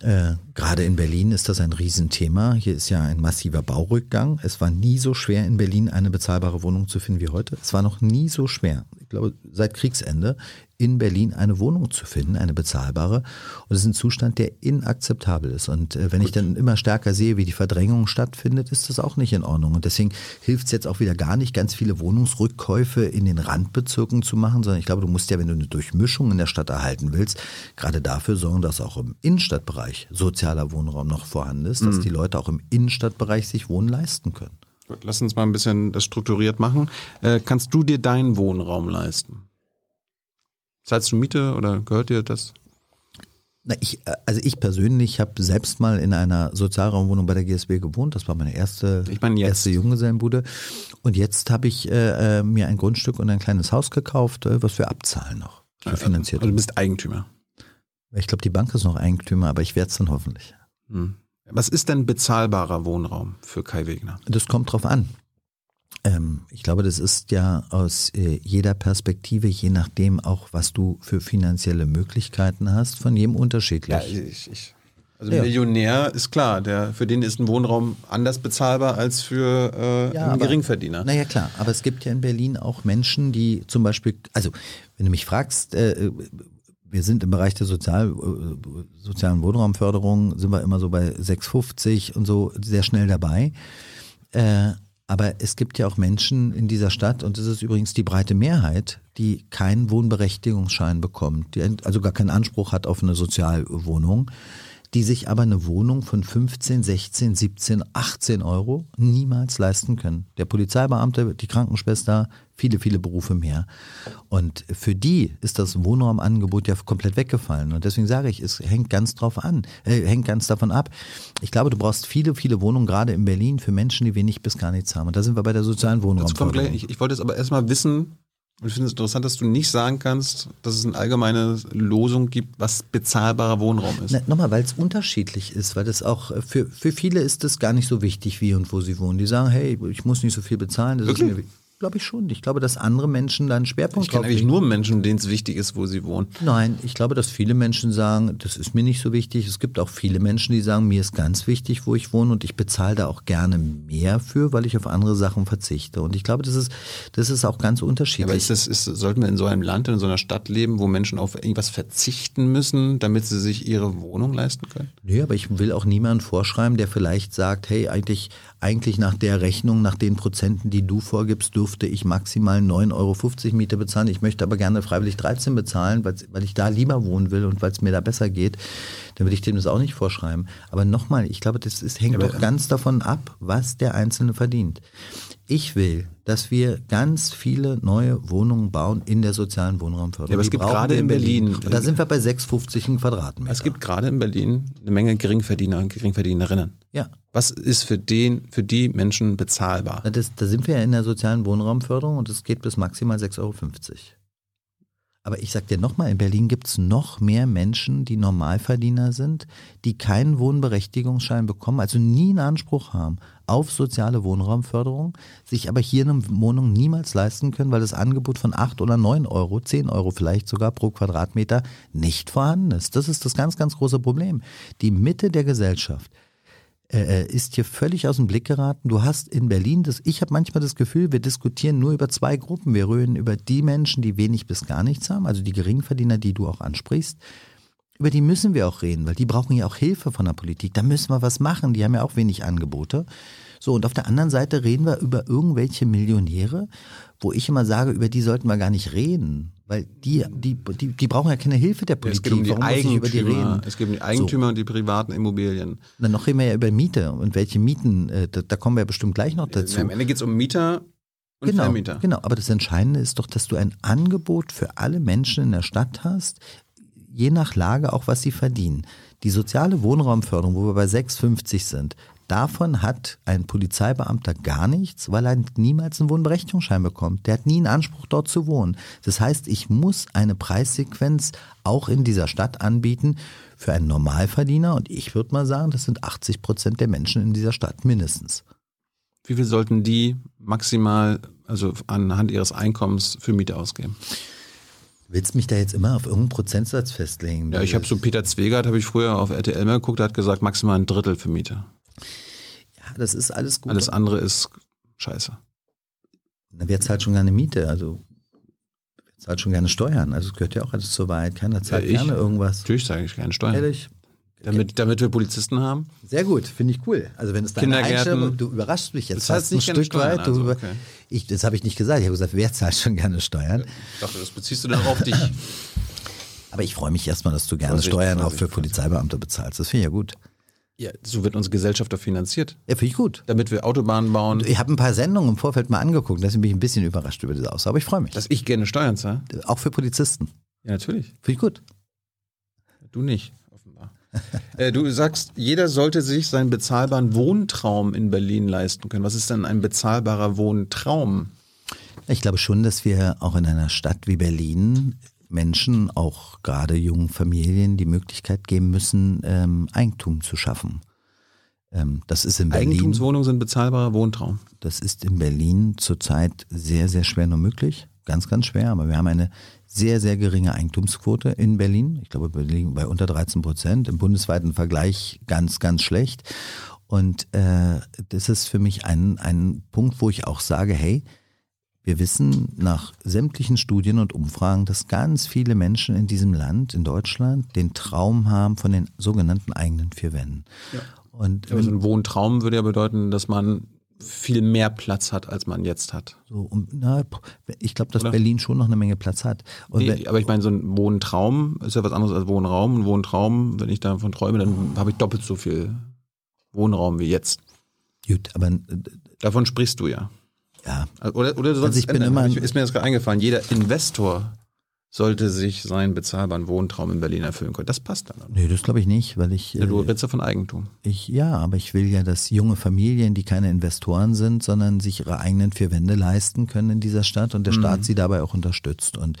Äh, gerade in Berlin ist das ein Riesenthema. Hier ist ja ein massiver Baurückgang. Es war nie so schwer, in Berlin eine bezahlbare Wohnung zu finden wie heute. Es war noch nie so schwer. Glaube, seit Kriegsende in Berlin eine Wohnung zu finden, eine bezahlbare. Und das ist ein Zustand, der inakzeptabel ist. Und äh, wenn ich dann immer stärker sehe, wie die Verdrängung stattfindet, ist das auch nicht in Ordnung. Und deswegen hilft es jetzt auch wieder gar nicht, ganz viele Wohnungsrückkäufe in den Randbezirken zu machen, sondern ich glaube, du musst ja, wenn du eine Durchmischung in der Stadt erhalten willst, gerade dafür sorgen, dass auch im Innenstadtbereich sozialer Wohnraum noch vorhanden ist, dass die Leute auch im Innenstadtbereich sich Wohnen leisten können. Gut, lass uns mal ein bisschen das strukturiert machen. Äh, kannst du dir deinen Wohnraum leisten? Zahlst du Miete oder gehört dir das? Na, ich, äh, also ich persönlich habe selbst mal in einer Sozialraumwohnung bei der GSB gewohnt. Das war meine erste, Ich meine erste Junggesellenbude. Und jetzt habe ich äh, äh, mir ein Grundstück und ein kleines Haus gekauft, äh, was wir abzahlen noch. So finanziert. Also du bist Eigentümer. Ich glaube, die Bank ist noch Eigentümer, aber ich werde es dann hoffentlich. Hm. Was ist denn bezahlbarer Wohnraum für Kai Wegner? Das kommt drauf an. Ähm, ich glaube, das ist ja aus äh, jeder Perspektive, je nachdem auch, was du für finanzielle Möglichkeiten hast, von jedem unterschiedlich. ich, ich. Also Ja. Millionär ist klar, der, für den ist ein Wohnraum anders bezahlbar als für äh, Ja, einen aber- Geringverdiener. Naja, klar, aber es gibt ja in Berlin auch Menschen, die zum Beispiel, also wenn du mich fragst, äh, wir sind im Bereich der Sozial, äh, sozialen Wohnraumförderung, sind wir immer so bei 6,50 und so sehr schnell dabei. Äh, aber es gibt ja auch Menschen in dieser Stadt, und das ist übrigens die breite Mehrheit, die keinen Wohnberechtigungsschein bekommt, die also gar keinen Anspruch hat auf eine Sozialwohnung, die sich aber eine Wohnung von 15, 16, 17, 18 Euro niemals leisten können. Der Polizeibeamte, die Krankenschwester, viele, viele Berufe mehr. Und für die ist das Wohnraumangebot ja komplett weggefallen. Und deswegen sage ich, es hängt ganz drauf an, äh, hängt ganz davon ab. Ich glaube, du brauchst viele, viele Wohnungen, gerade in Berlin, für Menschen, die wenig bis gar nichts haben. Und da sind wir bei der sozialen gleich, ich, ich wollte jetzt aber erstmal wissen, und ich finde es interessant, dass du nicht sagen kannst, dass es eine allgemeine Losung gibt, was bezahlbarer Wohnraum ist. Na, nochmal, weil es unterschiedlich ist, weil das auch äh, für, für viele ist es gar nicht so wichtig, wie und wo sie wohnen. Die sagen, hey, ich muss nicht so viel bezahlen. Das Wirklich? ist mir glaube ich schon. Ich glaube, dass andere Menschen da einen Schwerpunkt Ich kenne eigentlich nur Menschen, denen es wichtig ist, wo sie wohnen. Nein, ich glaube, dass viele Menschen sagen, das ist mir nicht so wichtig. Es gibt auch viele Menschen, die sagen, mir ist ganz wichtig, wo ich wohne und ich bezahle da auch gerne mehr für, weil ich auf andere Sachen verzichte. Und ich glaube, das ist, das ist auch ganz unterschiedlich. aber ist das, ist, sollten wir in so einem Land, in so einer Stadt leben, wo Menschen auf irgendwas verzichten müssen, damit sie sich ihre Wohnung leisten können? Nö, aber ich will auch niemanden vorschreiben, der vielleicht sagt, hey, eigentlich, eigentlich nach der Rechnung, nach den Prozenten, die du vorgibst, dürfte ich maximal 9,50 Euro Miete bezahlen. Ich möchte aber gerne freiwillig 13 bezahlen, weil ich da lieber wohnen will und weil es mir da besser geht. Dann will ich dem das auch nicht vorschreiben. Aber nochmal, ich glaube, das ist, hängt aber- doch ganz davon ab, was der Einzelne verdient. Ich will, dass wir ganz viele neue Wohnungen bauen in der sozialen Wohnraumförderung. Ja, aber es gibt gerade in Berlin- Und da sind wir bei 6,50 ein Quadratmeter. Es gibt gerade in Berlin eine Menge Geringverdiener und Geringverdienerinnen. ja. Was ist für den, für die Menschen bezahlbar? Das, da sind wir ja in der sozialen Wohnraumförderung und es geht bis maximal 6,50 Euro. Aber ich sag dir nochmal, in Berlin gibt es noch mehr Menschen, die Normalverdiener sind, die keinen Wohnberechtigungsschein bekommen, also nie einen Anspruch haben auf soziale Wohnraumförderung, sich aber hier eine Wohnung niemals leisten können, weil das Angebot von 8 oder 9 Euro, 10 Euro vielleicht sogar pro Quadratmeter nicht vorhanden ist. Das ist das ganz, ganz große Problem. Die Mitte der Gesellschaft äh, ist hier völlig aus dem Blick geraten. Du hast in Berlin das, ich habe manchmal das Gefühl, wir diskutieren nur über zwei Gruppen. Wir reden über die Menschen, die wenig bis gar nichts haben, also die Geringverdiener, die du auch ansprichst. Über die müssen wir auch reden, weil die brauchen ja auch Hilfe von der Politik. Da müssen wir was machen. Die haben ja auch wenig Angebote. So, und auf der anderen Seite reden wir über irgendwelche Millionäre, wo ich immer sage, über die sollten wir gar nicht reden. Weil die, die, die, die brauchen ja keine Hilfe der Es Politik. geht um die Warum über die Eigentümer. reden? Es geht um die Eigentümer und die privaten Immobilien. Dann noch reden wir ja über Miete und welche Mieten, äh, da, da kommen wir ja bestimmt gleich noch dazu. Am Ende geht es um Mieter und Genau, Vermieter. genau, aber das Entscheidende ist doch, dass du ein Angebot für alle Menschen in der Stadt hast, je nach Lage auch, was sie verdienen. Die soziale Wohnraumförderung, wo wir bei 6,50 sind, davon hat ein Polizeibeamter gar nichts, weil er niemals einen Wohnberechtigungsschein bekommt. Der hat nie einen Anspruch, dort zu wohnen. Das heißt, ich muss eine Preissequenz auch in dieser Stadt anbieten für einen Normalverdiener. Und ich würde mal sagen, das sind 80 Prozent der Menschen in dieser Stadt mindestens. Wie viel sollten die maximal, also anhand ihres Einkommens für Miete ausgeben? Willst mich da jetzt immer auf irgendeinen Prozentsatz festlegen? Ja, ich habe so Peter Zwegert, habe ich früher auf RTL mal geguckt, der hat gesagt, maximal ein Drittel für Miete. Ja, das ist alles gut. Alles andere ist scheiße. Na, wer zahlt schon gar eine Miete? Also Zahlt schon gerne Steuern. Also es gehört ja auch alles zur Wahrheit. Keiner zahlt Ja, ich- gerne irgendwas. Natürlich sage ich keine Steuern. Ehrlich? Damit, damit wir Polizisten haben. Sehr gut, finde ich cool. Also wenn es deine. Einstellung, du überraschst mich jetzt Das heißt ein nicht gerne Stück Steuern, weit. Du also, okay. ich, das habe ich nicht gesagt. Ich habe gesagt, wer zahlt schon gerne Steuern? Ich dachte, das beziehst du dann auf dich. Aber ich freue mich erstmal, dass du gerne Steuern auch für Polizeibeamte bezahlst. Das finde ich ja gut. Ja, so wird unsere Gesellschaft doch finanziert. Ja, finde ich gut. Damit wir Autobahnen bauen, Ich habe ein paar Sendungen im Vorfeld mal angeguckt, deswegen bin ich ein bisschen überrascht über diese Aussage. Aber ich freue mich. dass ich gerne Steuern zahle. Auch für Polizisten. Ja, natürlich. Finde ich gut. Du nicht, offenbar. äh, du sagst, jeder sollte sich seinen bezahlbaren Wohntraum in Berlin leisten können. Was ist denn ein bezahlbarer Wohntraum? Ich glaube schon, dass wir auch in einer Stadt wie Berlin Menschen, auch gerade jungen Familien, die Möglichkeit geben müssen, ähm, Eigentum zu schaffen. Ähm, das ist in Berlin. Eigentumswohnungen sind bezahlbarer Wohntraum. Das ist in Berlin zurzeit sehr, sehr schwer nur möglich. Ganz, ganz schwer. Aber wir haben eine sehr, sehr geringe Eigentumsquote in Berlin. Ich glaube, wir liegen bei unter 13 Prozent. Im bundesweiten Vergleich ganz, ganz schlecht. Und äh, das ist für mich ein, ein Punkt, wo ich auch sage, hey, wir wissen nach sämtlichen Studien und Umfragen, dass ganz viele Menschen in diesem Land, in Deutschland, den Traum haben von den sogenannten eigenen vier Wänden. Und Aber so ein Wohntraum würde ja bedeuten, dass man viel mehr Platz hat, als man jetzt hat. So, um, na, ich glaube, dass Oder? Berlin schon noch eine Menge Platz hat. Und Nee, aber ich meine, so ein Wohntraum ist ja was anderes als Wohnraum. Ein Wohntraum, wenn ich davon träume, dann habe ich doppelt so viel Wohnraum wie jetzt. gut, aber äh, Davon sprichst du ja. Ja, Oder, oder du sollst Also ich bin ändern. immer- ist mir das gerade eingefallen. Jeder Investor sollte sich seinen bezahlbaren Wohntraum in Berlin erfüllen können. Das passt dann. nee, das glaube ich nicht, weil ich, Du äh, redest ja von Eigentum. ich, ja, aber ich will ja, dass junge Familien, die keine Investoren sind, sondern sich ihre eigenen vier Wände leisten können in dieser Stadt und der Staat sie dabei auch unterstützt. Und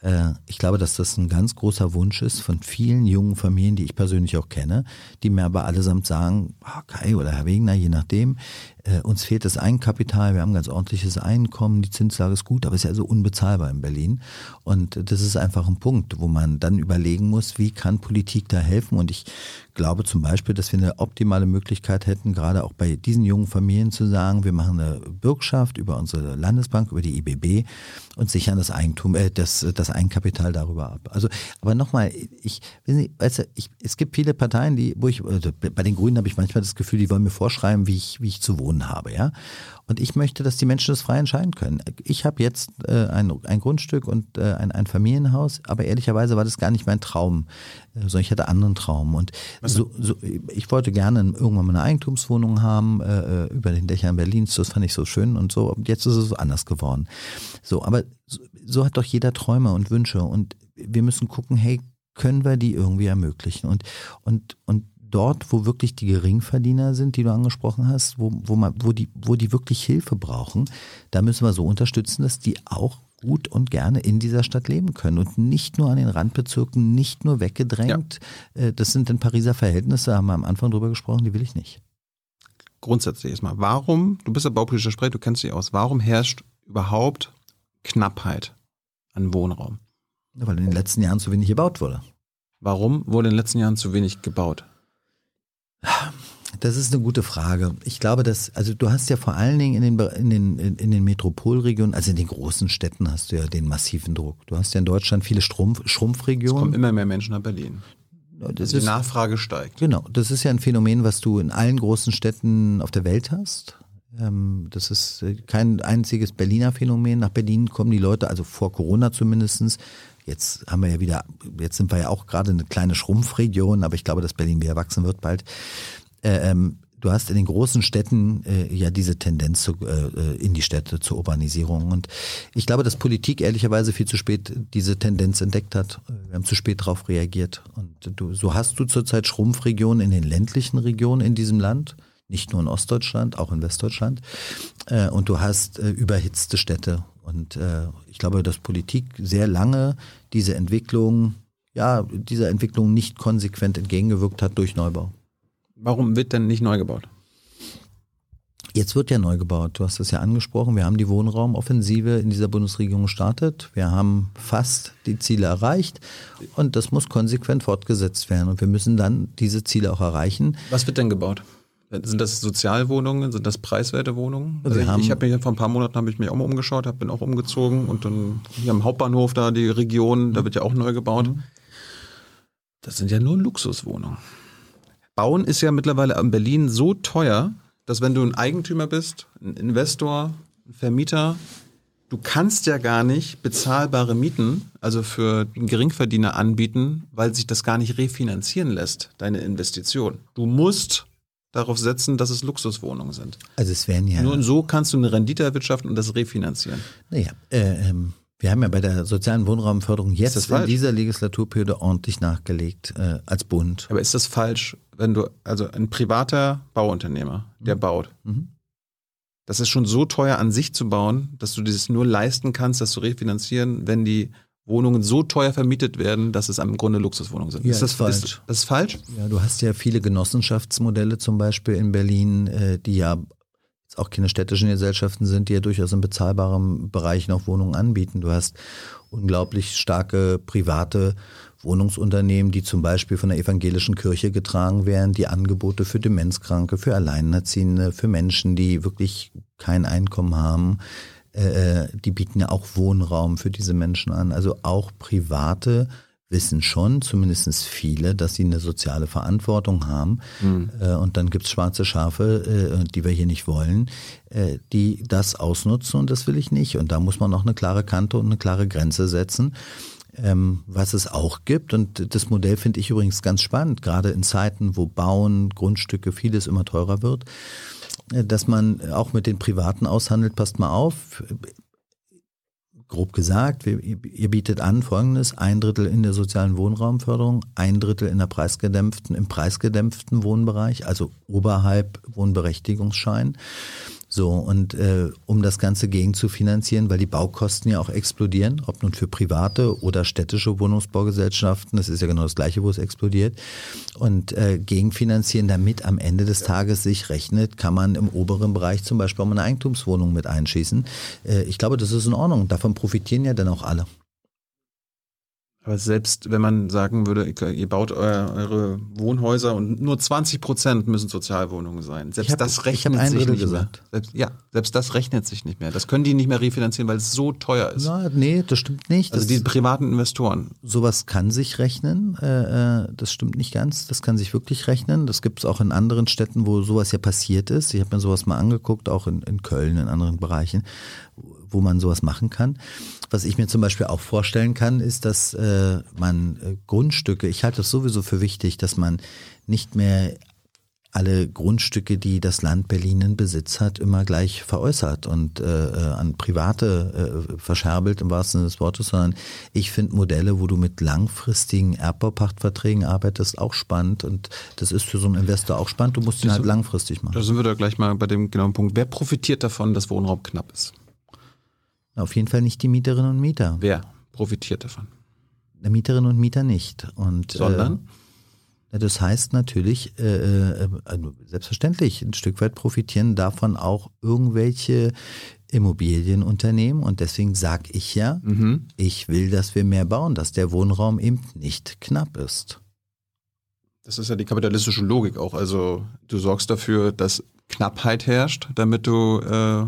äh, ich glaube, dass das ein ganz großer Wunsch ist von vielen jungen Familien, die ich persönlich auch kenne, die mir aber allesamt sagen, ah, Kai oder Herr Wegner, je nachdem, äh, uns fehlt das Eigenkapital, wir haben ein ganz ordentliches Einkommen, die Zinslage ist gut, aber ist ja so unbezahlbar in Berlin. Und das ist einfach ein Punkt, wo man dann überlegen muss, wie kann Politik da helfen? Und ich glaube zum Beispiel, dass wir eine optimale Möglichkeit hätten, gerade auch bei diesen jungen Familien zu sagen, wir machen eine Bürgschaft über unsere Landesbank, über die IBB und sichern das Eigentum, äh, das, das Eigenkapital darüber ab. Also, aber nochmal, ich, weißt du, ich, es gibt viele Parteien, die, wo ich, also bei den Grünen habe ich manchmal das Gefühl, die wollen mir vorschreiben, wie ich, wie ich zu wohnen habe, ja. Und ich möchte, dass die Menschen das frei entscheiden können. Ich habe jetzt äh, ein, ein Grundstück und äh, ein, ein Familienhaus, aber ehrlicherweise war das gar nicht mein Traum, äh, sondern ich hatte anderen Traum. Und so, so, ich wollte gerne irgendwann mal eine Eigentumswohnung haben äh, über den Dächern Berlins. Das fand ich so schön und so. Und jetzt ist es so anders geworden. So, aber so, so hat doch jeder Träume und Wünsche und wir müssen gucken, hey, können wir die irgendwie ermöglichen? Und und und dort, wo wirklich die Geringverdiener sind, die du angesprochen hast, wo, wo, man, wo, die, wo die wirklich Hilfe brauchen, da müssen wir so unterstützen, dass die auch gut und gerne in dieser Stadt leben können und nicht nur an den Randbezirken, nicht nur weggedrängt. Äh, Das sind in Pariser Verhältnisse, haben wir am Anfang drüber gesprochen, die will ich nicht. Grundsätzlich erstmal. Warum, du bist ja baupolitischer Sprecher, du kennst dich aus, warum herrscht überhaupt Knappheit an Wohnraum? Ja, Weil in den letzten Jahren zu wenig gebaut wurde. Warum wurde in den letzten Jahren zu wenig gebaut? Das ist eine gute Frage. Ich glaube, dass, also du hast ja vor allen Dingen in den, in den, in den Metropolregionen, also in den großen Städten hast du ja den massiven Druck. Du hast ja in Deutschland viele Schrumpf, Es kommen Schrumpfregionen. immer mehr Menschen nach Berlin. Das Also die ist, Nachfrage steigt. genau, das ist ja ein Phänomen, was du in allen großen Städten auf der Welt hast. Ähm, Das ist äh, kein einziges Berliner Phänomen. Nach Berlin kommen die Leute, also vor Corona zumindestens. Jetzt haben wir ja wieder, jetzt sind wir ja auch gerade eine kleine Schrumpfregion, aber ich glaube, dass Berlin wieder wachsen wird bald. Äh, ähm, du hast in den großen Städten äh, ja diese Tendenz zu, äh, äh, in die Städte zur Urbanisierung. Und ich glaube, dass Politik ehrlicherweise viel zu spät diese Tendenz entdeckt hat. Wir haben zu spät darauf reagiert. Und du, so hast du zurzeit Schrumpfregionen in den ländlichen Regionen in diesem Land. Nicht nur in Ostdeutschland, auch in Westdeutschland. Äh, und du hast überhitzte Städte. Und äh, ich glaube, dass Politik sehr lange diese Entwicklung, ja, dieser Entwicklung nicht konsequent entgegengewirkt hat durch Neubau. Warum wird denn nicht neu gebaut? Jetzt wird ja neu gebaut. Du hast das ja angesprochen. Wir haben die Wohnraumoffensive in dieser Bundesregierung gestartet. Wir haben fast die Ziele erreicht. Und das muss konsequent fortgesetzt werden. Und wir müssen dann diese Ziele auch erreichen. Was wird denn gebaut? Sind das Sozialwohnungen? Sind das preiswerte Wohnungen? Also ich ich habe mich vor ein paar Monaten habe ich mich auch mal umgeschaut, hab, bin auch umgezogen und dann hier am Hauptbahnhof da die Region, da wird ja auch neu gebaut. Das sind ja nur Luxuswohnungen. Bauen ist ja mittlerweile in Berlin so teuer, dass wenn du ein Eigentümer bist, ein Investor, ein Vermieter, du kannst ja gar nicht bezahlbare Mieten, also für einen Geringverdiener anbieten, weil sich das gar nicht refinanzieren lässt, deine Investition. Du musst darauf setzen, dass es Luxuswohnungen sind. Also es wären ja. Nur so kannst du eine Rendite erwirtschaften und das refinanzieren. Naja, äh, ähm, wir haben ja bei der sozialen Wohnraumförderung jetzt das in dieser Legislaturperiode ordentlich nachgelegt äh, als Bund. Aber ist das falsch, wenn du, also ein privater Bauunternehmer, der baut, Mhm. das ist schon so teuer an sich zu bauen, dass du dieses nur leisten kannst, das zu refinanzieren, wenn die Wohnungen so teuer vermietet werden, dass es am Grunde Luxuswohnungen sind. Ja, ist das ist falsch. Ist, das ist falsch? Ja, du hast ja viele Genossenschaftsmodelle zum Beispiel in Berlin, äh, die ja auch keine städtischen Gesellschaften sind, die ja durchaus in bezahlbarem Bereich noch Wohnungen anbieten. Du hast unglaublich starke private Wohnungsunternehmen, die zum Beispiel von der evangelischen Kirche getragen werden, die Angebote für Demenzkranke, für Alleinerziehende, für Menschen, die wirklich kein Einkommen haben, äh, die bieten ja auch Wohnraum für diese Menschen an. Also auch private wissen schon, zumindest viele, dass sie eine soziale Verantwortung haben. Äh, und dann gibt's schwarze Schafe, äh, die wir hier nicht wollen, äh, die das ausnutzen und das will ich nicht. Und da muss man noch eine klare Kante und eine klare Grenze setzen. Ähm, was es auch gibt, und das Modell finde ich übrigens ganz spannend, gerade in Zeiten, wo Bauen, Grundstücke, vieles immer teurer wird, dass man auch mit den Privaten aushandelt, passt mal auf, grob gesagt, ihr bietet an folgendes, ein Drittel in der sozialen Wohnraumförderung, ein Drittel in der preisgedämpften, im preisgedämpften Wohnbereich, also oberhalb Wohnberechtigungsschein. So, und äh, um das Ganze gegen zu finanzieren, weil die Baukosten ja auch explodieren, ob nun für private oder städtische Wohnungsbaugesellschaften, das ist ja genau das gleiche, wo es explodiert. Und äh, gegenfinanzieren, damit am Ende des Tages sich rechnet, kann man im oberen Bereich zum Beispiel auch mal eine Eigentumswohnung mit einschießen. Äh, ich glaube, das ist in Ordnung. Davon profitieren ja dann auch alle. Aber selbst wenn man sagen würde, ihr baut eu- eure Wohnhäuser und nur 20 Prozent müssen Sozialwohnungen sein. Selbst hab- das rechnet sich Drittel nicht gesagt. mehr. Selbst, ja, selbst das rechnet sich nicht mehr. Das können die nicht mehr refinanzieren, weil es so teuer ist. Na, nee, das stimmt nicht. Also Das- die privaten Investoren. sowas kann sich rechnen. Äh, äh, das stimmt nicht ganz. Das kann sich wirklich rechnen. Das gibt es auch in anderen Städten, wo sowas ja passiert ist. Ich habe mir sowas mal angeguckt, auch in, in Köln, in anderen Bereichen, wo man sowas machen kann. Was ich mir zum Beispiel auch vorstellen kann, ist, dass äh, man äh, Grundstücke, ich halte es sowieso für wichtig, dass man nicht mehr alle Grundstücke, die das Land Berlin in Besitz hat, immer gleich veräußert und äh, äh, an Private äh, verscherbelt im wahrsten Sinne des Wortes, sondern ich finde Modelle, wo du mit langfristigen Erbbaupachtverträgen arbeitest, auch spannend und das ist für so einen Investor auch spannend. Du musst ihn halt langfristig Da machen. sind wir da gleich mal bei dem genauen Punkt. Wer profitiert davon, dass Wohnraum knapp ist? Auf jeden Fall nicht die Mieterinnen und Mieter. Wer profitiert davon? Der Mieterinnen und Mieter nicht. Und, Sondern? Äh, das heißt natürlich, äh, äh, also selbstverständlich, ein Stück weit profitieren davon auch irgendwelche Immobilienunternehmen. Und deswegen sage ich ja, Mhm. ich will, dass wir mehr bauen, dass der Wohnraum eben nicht knapp ist. Das ist ja die kapitalistische Logik auch. Also du sorgst dafür, dass Knappheit herrscht, damit du äh,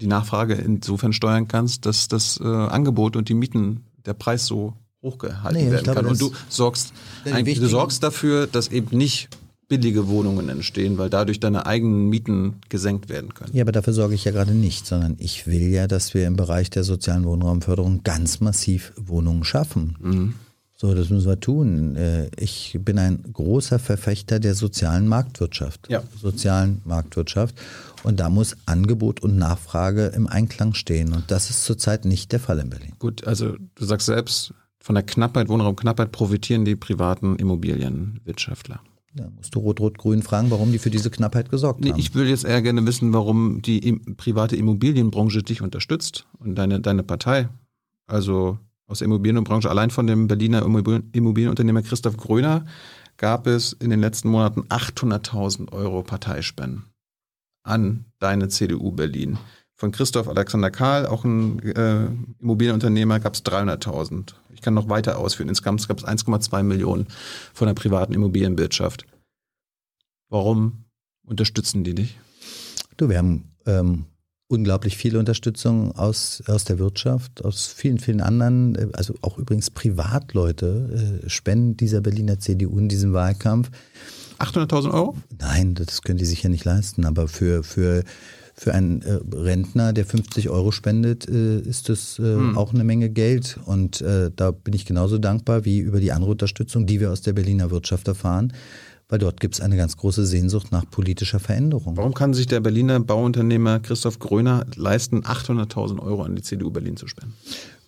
die Nachfrage insofern steuern kannst, dass das äh, Angebot und die Mieten, der Preis so hochgehalten Nee, werden glaube, kann. Und du sorgst, du sorgst dafür, dass eben nicht billige Wohnungen entstehen, weil dadurch deine eigenen Mieten gesenkt werden können. Ja, aber dafür sorge ich ja gerade nicht, sondern ich will ja, dass wir im Bereich der sozialen Wohnraumförderung ganz massiv Wohnungen schaffen. Mhm. So, das müssen wir tun. Äh, Ich bin ein großer Verfechter der sozialen Marktwirtschaft. Ja. Sozialen Marktwirtschaft. Und da muss Angebot und Nachfrage im Einklang stehen. Und das ist zurzeit nicht der Fall in Berlin. Gut, also du sagst selbst, von der Knappheit, Wohnraumknappheit profitieren die privaten Immobilienwirtschaftler. Da musst du Rot-Rot-Grün fragen, warum die für diese Knappheit gesorgt Nee, haben. ich will jetzt eher gerne wissen, warum die private Immobilienbranche dich unterstützt und deine, deine Partei. Also aus der Immobilienbranche, allein von dem Berliner Immobilien- Immobilienunternehmer Christoph Gröner gab es in den letzten Monaten 800.000 Euro Parteispenden an deine CDU Berlin. Von Christoph Alexander Kahl, auch ein äh, Immobilienunternehmer, gab es 300.000. Ich kann noch weiter ausführen. Insgesamt gab es 1,2 Millionen von der privaten Immobilienwirtschaft. Warum unterstützen die dich? Du, wir haben ähm, unglaublich viel Unterstützung aus, aus der Wirtschaft, aus vielen, vielen anderen, äh, also auch übrigens Privatleute äh, spenden dieser Berliner CDU in diesem Wahlkampf. 800.000 Euro? Nein, das können die sich ja nicht leisten, aber für, für, für einen äh, Rentner, der 50 Euro spendet, äh, ist das Hm. auch eine Menge Geld. Und da bin ich genauso dankbar wie über die andere Unterstützung, die wir aus der Berliner Wirtschaft erfahren, weil dort gibt es eine ganz große Sehnsucht nach politischer Veränderung. Warum kann sich der Berliner Bauunternehmer Christoph Gröner leisten, 800.000 Euro an die CDU Berlin zu spenden?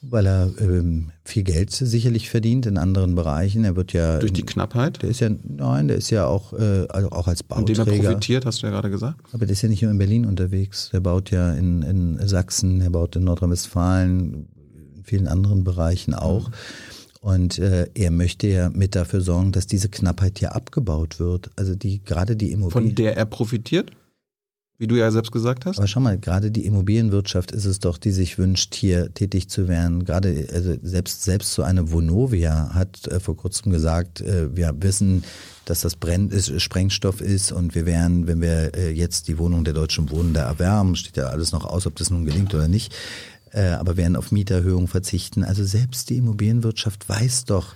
Weil er ähm, viel Geld sicherlich verdient in anderen Bereichen. Er wird ja. Durch die Knappheit? Der ist ja, nein, der ist ja auch, äh, also auch als Von dem er Bauträger. profitiert, hast du ja gerade gesagt. Aber der ist ja nicht nur in Berlin unterwegs. Der baut ja in, in Sachsen, er baut in Nordrhein-Westfalen, in vielen anderen Bereichen auch. Und äh, er möchte ja mit dafür sorgen, dass diese Knappheit hier abgebaut wird. Also die gerade die Immobilien. Von der er profitiert? Wie du ja selbst gesagt hast? Aber schau mal, gerade die Immobilienwirtschaft ist es doch, die sich wünscht, hier tätig zu werden. Gerade also selbst, selbst so eine Vonovia hat äh, vor kurzem gesagt, äh, wir wissen, dass das Brenn ist, Sprengstoff ist und wir wären, wenn wir äh, jetzt die Wohnung der Deutschen Wohnen da erwärmen, steht ja alles noch aus, ob das nun gelingt oder nicht, äh, aber werden auf Mieterhöhungen verzichten. Also selbst die Immobilienwirtschaft weiß doch,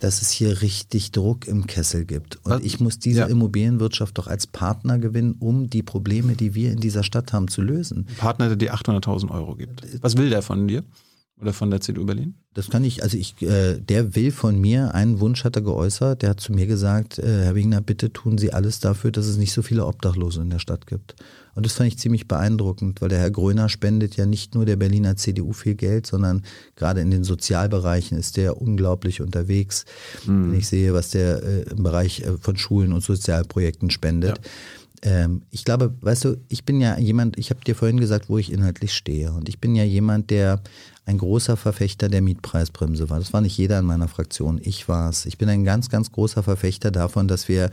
dass es hier richtig Druck im Kessel gibt. Und Was- ich muss diese Ja. Immobilienwirtschaft doch als Partner gewinnen, um die Probleme, die wir in dieser Stadt haben, zu lösen. Ein Partner, der dir 800.000 Euro gibt. Was will der von dir? Oder von der CDU Berlin? Das kann ich, also ich, äh, der will von mir, einen Wunsch hat er geäußert, der hat zu mir gesagt, äh, Herr Wegner, bitte tun Sie alles dafür, dass es nicht so viele Obdachlose in der Stadt gibt. Und das fand ich ziemlich beeindruckend, weil der Herr Gröner spendet ja nicht nur der Berliner CDU viel Geld, sondern gerade in den Sozialbereichen ist der unglaublich unterwegs. Wenn ich sehe, was der äh, im Bereich äh, von Schulen und Sozialprojekten spendet. Ähm, ich glaube, weißt du, ich bin ja jemand, ich habe dir vorhin gesagt, wo ich inhaltlich stehe. Und ich bin ja jemand, der ein großer Verfechter der Mietpreisbremse war. Das war nicht jeder in meiner Fraktion, ich war es. Ich bin ein ganz, ganz großer Verfechter davon, dass wir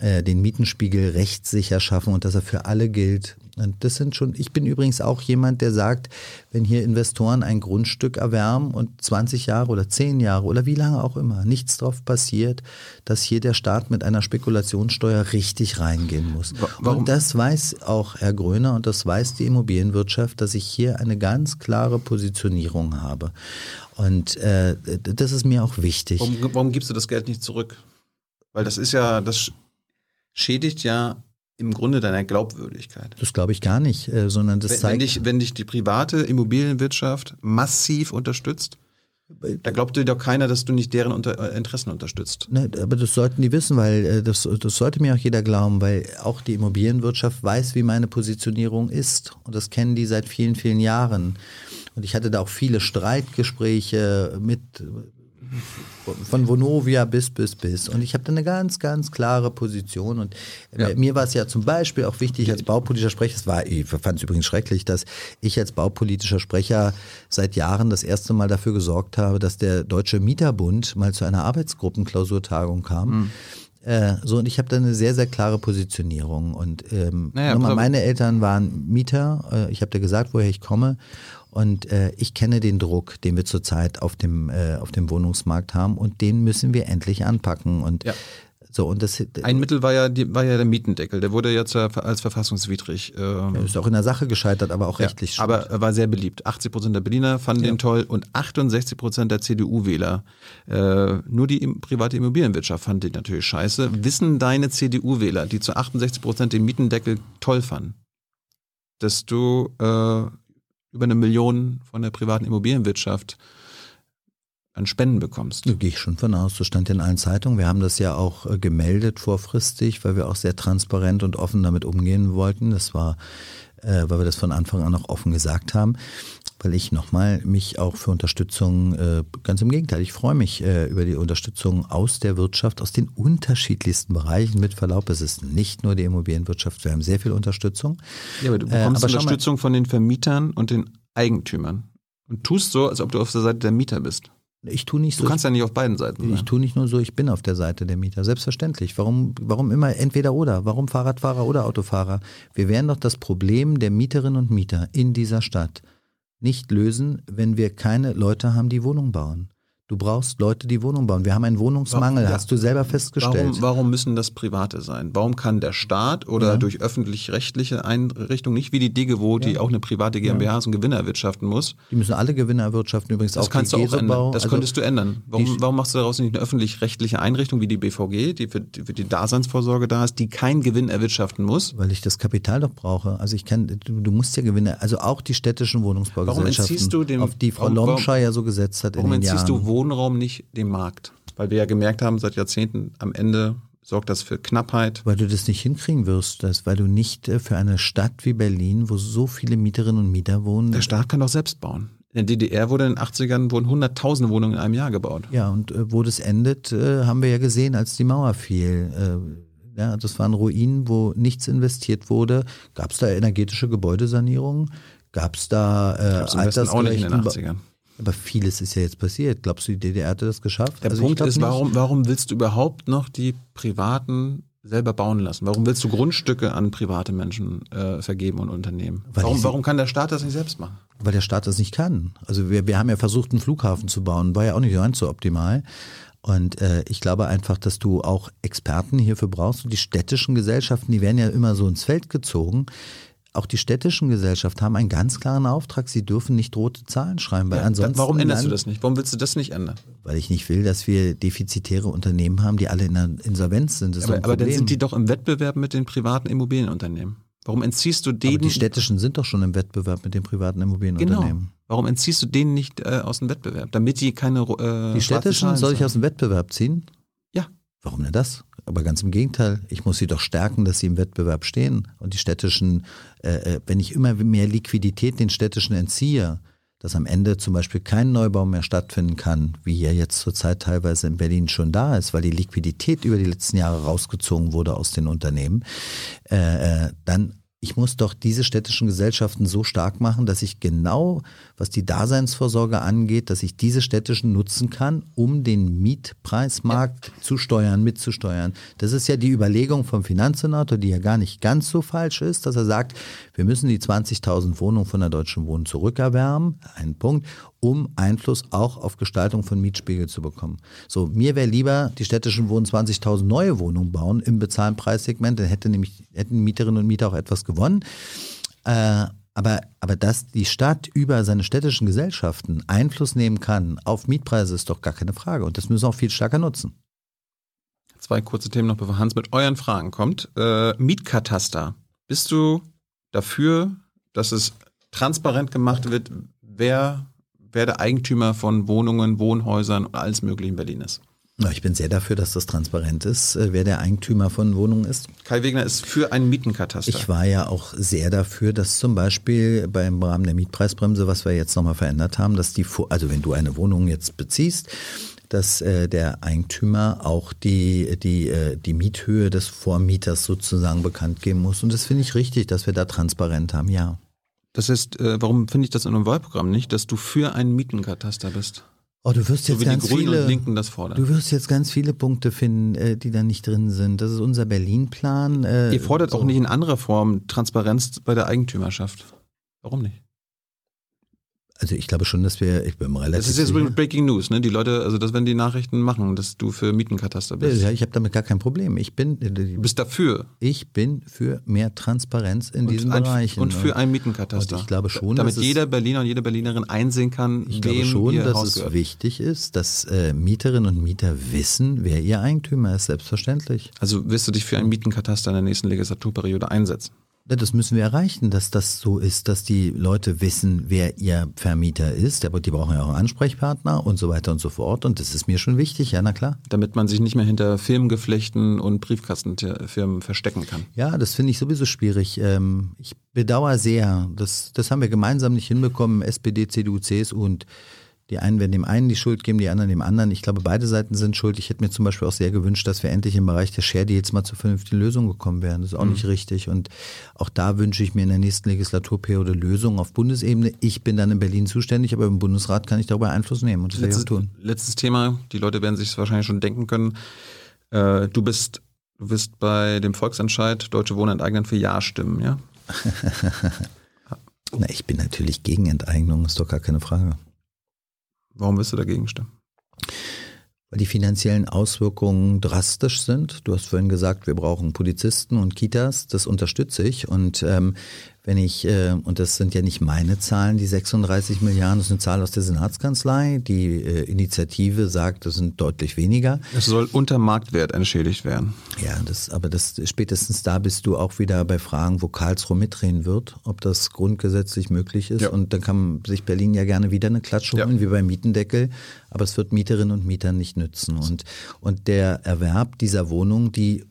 äh, den Mietenspiegel rechtssicher schaffen und dass er für alle gilt. Und das sind schon, ich bin übrigens auch jemand, der sagt, wenn hier Investoren ein Grundstück erwärmen und 20 Jahre oder 10 Jahre oder wie lange auch immer nichts drauf passiert, dass hier der Staat mit einer Spekulationssteuer richtig reingehen muss. Wa- warum- Und das weiß auch Herr Gröner und das weiß die Immobilienwirtschaft, dass ich hier eine ganz klare Positionierung habe. Und äh, das ist mir auch wichtig. Warum, warum gibst du das Geld nicht zurück? Weil das ist ja, das schädigt ja im Grunde deiner Glaubwürdigkeit. Das glaube ich gar nicht, äh, sondern das Wenn, wenn, zeigt. dich, wenn dich die private Immobilienwirtschaft massiv unterstützt, da glaubt dir doch keiner, dass du nicht deren unter, äh, Interessen unterstützt. Ne, aber das sollten die wissen, weil äh, das, das sollte mir auch jeder glauben, weil auch die Immobilienwirtschaft weiß, wie meine Positionierung ist. Und das kennen die seit vielen, vielen Jahren. Und ich hatte da auch viele Streitgespräche mit von Vonovia bis, bis, bis. Und ich habe da eine ganz, ganz klare Position. Und äh, mir war es ja zum Beispiel auch wichtig als baupolitischer Sprecher, es war, ich fand es übrigens schrecklich, dass ich als baupolitischer Sprecher seit Jahren das erste Mal dafür gesorgt habe, dass der Deutsche Mieterbund mal zu einer Arbeitsgruppenklausurtagung kam. Äh, so, und ich habe da eine sehr, sehr klare Positionierung. Und ähm, Naja, aber- meine Eltern waren Mieter. Äh, ich habe dir gesagt, woher ich komme. Und äh, ich kenne den Druck, den wir zurzeit auf dem, äh, auf dem Wohnungsmarkt haben. Und den müssen wir endlich anpacken. Und Ja. So, und das Ein Mittel war ja, die, war ja der Mietendeckel. Der wurde jetzt ja als verfassungswidrig. Ähm, ist auch in der Sache gescheitert, aber auch ja, rechtlich. aber er war sehr beliebt. 80 Prozent der Berliner fanden Ja. den toll und 68 Prozent der CDU-Wähler. Äh, nur die private Immobilienwirtschaft fand den natürlich scheiße. Wissen deine CDU-Wähler, die zu 68 Prozent den Mietendeckel toll fanden, dass du äh, über eine Million von der privaten Immobilienwirtschaft an Spenden bekommst? Da gehe ich schon von aus. Das stand in allen Zeitungen. Wir haben das ja auch äh, gemeldet vorfristig, weil wir auch sehr transparent und offen damit umgehen wollten. Das war, äh, weil wir das von Anfang an auch offen gesagt haben. Weil ich nochmal mich auch für Unterstützung, äh, ganz im Gegenteil, ich freue mich äh, über die Unterstützung aus der Wirtschaft, aus den unterschiedlichsten Bereichen. Mit Verlaub, es ist nicht nur die Immobilienwirtschaft, wir haben sehr viel Unterstützung. Ja, aber du bekommst aber schau mal- Unterstützung von den Vermietern und den Eigentümern. Und tust so, als ob du auf der Seite der Mieter bist. Ich tue nicht Du so. kannst ja nicht auf beiden Seiten Ich sein. tue nicht nur so, ich bin auf der Seite der Mieter. Selbstverständlich. Warum, warum immer entweder oder? Warum Fahrradfahrer oder Autofahrer? Wir werden doch das Problem der Mieterinnen und Mieter in dieser Stadt nicht lösen, wenn wir keine Leute haben, die Wohnungen bauen. Du brauchst Leute, die Wohnungen bauen. Wir haben einen Wohnungsmangel, Warum- ja. hast du selber festgestellt. Warum, warum müssen das Private sein? Warum kann der Staat oder Ja. durch öffentlich-rechtliche Einrichtungen, nicht wie die DGWO, die auch eine private GmbH ist und Gewinne erwirtschaften muss, Die müssen alle Gewinne erwirtschaften, übrigens das auch kannst die du auch ändern. Das Also, könntest du ändern. Warum, warum machst du daraus nicht eine öffentlich-rechtliche Einrichtung wie die BVG, die für, die für die Daseinsvorsorge da ist, die keinen Gewinn erwirtschaften muss? Weil ich das Kapital doch brauche. Also ich kann, du, du musst ja Gewinne, also auch die städtischen Wohnungsbaugesellschaften, entziehst du dem- auf die Frau warum- Lomscher ja so gesetzt hat Warum in den entziehst Jahren. du Wohnraum nicht dem Markt? Weil wir ja gemerkt haben, seit Jahrzehnten am Ende sorgt das für Knappheit. Weil du das nicht hinkriegen wirst, das, weil du nicht äh, für eine Stadt wie Berlin, wo so viele Mieterinnen und Mieter wohnen, Der Staat kann doch selbst bauen. In der DDR wurde in den 80ern wurden hunderttausende Wohnungen in einem Jahr gebaut. ja, und äh, wo das endet, äh, haben wir ja gesehen, als die Mauer fiel. Äh, ja, das waren Ruinen, wo nichts investiert wurde. Gab es da energetische Gebäudesanierungen? Gab es da äh, Westen auch nicht in den altersgerechten 80ern. Aber vieles ist ja jetzt passiert. Glaubst du, die DDR hätte das geschafft? Der Also Punkt ist, warum, warum willst du überhaupt noch die Privaten selber bauen lassen? Warum willst du Grundstücke an private Menschen äh, vergeben und Unternehmen? Weil Warum, warum kann der Staat das nicht selbst machen? Weil der Staat das nicht kann. Also wir, wir haben ja versucht, einen Flughafen zu bauen, war ja auch nicht ganz so optimal. Und äh, ich glaube einfach, dass du auch Experten hierfür brauchst. Und die städtischen Gesellschaften, die werden ja immer so ins Feld gezogen. Auch die städtischen Gesellschaften haben einen ganz klaren Auftrag. Sie dürfen nicht rote Zahlen schreiben, weil ansonsten. warum änderst du das nicht? Warum willst du das nicht ändern? Weil ich nicht will, dass wir defizitäre Unternehmen haben, die alle in der Insolvenz sind. Aber, aber dann sind die doch im Wettbewerb mit den privaten Immobilienunternehmen. Warum entziehst du aber denen die städtischen sind doch schon im Wettbewerb mit den privaten Genau. Immobilienunternehmen. Warum entziehst du denen nicht äh, aus dem Wettbewerb? Damit die keine äh, Die städtischen soll ich aus dem Wettbewerb ziehen? Ja. Warum denn das? Aber ganz im Gegenteil, ich muss sie doch stärken, dass sie im Wettbewerb stehen. Und die städtischen, äh, äh, wenn ich immer mehr Liquidität den städtischen entziehe, dass am Ende zum Beispiel kein Neubau mehr stattfinden kann, wie ja jetzt zurzeit teilweise in Berlin schon da ist, weil die Liquidität über die letzten Jahre rausgezogen wurde aus den Unternehmen, äh, äh, dann ich muss doch diese städtischen Gesellschaften so stark machen, dass ich genau, was die Daseinsvorsorge angeht, dass ich diese städtischen nutzen kann, um den Mietpreismarkt zu steuern, mitzusteuern. Das ist ja die Überlegung vom Finanzsenator, die ja gar nicht ganz so falsch ist, dass er sagt, wir müssen die 20.000 Wohnungen von der Deutschen Wohnen zurückerwärmen, ein Punkt, um Einfluss auch auf Gestaltung von Mietspiegel zu bekommen. So, mir wäre lieber, die städtischen Wohnen 20.000 neue Wohnungen bauen im bezahlten Preissegment, dann hätte nämlich, hätten Mieterinnen und Mieter auch etwas gewonnen. Äh, aber, aber dass die Stadt über seine städtischen Gesellschaften Einfluss nehmen kann auf Mietpreise, ist doch gar keine Frage. Und das müssen wir auch viel stärker nutzen. Zwei kurze Themen noch, bevor Hans mit euren Fragen kommt. Äh, Mietkataster. Bist du dafür, dass es transparent gemacht wird, wer, wer der Eigentümer von Wohnungen, Wohnhäusern und alles Mögliche in Berlin ist? Ich bin sehr dafür, dass das transparent ist, äh, wer der Eigentümer von Wohnungen ist. Kai Wegner ist für einen Mietenkataster. Ich war ja auch sehr dafür, dass zum Beispiel beim Rahmen der Mietpreisbremse, was wir jetzt nochmal verändert haben, dass die, also wenn du eine Wohnung jetzt beziehst, dass äh, der Eigentümer auch die, die, äh, die Miethöhe des Vormieters sozusagen bekannt geben muss. Und das finde ich richtig, dass wir da transparent haben, ja. Das heißt, äh, warum finde ich das in einem Wahlprogramm nicht, dass du für einen Mietenkataster bist? Oh, du wirst So jetzt wie die ganz Grünen viele, und Linken das fordern. du wirst jetzt ganz viele Punkte finden, äh, die da nicht drin sind. Das ist unser Berlin-Plan. Äh, Ihr fordert so. auch nicht in anderer Form Transparenz bei der Eigentümerschaft. Warum nicht? Also ich glaube schon, dass wir, ich bin relativ Das ist jetzt sicher- Breaking News, ne? Die Leute, also das werden die Nachrichten machen, dass du für Mietenkataster bist. Ja, ich habe damit gar kein Problem. Ich bin, Du bist dafür. ich bin für mehr Transparenz in diesen ein, Bereichen. Und für einen Mietenkataster. Und ich glaube schon, Damit jeder Berliner und jede Berlinerin einsehen kann, ich wem glaube schon, ihr dass Haus es gehört. wichtig ist, dass äh, Mieterinnen und Mieter wissen, wer ihr Eigentümer ist, selbstverständlich. Also wirst du dich für einen Mietenkataster in der nächsten Legislaturperiode einsetzen? Das müssen wir erreichen, dass das so ist, dass die Leute wissen, wer ihr Vermieter ist. Aber die brauchen ja auch einen Ansprechpartner und so weiter und so fort. Und das ist mir schon wichtig, ja, na klar. Damit man sich nicht mehr hinter Firmengeflechten und Briefkastenfirmen verstecken kann. Ja, das finde ich sowieso schwierig. Ähm, Ich bedauere sehr, das, das haben wir gemeinsam nicht hinbekommen, SPD, CDU, CSU und die einen werden dem einen die Schuld geben, die anderen dem anderen. Ich glaube, beide Seiten sind schuld. Ich hätte mir zum Beispiel auch sehr gewünscht, dass wir endlich im Bereich der Share Deals mal zu vernünftigen Lösungen gekommen wären. Das ist auch nicht richtig. Und auch da wünsche ich mir in der nächsten Legislaturperiode Lösungen auf Bundesebene. Ich bin dann in Berlin zuständig, aber im Bundesrat kann ich darüber Einfluss nehmen und das werde ich auch Letztes, tun. letztes Thema, die Leute werden sich wahrscheinlich schon denken können. Äh, du bist, du bist bei dem Volksentscheid Deutsche Wohnen enteignen für Ja stimmen, ja? Na, ich bin natürlich gegen Enteignung, ist doch gar keine Frage. Warum wirst du dagegen stimmen? Weil die finanziellen Auswirkungen drastisch sind. Du hast vorhin gesagt, wir brauchen Polizisten und Kitas. Das unterstütze ich. Und ähm, wenn ich, äh, und das sind ja nicht meine Zahlen, die 36 Milliarden, das ist eine Zahl aus der Senatskanzlei. Die äh, Initiative sagt, das sind deutlich weniger. Es soll unter Marktwert entschädigt werden. Ja, das, aber das spätestens da bist du auch wieder bei Fragen, wo Karlsruhe mitdrehen wird, ob das grundgesetzlich möglich ist. Ja. Und dann kann sich Berlin ja gerne wieder eine Klatsche Ja. holen, wie beim Mietendeckel, aber es wird Mieterinnen und Mietern nicht nützen. Und, und der Erwerb dieser Wohnung, die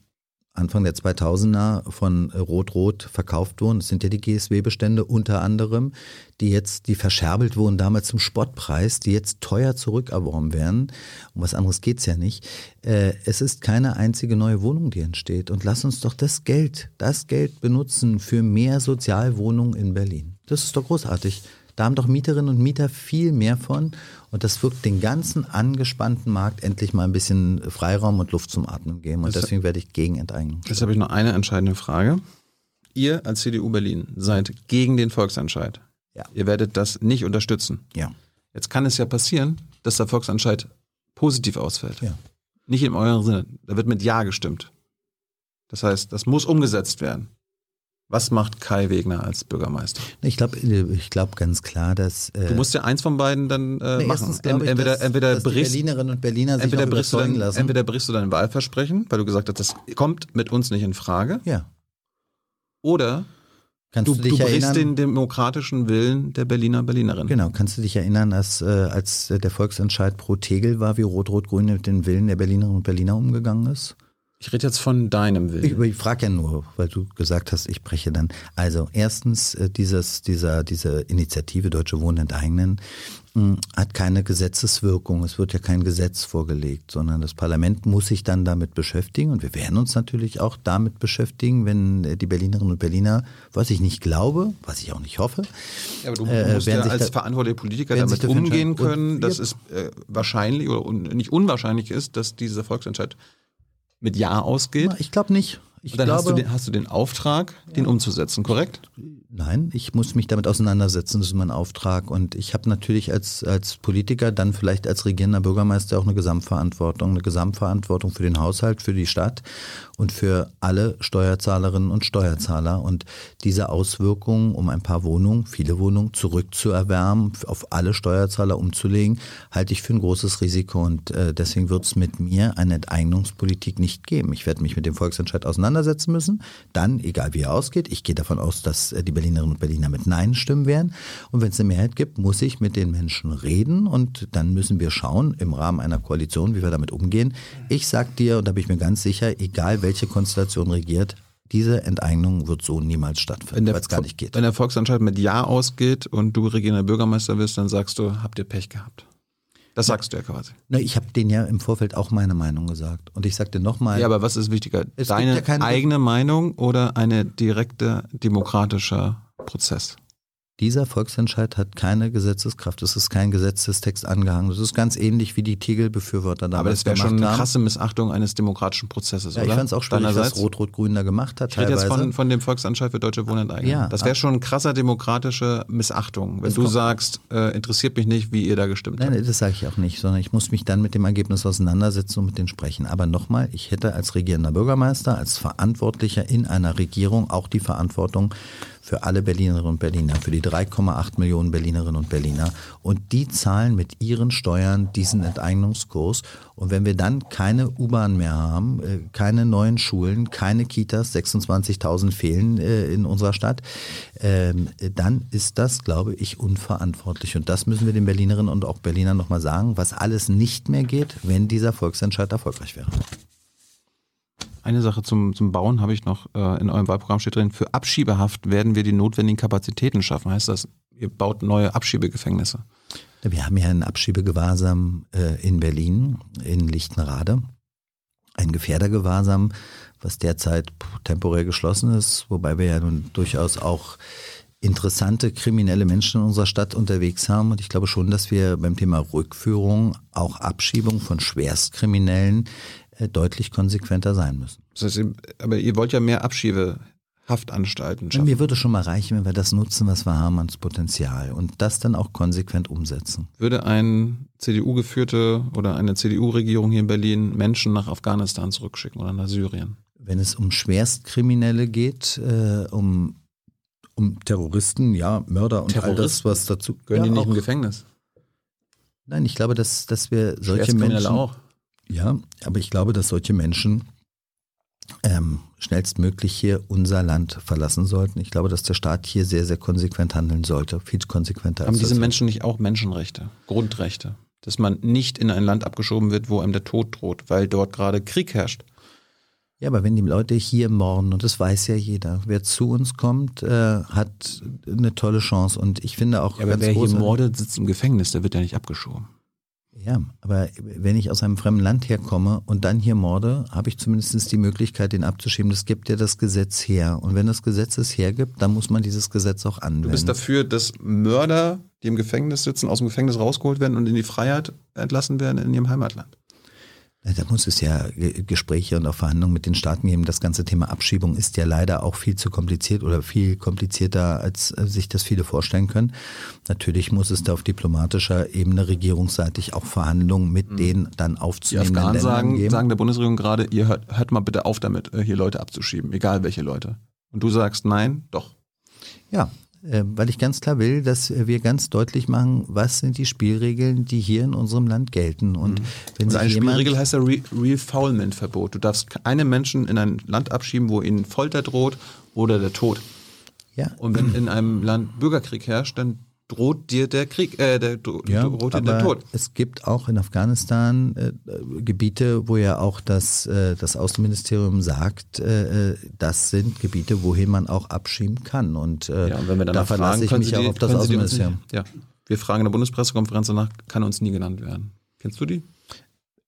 Anfang der 2000er von Rot-Rot verkauft wurden. Das sind ja die GSW-Bestände unter anderem, die jetzt, die verscherbelt wurden damals zum Spottpreis, die jetzt teuer zurückerworben werden. Um was anderes geht's ja nicht. Äh, es ist keine einzige neue Wohnung, die entsteht. Und lass uns doch das Geld, das Geld benutzen für mehr Sozialwohnungen in Berlin. Das ist doch großartig. Da haben doch Mieterinnen und Mieter viel mehr von. Und das wird den ganzen angespannten Markt endlich mal ein bisschen Freiraum und Luft zum Atmen geben. Und Das- deswegen werde ich gegen Enteignung. Jetzt habe ich noch eine entscheidende Frage. Ihr als CDU Berlin seid gegen den Volksentscheid. Ja. Ihr werdet das nicht unterstützen. Ja. Jetzt kann es ja passieren, dass der Volksentscheid positiv ausfällt. Ja. Nicht in eurem Sinne. Da wird mit Ja gestimmt. Das heißt, das muss umgesetzt werden. Was macht Kai Wegner als Bürgermeister? Ich glaube ich glaub ganz klar, dass. Äh, Du musst ja eins von beiden dann äh, nee, machen. ich, entweder dass, entweder, dass die brichst, Berlinerinnen und Berliner sich entweder, brichst du dein, lassen. entweder brichst du dein Wahlversprechen, weil du gesagt hast, das kommt mit uns nicht in Frage. ja. Oder Kannst du, du, du, dich brichst erinnern? den demokratischen Willen der Berliner Berlinerin. Genau, kannst du dich erinnern, äh, als äh, der Volksentscheid pro Tegel war, wie Rot-Rot-Grün mit den Willen der Berlinerinnen und Berliner umgegangen ist? Ich rede jetzt von deinem Willen. Ich, ich frage ja nur, weil du gesagt hast, ich breche dann. Also erstens, äh, dieses, dieser, diese Initiative Deutsche Wohnen enteignen mh, hat keine Gesetzeswirkung. Es wird ja kein Gesetz vorgelegt, sondern das Parlament muss sich dann damit beschäftigen. Und wir werden uns natürlich auch damit beschäftigen, wenn äh, die Berlinerinnen und Berliner, was ich nicht glaube, was ich auch nicht hoffe, Ja, aber du Äh, musst werden ja sich als da- verantwortliche Politiker damit umgehen können, dass es äh, wahrscheinlich oder un nicht unwahrscheinlich ist, dass dieser Volksentscheid mit Ja ausgeht. ich glaube nicht. Ich Und dann glaube, hast, du den, hast du den Auftrag, den umzusetzen, korrekt? Nein, ich muss mich damit auseinandersetzen, das ist mein Auftrag. Und ich habe natürlich als, als Politiker, dann vielleicht als regierender Bürgermeister auch eine Gesamtverantwortung. Eine Gesamtverantwortung für den Haushalt, für die Stadt und für alle Steuerzahlerinnen und Steuerzahler. Und diese Auswirkungen, um ein paar Wohnungen, viele Wohnungen zurückzuerwärmen, auf alle Steuerzahler umzulegen, halte ich für ein großes Risiko. Und äh, deswegen wird es mit mir eine Enteignungspolitik nicht geben. Ich werde mich mit dem Volksentscheid auseinandersetzen müssen. Dann, egal wie er ausgeht, ich gehe davon aus, dass äh, die Berlinerinnen und Berliner mit Nein stimmen werden. Und wenn es eine Mehrheit gibt, muss ich mit den Menschen reden und dann müssen wir schauen im Rahmen einer Koalition, wie wir damit umgehen. Ich sag dir, und da bin ich mir ganz sicher, egal welche Konstellation regiert, diese Enteignung wird so niemals stattfinden, weil es gar nicht geht. Wenn der Volksentscheid mit Ja ausgeht und du regierender Bürgermeister bist, dann sagst du, habt ihr Pech gehabt. Das sagst du ja quasi. Na, ich habe denen ja im Vorfeld auch meine Meinung gesagt. Und ich sagte nochmal, Ja, aber was ist wichtiger? Deine ja eigene Meinung oder eine direkte demokratischer Prozess? Dieser Volksentscheid hat keine Gesetzeskraft. Es ist kein Gesetzestext angehangen. Das ist ganz ähnlich wie die Tegel-Befürworter damals Aber das wäre schon eine haben. krasse Missachtung eines demokratischen Prozesses, Ja, oder? ich fand es auch schwierig, was? Rot-Rot-Grün da gemacht hat Ich rede teilweise. jetzt von, von dem Volksentscheid für deutsche Wohnenteignung. Ja, das wäre schon eine krasser demokratische Missachtung, wenn du sagst, äh, interessiert mich nicht, wie ihr da gestimmt Nein, habt. nein, das sage ich auch nicht, sondern ich muss mich dann mit dem Ergebnis auseinandersetzen und mit denen sprechen. Aber nochmal, ich hätte als regierender Bürgermeister, als Verantwortlicher in einer Regierung auch die Verantwortung für alle Berlinerinnen und Berliner, für die 3,8 Millionen Berlinerinnen und Berliner. Und die zahlen mit ihren Steuern diesen Enteignungskurs. Und wenn wir dann keine U-Bahn mehr haben, äh, keine neuen Schulen, keine Kitas, 26.000 fehlen äh, in unserer Stadt, ähm, dann ist das, glaube ich, unverantwortlich. Und das müssen wir den Berlinerinnen und auch Berlinern nochmal sagen, was alles nicht mehr geht, wenn dieser Volksentscheid erfolgreich wäre. Eine Sache zum, zum Bauen habe ich noch äh, in eurem Wahlprogramm steht drin. Für Abschiebehaft werden wir die notwendigen Kapazitäten schaffen. Heißt das, ihr baut neue Abschiebegefängnisse? Wir haben ja einen Abschiebegewahrsam äh, in Berlin, in Lichtenrade. Ein Gefährdergewahrsam, was derzeit temporär geschlossen ist, wobei wir ja nun durchaus auch interessante kriminelle Menschen in unserer Stadt unterwegs haben. Und ich glaube schon, dass wir beim Thema Rückführung, auch Abschiebung von Schwerstkriminellen deutlich konsequenter sein müssen. Das heißt, aber ihr wollt ja mehr Abschiebehilfen Haftanstalten schaffen. Mir würde schon mal reichen, wenn wir das nutzen, was wir haben ans Potenzial und das dann auch konsequent umsetzen. Würde ein CDU-geführte oder eine CDU-Regierung hier in Berlin Menschen nach Afghanistan zurückschicken oder nach Syrien? Wenn es um Schwerstkriminelle geht, äh, um, um Terroristen, ja, Mörder und all das, Terroristen? was dazu Gehören ja, die nicht auch, im Gefängnis? Nein, ich glaube, dass, dass wir solche Menschen auch. Ja, aber ich glaube, dass solche Menschen ähm, schnellstmöglich hier unser Land verlassen sollten. Ich glaube, dass der Staat hier sehr, sehr konsequent handeln sollte. Viel konsequenter Haben als diese. Menschen nicht auch Menschenrechte, Grundrechte? Dass man nicht in ein Land abgeschoben wird, wo einem der Tod droht, weil dort gerade Krieg herrscht. Ja, aber wenn die Leute hier morden, und das weiß ja jeder, wer zu uns kommt, äh, hat eine tolle Chance. Und ich finde auch Ja, aber ganz wer hier mordet, sitzt im Gefängnis, der wird ja nicht abgeschoben. Ja, aber wenn ich aus einem fremden Land herkomme und dann hier morde, habe ich zumindest die Möglichkeit, den abzuschieben. Das gibt ja das Gesetz her. Und wenn das Gesetz es hergibt, dann muss man dieses Gesetz auch anwenden. Du bist dafür, dass Mörder, die im Gefängnis sitzen, aus dem Gefängnis rausgeholt werden und in die Freiheit entlassen werden in ihrem Heimatland. Da muss es ja Ge- Gespräche und auch Verhandlungen mit den Staaten geben. Das ganze Thema Abschiebung ist ja leider auch viel zu kompliziert oder viel komplizierter, als äh, sich das viele vorstellen können. Natürlich muss es da auf diplomatischer Ebene regierungsseitig auch Verhandlungen mit den dann Mhm. Die Afghanen sagen, geben. sagen der Bundesregierung gerade, ihr hört, hört mal bitte auf damit, äh, hier Leute abzuschieben, egal welche Leute. Und du sagst nein, doch. Ja, weil ich ganz klar will, dass wir ganz deutlich machen, was sind die Spielregeln, die hier in unserem Land gelten. Und wenn sich eine jemand, Spielregel heißt ja Re Refoulement-Verbot. Du darfst keine Menschen in ein Land abschieben, wo ihnen Folter droht oder der Tod. ja, Und wenn in einem Land Bürgerkrieg herrscht, dann droht dir der Krieg, äh, der, Ja, droht dir der Tod. es gibt auch in Afghanistan äh, äh, Gebiete, wo ja auch das, äh, das Außenministerium sagt, äh, äh, das sind Gebiete, wohin man auch abschieben kann. Und, äh, Ja, und wenn wir da danach verlasse fragen, ich mich auch auf das die Außenministerium. ja. Wir fragen in der Bundespressekonferenz danach, kann uns nie genannt werden. Kennst du die?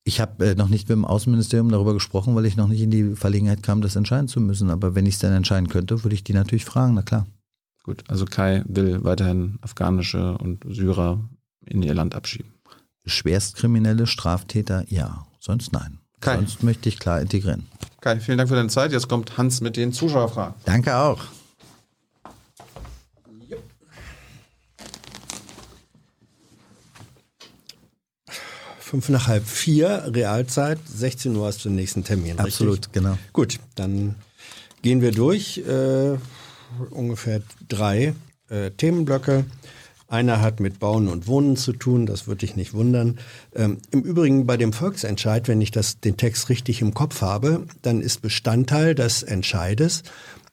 Ich habe äh, noch nicht mit dem Außenministerium darüber gesprochen, weil ich noch nicht in die Verlegenheit kam, das entscheiden zu müssen. Aber wenn ich es dann entscheiden könnte, würde ich die natürlich fragen, na klar. Gut, also Kai will weiterhin afghanische und Syrer in ihr Land abschieben. Schwerstkriminelle Straftäter, ja. Sonst nein. Kai. Sonst möchte ich klar integrieren. Kai, vielen Dank für deine Zeit. Jetzt kommt Hans mit den Zuschauerfragen. Danke auch. Fünf nach halb vier, Realzeit, 16 Uhr hast du den nächsten Termin. Absolut, Richtig? genau. Gut, dann gehen wir durch. Äh, ungefähr drei äh, Themenblöcke. Einer hat mit Bauen und Wohnen zu tun, das würde dich nicht wundern. Ähm, Im Übrigen bei dem Volksentscheid, wenn ich das, den Text richtig im Kopf habe, dann ist Bestandteil des Entscheides,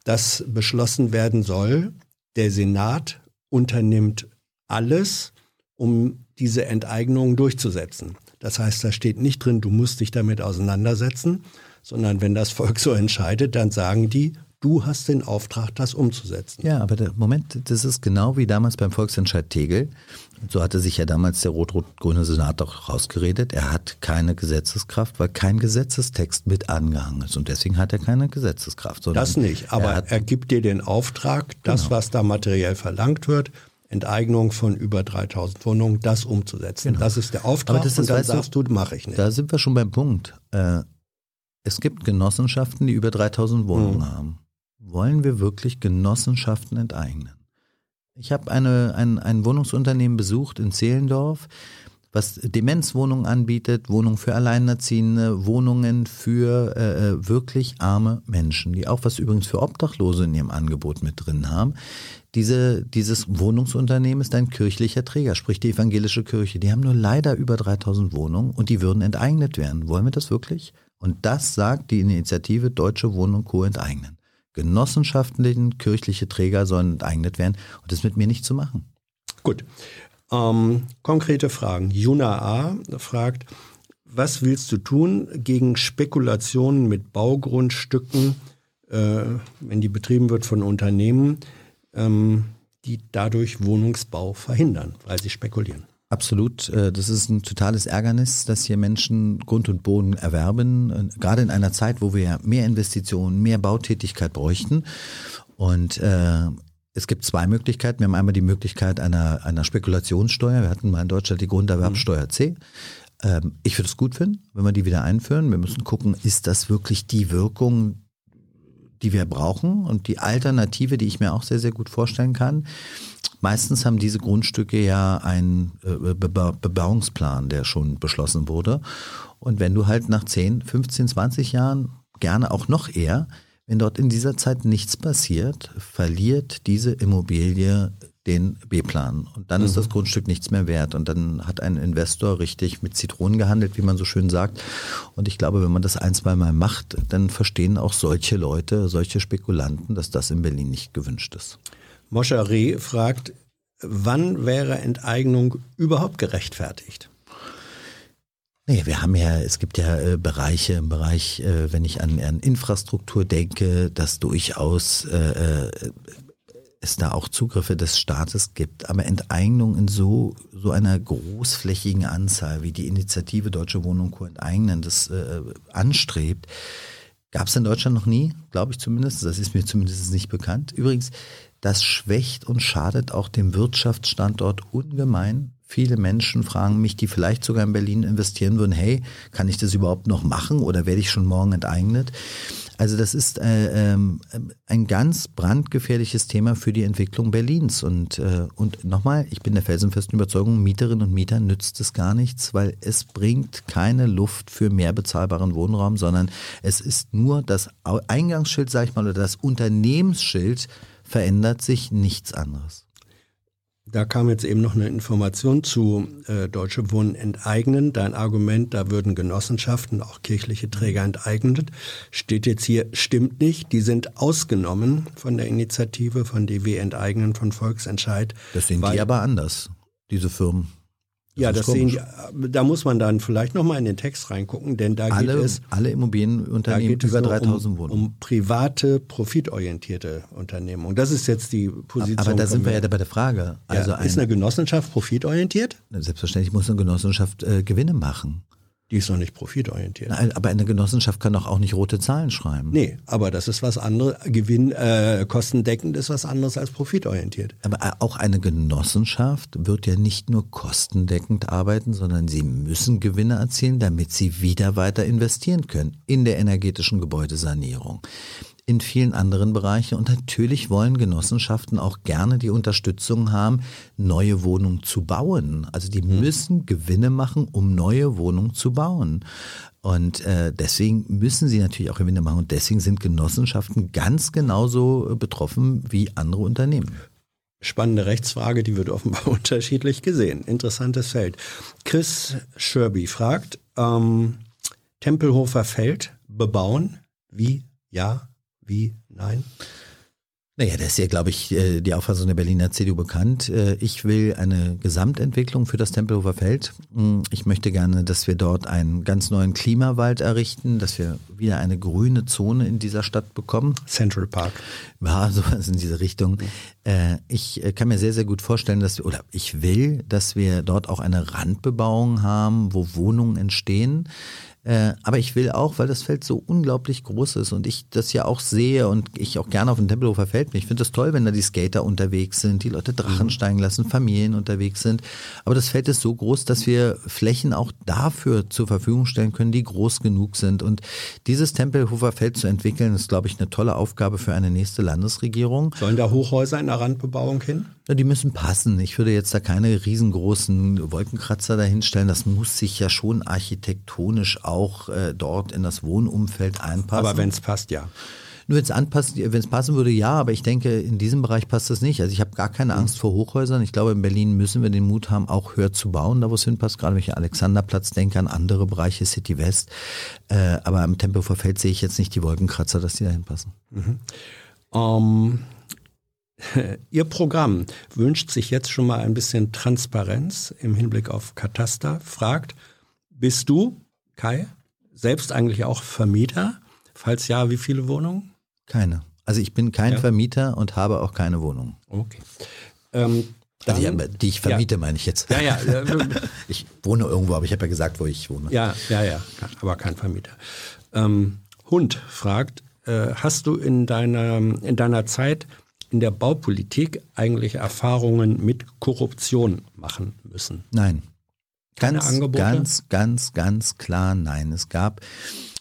dass beschlossen werden soll, der Senat unternimmt alles, um diese Enteignung durchzusetzen. Das heißt, da steht nicht drin, du musst dich damit auseinandersetzen, sondern wenn das Volk so entscheidet, dann sagen die, du hast den Auftrag, das umzusetzen. Ja, aber der Moment, das ist genau wie damals beim Volksentscheid Tegel. So hatte sich ja damals der rot-rot-grüne Senat auch rausgeredet. Er hat keine Gesetzeskraft, weil kein Gesetzestext mit angehangen ist. Und deswegen hat er keine Gesetzeskraft. Das nicht, aber er er, hat, Genau. gibt dir den Auftrag, das, was da materiell verlangt wird, Enteignung von über 3000 Wohnungen, das umzusetzen. Das ist der Auftrag Genau. Aber das ist, und dann sagst du, mache ich nicht. da sind wir schon beim Punkt. Äh, es gibt Genossenschaften, die über 3000 Wohnungen Mhm. haben. Wollen wir wirklich Genossenschaften enteignen? Ich habe eine, ein, ein Wohnungsunternehmen besucht in Zehlendorf, was Demenzwohnungen anbietet, Wohnungen für Alleinerziehende, Wohnungen für äh, äh, wirklich arme Menschen, die auch was übrigens für Obdachlose in ihrem Angebot mit drin haben. Diese, dieses Wohnungsunternehmen ist ein kirchlicher Träger, sprich die evangelische Kirche. Die haben nur leider über 3000 Wohnungen und die würden enteignet werden. Wollen wir das wirklich? Und das sagt die Initiative Deutsche Wohnen und Co. enteignen. Genossenschaften, kirchliche Träger sollen enteignet werden und das mit mir nicht zu machen. Gut. Ähm, konkrete Fragen. Juna A. fragt, was willst du tun gegen Spekulationen mit Baugrundstücken, äh, wenn die betrieben wird von Unternehmen, ähm, die dadurch Wohnungsbau verhindern, weil sie spekulieren? Absolut. äh, Das ist ein totales Ärgernis, dass hier Menschen Grund und Boden erwerben, äh, gerade in einer Zeit, wo wir mehr Investitionen, mehr Bautätigkeit bräuchten. Und äh, es gibt zwei Möglichkeiten. Wir haben einmal die Möglichkeit einer, einer Spekulationssteuer. Wir hatten mal in Deutschland die Grunderwerbsteuer C. Ähm, ich würde es gut finden, wenn wir die wieder einführen. Wir müssen gucken, ist das wirklich die Wirkung, die wir brauchen und die Alternative, die ich mir auch sehr, sehr gut vorstellen kann. Meistens haben diese Grundstücke ja einen äh, Beba Bebauungsplan, der schon beschlossen wurde. Und wenn du halt nach 10, 15, 20 Jahren, gerne auch noch eher, wenn dort in dieser Zeit nichts passiert, verliert diese Immobilie den B-Plan. Und dann ist das Grundstück nichts mehr wert. Und dann hat ein Investor richtig mit Zitronen gehandelt, wie man so schön sagt. Und ich glaube, wenn man das ein, zwei Mal macht, dann verstehen auch solche Leute, solche Spekulanten, dass das in Berlin nicht gewünscht ist. Moscha Reh fragt, wann wäre Enteignung überhaupt gerechtfertigt? Nee, wir haben ja, es gibt ja äh, Bereiche im Bereich, äh, wenn ich an, an Infrastruktur denke, dass durchaus äh, äh, es da auch Zugriffe des Staates gibt. Aber Enteignung in so, so einer großflächigen Anzahl, wie die Initiative Deutsche Wohnung Co. enteignen, das äh, anstrebt, gab es in Deutschland noch nie, glaube ich zumindest. Das ist mir zumindest nicht bekannt. Übrigens, das schwächt und schadet auch dem Wirtschaftsstandort ungemein. Viele Menschen fragen mich, die vielleicht sogar in Berlin investieren würden, hey, kann ich das überhaupt noch machen oder werde ich schon morgen enteignet? Also das ist äh, ähm, ein ganz brandgefährliches Thema für die Entwicklung Berlins. Und, äh, und nochmal, ich bin der felsenfesten Überzeugung, Mieterinnen und Mietern nützt es gar nichts, weil es bringt keine Luft für mehr bezahlbaren Wohnraum, sondern es ist nur das Eingangsschild, sag ich mal, oder das Unternehmensschild verändert sich nichts anderes. Da kam jetzt eben noch eine Information zu äh, Deutsche Wohnen enteignen. Dein Argument, da würden Genossenschaften, auch kirchliche Träger enteignet, steht jetzt hier, stimmt nicht. Die sind ausgenommen von der Initiative von DW enteignen, von Volksentscheid. Das sehen die aber anders, diese Firmen. Ja, das sehen die, da muss man dann vielleicht nochmal in den Text reingucken, denn da alle, geht es, alle Immobilienunternehmen über nur 3000 um, Wohnungen. um private, profitorientierte Unternehmungen. Das ist jetzt die Position. aber da sind wir ja bei der Frage. Ja, Also ist eine Genossenschaft profitorientiert? Selbstverständlich muss eine Genossenschaft äh, Gewinne machen. Die ist noch nicht profitorientiert. Nein, Aber eine Genossenschaft kann doch auch nicht rote Zahlen schreiben. Nee, aber das ist was anderes. Gewinn, äh, kostendeckend ist was anderes als profitorientiert. Aber äh, auch eine Genossenschaft wird ja nicht nur kostendeckend arbeiten, sondern sie müssen Gewinne erzielen, damit sie wieder weiter investieren können in der energetischen Gebäudesanierung, in vielen anderen Bereichen. Und natürlich wollen Genossenschaften auch gerne die Unterstützung haben, neue Wohnungen zu bauen. Also die müssen Gewinne machen, um neue Wohnungen zu bauen. Und äh, deswegen müssen sie natürlich auch Gewinne machen. Und deswegen sind Genossenschaften ganz genauso äh, betroffen wie andere Unternehmen. Spannende Rechtsfrage, die wird offenbar unterschiedlich gesehen. Interessantes Feld. Chris Sherby fragt, ähm, Tempelhofer Feld bebauen? Wie? Ja? Wie? Nein? Naja, das ist ja, glaube ich, äh, die Auffassung der Berliner CDU bekannt. Äh, Ich will eine Gesamtentwicklung für das Tempelhofer Feld. Mm, Ich möchte gerne, dass wir dort einen ganz neuen Klimawald errichten, dass wir wieder eine grüne Zone in dieser Stadt bekommen. Central Park. Ja, sowas in diese Richtung. Äh, Ich kann mir sehr, sehr gut vorstellen, dass wir, oder ich will, dass wir dort auch eine Randbebauung haben, wo Wohnungen entstehen. Äh, Aber ich will auch, weil das Feld so unglaublich groß ist und ich das ja auch sehe und ich auch gerne auf dem Tempelhofer Feld bin. Ich finde das toll, wenn da die Skater unterwegs sind, die Leute Drachen steigen lassen, Familien unterwegs sind. Aber das Feld ist so groß, dass wir Flächen auch dafür zur Verfügung stellen können, die groß genug sind. Und dieses Tempelhofer Feld zu entwickeln, ist, glaube ich, eine tolle Aufgabe für eine nächste Landesregierung. Sollen da Hochhäuser in der Randbebauung hin? Ja, die müssen passen. Ich würde jetzt da keine riesengroßen Wolkenkratzer dahinstellen. Das muss sich ja schon architektonisch auch äh, dort in das Wohnumfeld einpassen. Aber wenn es passt, ja. Nur wenn es anpasst, wenn es passen würde, ja, aber ich denke, in diesem Bereich passt das nicht. Also ich habe gar keine Angst vor Hochhäusern. Ich glaube, in Berlin müssen wir den Mut haben, auch höher zu bauen, da wo es hinpasst. Gerade wenn ich an Alexanderplatz denke, an andere Bereiche, City West. Äh, aber am Tempelhofer Feld sehe ich jetzt nicht die Wolkenkratzer, dass die da hinpassen. Ähm, Ihr Programm wünscht sich jetzt schon mal ein bisschen Transparenz im Hinblick auf Kataster. Fragt, bist du, Kai, selbst eigentlich auch Vermieter? Falls ja, wie viele Wohnungen? Keine. Also ich bin kein Ja. Vermieter und habe auch keine Wohnung. Okay. Ähm, Also dann- die, ich vermiete, meine ich jetzt. ja, ja, äh, Ich wohne irgendwo, aber ich habe ja gesagt, wo ich wohne. ja, ja, ja, aber kein Vermieter. Ähm, Hund fragt, äh, hast du in deiner, in deiner Zeit in der Baupolitik eigentlich Erfahrungen mit Korruption machen müssen? Nein. Keine Ganz, Angebote? ganz, ganz, ganz klar nein. Es gab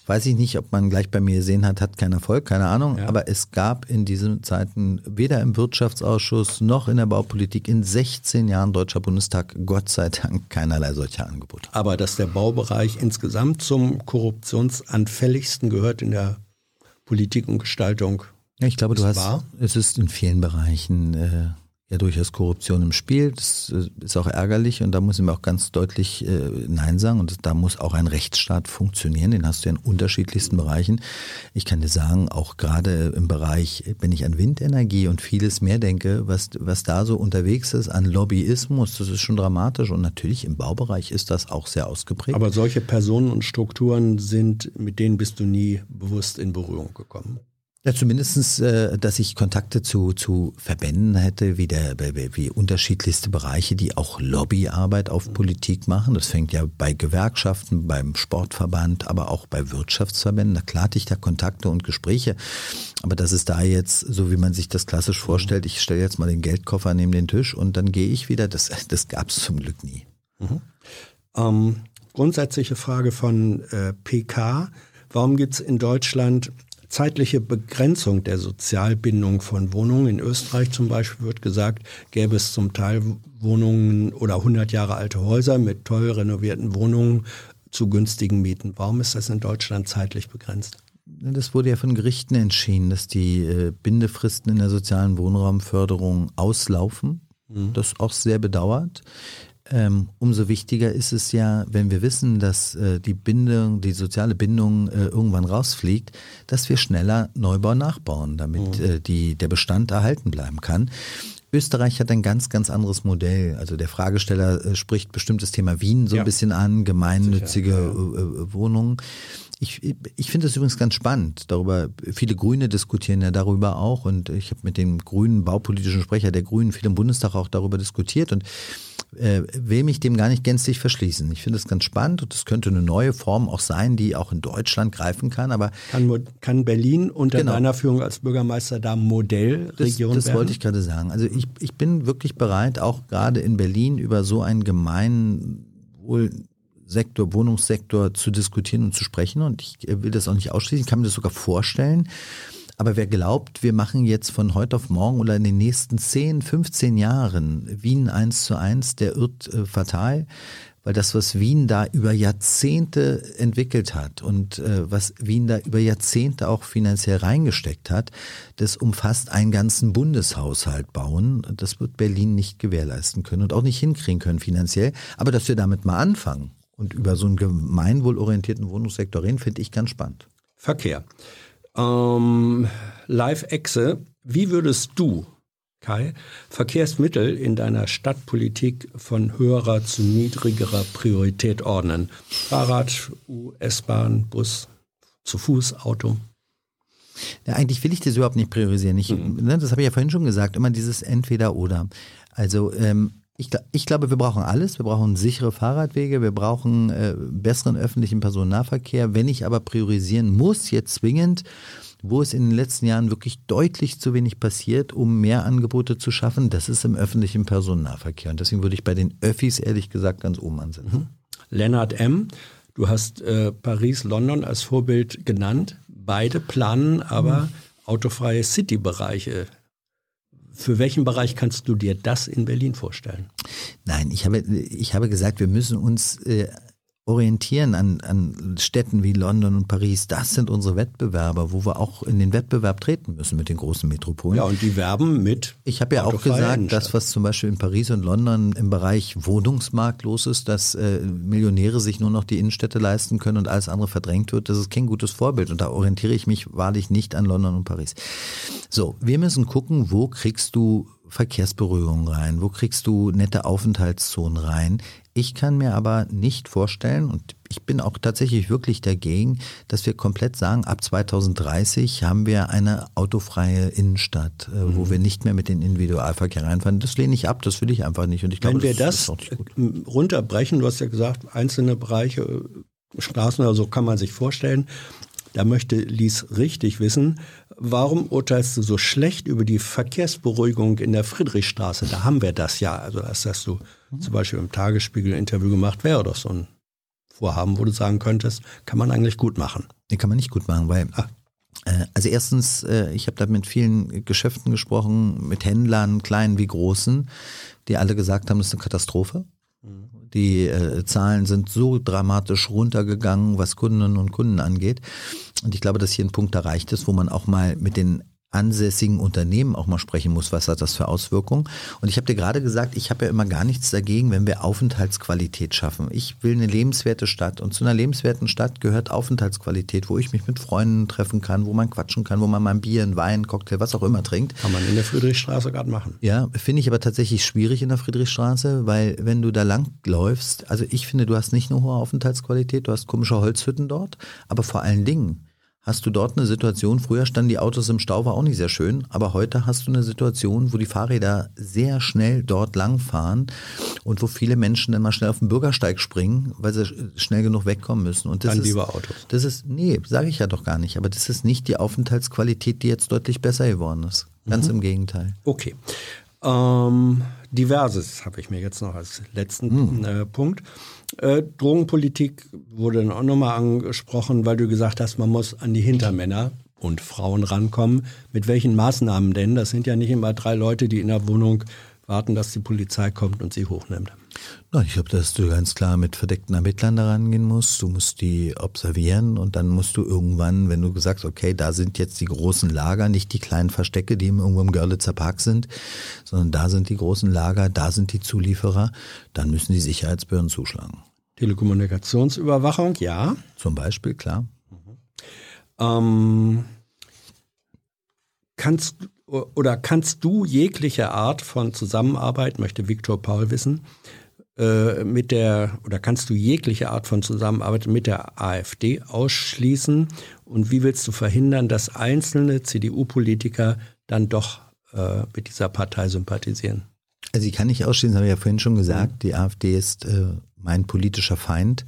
weiß ich nicht, ob man gleich bei mir gesehen hat, hat keinen Erfolg, keine Ahnung. Ja. Aber es gab in diesen Zeiten weder im Wirtschaftsausschuss noch in der Baupolitik in 16 Jahren Deutscher Bundestag, Gott sei Dank, keinerlei solcher Angebote. Aber dass der Baubereich insgesamt zum korruptionsanfälligsten gehört in der Politik und Gestaltung. Ja, ich glaube, du hast, wahr? es ist in vielen Bereichen äh, ja durchaus Korruption im Spiel. Das äh, ist auch ärgerlich und da müssen wir auch ganz deutlich äh, Nein sagen. Und da muss auch ein Rechtsstaat funktionieren. Den hast du ja in unterschiedlichsten Bereichen. Ich kann dir sagen, auch gerade im Bereich, wenn ich an Windenergie und vieles mehr denke, was, was da so unterwegs ist an Lobbyismus, das ist schon dramatisch. Und natürlich im Baubereich ist das auch sehr ausgeprägt. Aber solche Personen und Strukturen sind, mit denen bist du nie bewusst in Berührung gekommen. Ja, zumindestens, äh, dass ich Kontakte zu, zu Verbänden hätte, wie, der, wie unterschiedlichste Bereiche, die auch Lobbyarbeit auf Politik machen. Das fängt ja bei Gewerkschaften, beim Sportverband, aber auch bei Wirtschaftsverbänden. Na klar hatte ich da Kontakte und Gespräche. Aber das ist da jetzt, so wie man sich das klassisch vorstellt, ich stelle jetzt mal den Geldkoffer neben den Tisch und dann gehe ich wieder. Das, das gab es zum Glück nie. Ähm, grundsätzliche Frage von äh, PK. Warum gibt es in Deutschland zeitliche Begrenzung der Sozialbindung von Wohnungen? In Österreich zum Beispiel wird gesagt, gäbe es zum Teil Wohnungen oder 100 Jahre alte Häuser mit toll renovierten Wohnungen zu günstigen Mieten. Warum ist das in Deutschland zeitlich begrenzt? Das wurde ja von Gerichten entschieden, dass die äh, Bindefristen in der sozialen Wohnraumförderung auslaufen. Das auch sehr bedauert. Ähm, umso wichtiger ist es ja, wenn wir wissen, dass äh, die Bindung, die soziale Bindung äh, irgendwann rausfliegt, dass wir schneller Neubau nachbauen, damit äh, die, der Bestand erhalten bleiben kann. Österreich hat ein ganz, ganz anderes Modell. Also der Fragesteller äh, spricht bestimmt das Thema Wien so Ja. ein bisschen an, gemeinnützige Sicher, ja. äh, äh, Wohnungen. Ich, ich finde das übrigens ganz spannend. Darüber, viele Grüne diskutieren ja darüber auch und ich habe mit dem grünen baupolitischen Sprecher der Grünen viel im Bundestag auch darüber diskutiert und äh, will mich dem gar nicht gänzlich verschließen. Ich finde es ganz spannend und es könnte eine neue Form auch sein, die auch in Deutschland greifen kann, aber Kann, kann Berlin unter Genau. deiner Führung als Bürgermeister da das, Modellregion das werden? wollte ich gerade sagen. Also ich, ich bin wirklich bereit, auch gerade in Berlin über so einen Gemeinwohlsektor, Wohnungssektor zu diskutieren und zu sprechen. Und ich äh, will das auch nicht ausschließen, ich kann mir das sogar vorstellen. Aber wer glaubt, wir machen jetzt von heute auf morgen oder in den nächsten 10, 15 Jahren Wien eins zu eins, der irrt äh, fatal. Weil das, was Wien da über Jahrzehnte entwickelt hat und äh, was Wien da über Jahrzehnte auch finanziell reingesteckt hat, das umfasst einen ganzen Bundeshaushalt bauen. Das wird Berlin nicht gewährleisten können und auch nicht hinkriegen können finanziell. Aber dass wir damit mal anfangen und über so einen gemeinwohlorientierten Wohnungssektor reden, finde ich ganz spannend. Verkehr. Ähm, Live-Exe, wie würdest du, Kai, Verkehrsmittel in deiner Stadtpolitik von höherer zu niedrigerer Priorität ordnen? Fahrrad, U, S-Bahn, Bus, zu Fuß, Auto? Ja, eigentlich will ich das überhaupt nicht priorisieren. Ich, ne, das habe ich ja vorhin schon gesagt, immer dieses Entweder-Oder. Also ähm, ich, ich glaube, wir brauchen alles. Wir brauchen sichere Fahrradwege, wir brauchen äh, besseren öffentlichen Personennahverkehr. Wenn ich aber priorisieren muss, jetzt zwingend, wo es in den letzten Jahren wirklich deutlich zu wenig passiert, um mehr Angebote zu schaffen, das ist im öffentlichen Personennahverkehr. Und deswegen würde ich bei den Öffis ehrlich gesagt ganz oben ansetzen. Lennart M., du hast äh, Paris, London als Vorbild genannt. Beide planen aber autofreie City-Bereiche. Für welchen Bereich kannst du dir das in Berlin vorstellen? Nein, ich habe, ich habe gesagt, wir müssen uns äh, orientieren an, an Städten wie London und Paris. Das sind unsere Wettbewerber, wo wir auch in den Wettbewerb treten müssen mit den großen Metropolen. Ja, und die werben mit. Ich habe ja auch gesagt, das, was zum Beispiel in Paris und London im Bereich Wohnungsmarkt los ist, dass äh, Millionäre sich nur noch die Innenstädte leisten können und alles andere verdrängt wird, das ist kein gutes Vorbild. Und da orientiere ich mich wahrlich nicht an London und Paris. So, wir müssen gucken, wo kriegst du Verkehrsberührungen rein, wo kriegst du nette Aufenthaltszonen rein. Ich kann mir aber nicht vorstellen, und ich bin auch tatsächlich wirklich dagegen, dass wir komplett sagen, ab 2030 haben wir eine autofreie Innenstadt, äh, Mhm. wo wir nicht mehr mit den Individualverkehr reinfahren. Das lehne ich ab, das will ich einfach nicht. Und ich glaube, Wenn wir das, das, äh, runterbrechen, du hast ja gesagt, einzelne Bereiche, äh, Straßen oder so kann man sich vorstellen. Da möchte Lies richtig wissen, warum urteilst du so schlecht über die Verkehrsberuhigung in der Friedrichstraße? Da haben wir das ja. Also das hast du zum Beispiel im Tagesspiegel-Interview gemacht, wäre doch so ein Vorhaben, wo du sagen könntest, kann man eigentlich gut machen? Den kann man nicht gut machen, weil Ah. äh, also erstens, äh, ich habe da mit vielen Geschäften gesprochen, mit Händlern, kleinen wie großen, die alle gesagt haben, das ist eine Katastrophe. Die äh, Zahlen sind so dramatisch runtergegangen, was Kundinnen und Kunden angeht. Und ich glaube, dass hier ein Punkt erreicht ist, wo man auch mal mit den ansässigen Unternehmen auch mal sprechen muss, was hat das für Auswirkungen. Und ich habe dir gerade gesagt, ich habe ja immer gar nichts dagegen, wenn wir Aufenthaltsqualität schaffen. Ich will eine lebenswerte Stadt und zu einer lebenswerten Stadt gehört Aufenthaltsqualität, wo ich mich mit Freunden treffen kann, wo man quatschen kann, wo man mal ein Bier, ein Wein, Cocktail, was auch immer trinkt. Kann man in der Friedrichstraße gerade machen. Ja, finde ich aber tatsächlich schwierig in der Friedrichstraße, weil wenn du da lang läufst, also ich finde, du hast nicht nur hohe Aufenthaltsqualität, du hast komische Holzhütten dort, aber vor allen Dingen hast du dort eine Situation, früher standen die Autos im Stau, war auch nicht sehr schön, aber heute hast du eine Situation, wo die Fahrräder sehr schnell dort langfahren und wo viele Menschen dann mal schnell auf den Bürgersteig springen, weil sie schnell genug wegkommen müssen. Und das Dann ist, lieber Autos. Das ist, nee, sage ich ja doch gar nicht, aber das ist nicht die Aufenthaltsqualität, die jetzt deutlich besser geworden ist. Ganz im Gegenteil. Okay. Ähm, diverses habe ich mir jetzt noch als letzten äh, Punkt. Äh, Drogenpolitik wurde dann auch nochmal angesprochen, weil du gesagt hast, man muss an die Hintermänner und Frauen rankommen. Mit welchen Maßnahmen denn? Das sind ja nicht immer drei Leute, die in der Wohnung warten, dass die Polizei kommt und sie hochnimmt. Na, ich glaube, dass du ganz klar mit verdeckten Ermittlern da rangehen musst. Du musst die observieren und dann musst du irgendwann, wenn du sagst, okay, da sind jetzt die großen Lager, nicht die kleinen Verstecke, die irgendwo im Görlitzer Park sind, sondern da sind die großen Lager, da sind die Zulieferer, dann müssen die Sicherheitsbehörden zuschlagen. Telekommunikationsüberwachung, ja. Zum Beispiel, klar. Ähm, kannst oder kannst du jegliche Art von Zusammenarbeit, möchte Viktor Paul wissen, äh, mit der oder kannst du jegliche Art von Zusammenarbeit mit der AfD ausschließen? Und wie willst du verhindern, dass einzelne CDU-Politiker dann doch äh, mit dieser Partei sympathisieren? Also ich kann nicht ausschließen, habe ich ja vorhin schon gesagt, die AfD ist äh, mein politischer Feind.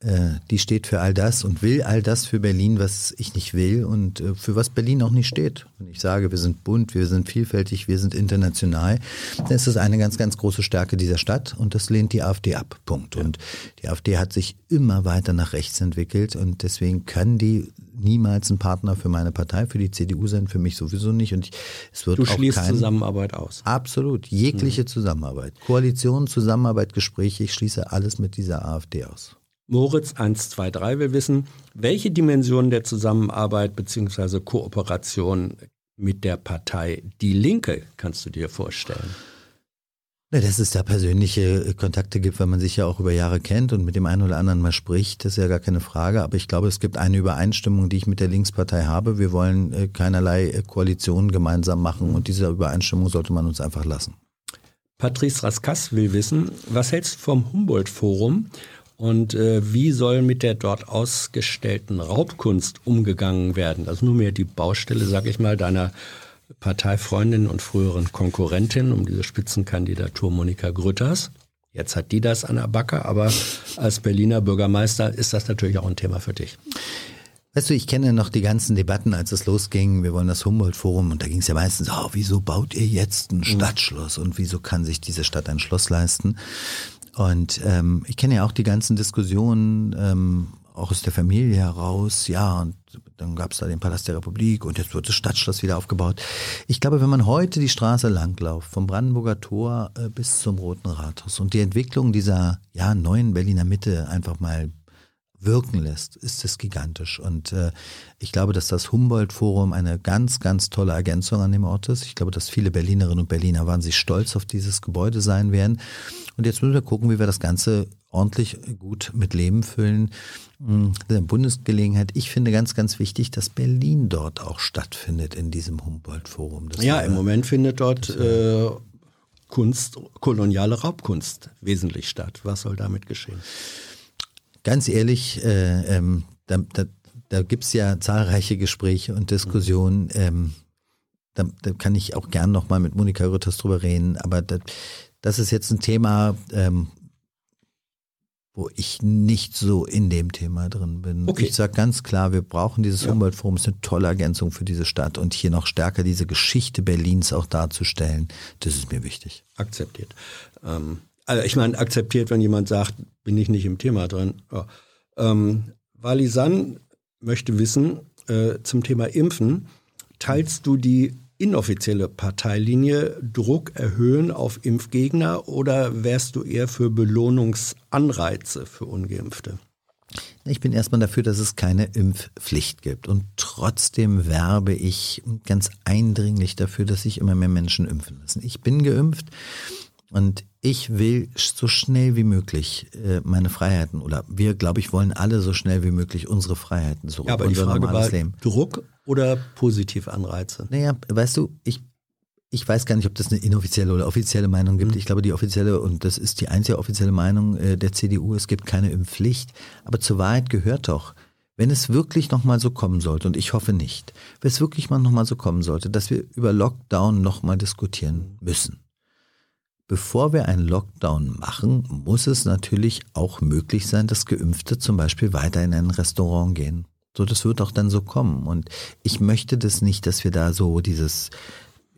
Äh, die steht für all das und will all das für Berlin, was ich nicht will und äh, für was Berlin auch nicht steht. Wenn ich sage, wir sind bunt, wir sind vielfältig, wir sind international, dann ist das eine ganz, ganz große Stärke dieser Stadt und das lehnt die AfD ab. Punkt. Und die AfD hat sich immer weiter nach rechts entwickelt und deswegen können die niemals ein Partner für meine Partei, für die CDU sein, für mich sowieso nicht. Und ich, es wird Du auch schließt kein, Zusammenarbeit aus. Absolut. Jegliche Zusammenarbeit. Koalition, Zusammenarbeit, Gespräche. Ich schließe alles mit dieser AfD aus. Moritz 123 will wissen, welche Dimension der Zusammenarbeit bzw. Kooperation mit der Partei Die Linke kannst du dir vorstellen? Na, dass es da persönliche Kontakte gibt, weil man sich ja auch über Jahre kennt und mit dem einen oder anderen mal spricht, das ist ja gar keine Frage. Aber ich glaube, es gibt eine Übereinstimmung, die ich mit der Linkspartei habe. Wir wollen äh, keinerlei äh, Koalitionen gemeinsam machen und diese Übereinstimmung sollte man uns einfach lassen. Patrice Raskas will wissen, was hältst du vom Humboldt-Forum und äh, wie soll mit der dort ausgestellten Raubkunst umgegangen werden? Das ist nur mehr die Baustelle, sag ich mal, deiner Parteifreundin und früheren Konkurrentin um diese Spitzenkandidatur Monika Grütters. Jetzt hat die das an der Backe, aber als Berliner Bürgermeister ist das natürlich auch ein Thema für dich. Weißt du, ich kenne noch die ganzen Debatten, als es losging, wir wollen das Humboldt-Forum und da ging es ja meistens, oh, wieso baut ihr jetzt ein Stadtschloss und wieso kann sich diese Stadt ein Schloss leisten? Und ähm, ich kenne ja auch die ganzen Diskussionen, ähm, auch aus der Familie heraus, ja, und dann gab es da den Palast der Republik und jetzt wird das Stadtschloss wieder aufgebaut. Ich glaube, wenn man heute die Straße langlauft, vom Brandenburger Tor äh, bis zum Roten Rathaus und die Entwicklung dieser ja, neuen Berliner Mitte einfach mal wirken lässt, ist es gigantisch. Und äh, ich glaube, dass das Humboldt-Forum eine ganz, ganz tolle Ergänzung an dem Ort ist. Ich glaube, dass viele Berlinerinnen und Berliner wahnsinnig stolz auf dieses Gebäude sein werden. Und jetzt müssen wir gucken, wie wir das Ganze ordentlich gut mit Leben füllen. Hm, Eine Bundesgelegenheit. Ich finde ganz, ganz wichtig, dass Berlin dort auch stattfindet in diesem Humboldt-Forum. Ja, im Moment findet dort äh, Kunst, koloniale Raubkunst wesentlich statt. Was soll damit geschehen? Ganz ehrlich, äh, ähm, da, da, da gibt es ja zahlreiche Gespräche und Diskussionen. Ähm, da, da kann ich auch gern nochmal mit Monika Rütters drüber reden, aber das, das ist jetzt ein Thema, ähm, wo ich nicht so in dem Thema drin bin. Okay. Ich sage ganz klar, wir brauchen dieses Humboldt-Forum, ist eine tolle Ergänzung für diese Stadt und hier noch stärker diese Geschichte Berlins auch darzustellen, das ist mir wichtig. Akzeptiert. Ähm, also ich meine, akzeptiert, wenn jemand sagt, bin ich nicht im Thema drin. Ja. Ähm, Walisan möchte wissen äh, zum Thema Impfen, teilst du die inoffizielle Parteilinie Druck erhöhen auf Impfgegner oder wärst du eher für Belohnungsanreize für Ungeimpfte? Ich bin erstmal dafür, dass es keine Impfpflicht gibt. Und trotzdem werbe ich ganz eindringlich dafür, dass sich immer mehr Menschen impfen lassen. Ich bin geimpft und ich will so schnell wie möglich äh, meine Freiheiten oder wir, glaube ich, wollen alle so schnell wie möglich unsere Freiheiten zurück. Ja, aber die Frage war Leben. Druck oder positive Anreize? Naja, weißt du, ich ich weiß gar nicht, ob das eine inoffizielle oder offizielle Meinung gibt. Mhm. Ich glaube, die offizielle, und das ist die einzige offizielle Meinung äh, der CDU, es gibt keine Impfpflicht. Aber zur Wahrheit gehört doch, wenn es wirklich nochmal so kommen sollte, und ich hoffe nicht, wenn es wirklich mal nochmal so kommen sollte, dass wir über Lockdown nochmal diskutieren müssen. Bevor wir einen Lockdown machen, muss es natürlich auch möglich sein, dass Geimpfte zum Beispiel weiter in ein Restaurant gehen. So, das wird auch dann so kommen. Und ich möchte das nicht, dass wir da so dieses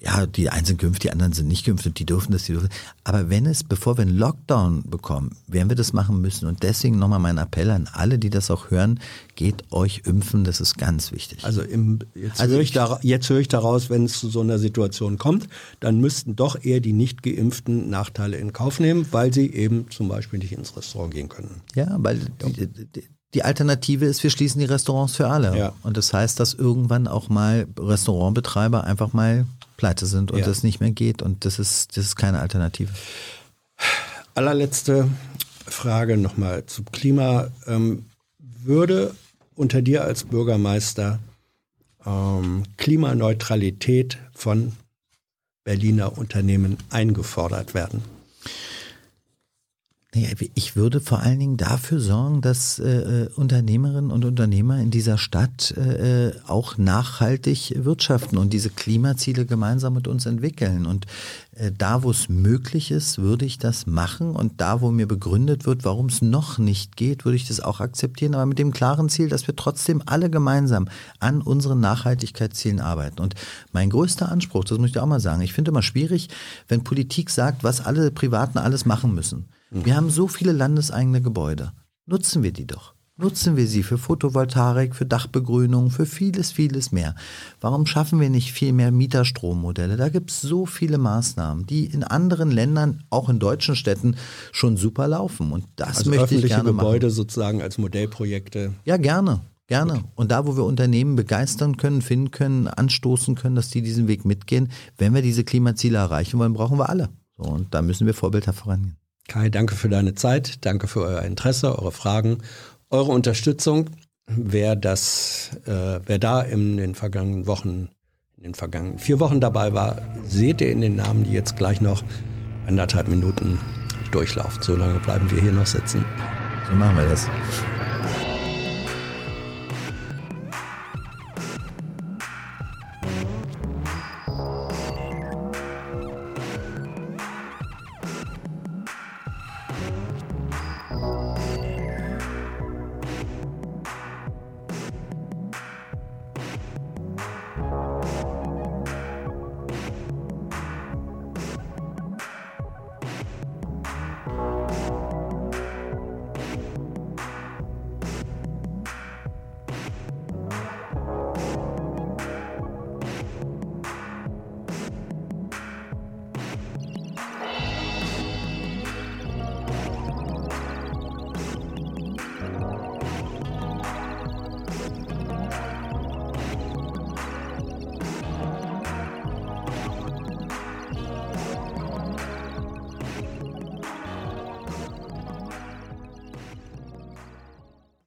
ja, die einen sind geimpft, die anderen sind nicht geimpft und die dürfen das, die dürfen. Aber wenn es, bevor wir einen Lockdown bekommen, werden wir das machen müssen. Und deswegen nochmal mein Appell an alle, die das auch hören, geht euch impfen, das ist ganz wichtig. Also, im, jetzt, also höre ich da, jetzt höre ich daraus, wenn es zu so einer Situation kommt, dann müssten doch eher die nicht geimpften Nachteile in Kauf nehmen, weil sie eben zum Beispiel nicht ins Restaurant gehen können. Ja, weil die, die, die Alternative ist, wir schließen die Restaurants für alle. Ja. Und das heißt, dass irgendwann auch mal Restaurantbetreiber einfach mal pleite sind und ja. das nicht mehr geht und das ist, das ist keine Alternative. Allerletzte Frage nochmal zum Klima. Ähm, würde unter dir als Bürgermeister ähm, Klimaneutralität von Berliner Unternehmen eingefordert werden? Ich würde vor allen Dingen dafür sorgen, dass äh, äh, Unternehmerinnen und Unternehmer in dieser Stadt äh, äh, auch nachhaltig wirtschaften und diese Klimaziele gemeinsam mit uns entwickeln. Und äh, da, wo es möglich ist, würde ich das machen. Und da, wo mir begründet wird, warum es noch nicht geht, würde ich das auch akzeptieren. Aber mit dem klaren Ziel, dass wir trotzdem alle gemeinsam an unseren Nachhaltigkeitszielen arbeiten. Und mein größter Anspruch, das muss ich auch mal sagen, ich finde immer schwierig, wenn Politik sagt, was alle Privaten alles machen müssen. Mhm. Wir haben so viele landeseigene Gebäude. Nutzen wir die doch. Nutzen wir sie für Photovoltaik, für Dachbegrünung, für vieles, vieles mehr. Warum schaffen wir nicht viel mehr Mieterstrommodelle? Da gibt es so viele Maßnahmen, die in anderen Ländern, auch in deutschen Städten, schon super laufen. Und das also möchte ich gerne Gebäude machen. sozusagen als Modellprojekte. Ja, gerne. Gerne. Okay. Und da, wo wir Unternehmen begeistern können, finden können, anstoßen können, dass die diesen Weg mitgehen, wenn wir diese Klimaziele erreichen wollen, brauchen wir alle. So, und da müssen wir vorbildhaft vorangehen. Kai, danke für deine Zeit, danke für euer Interesse, eure Fragen, eure Unterstützung. Wer das, äh, wer da in den vergangenen Wochen, in den vergangenen vier Wochen dabei war, seht ihr in den Namen, die jetzt gleich noch anderthalb Minuten durchlaufen. So lange bleiben wir hier noch sitzen. So machen wir das.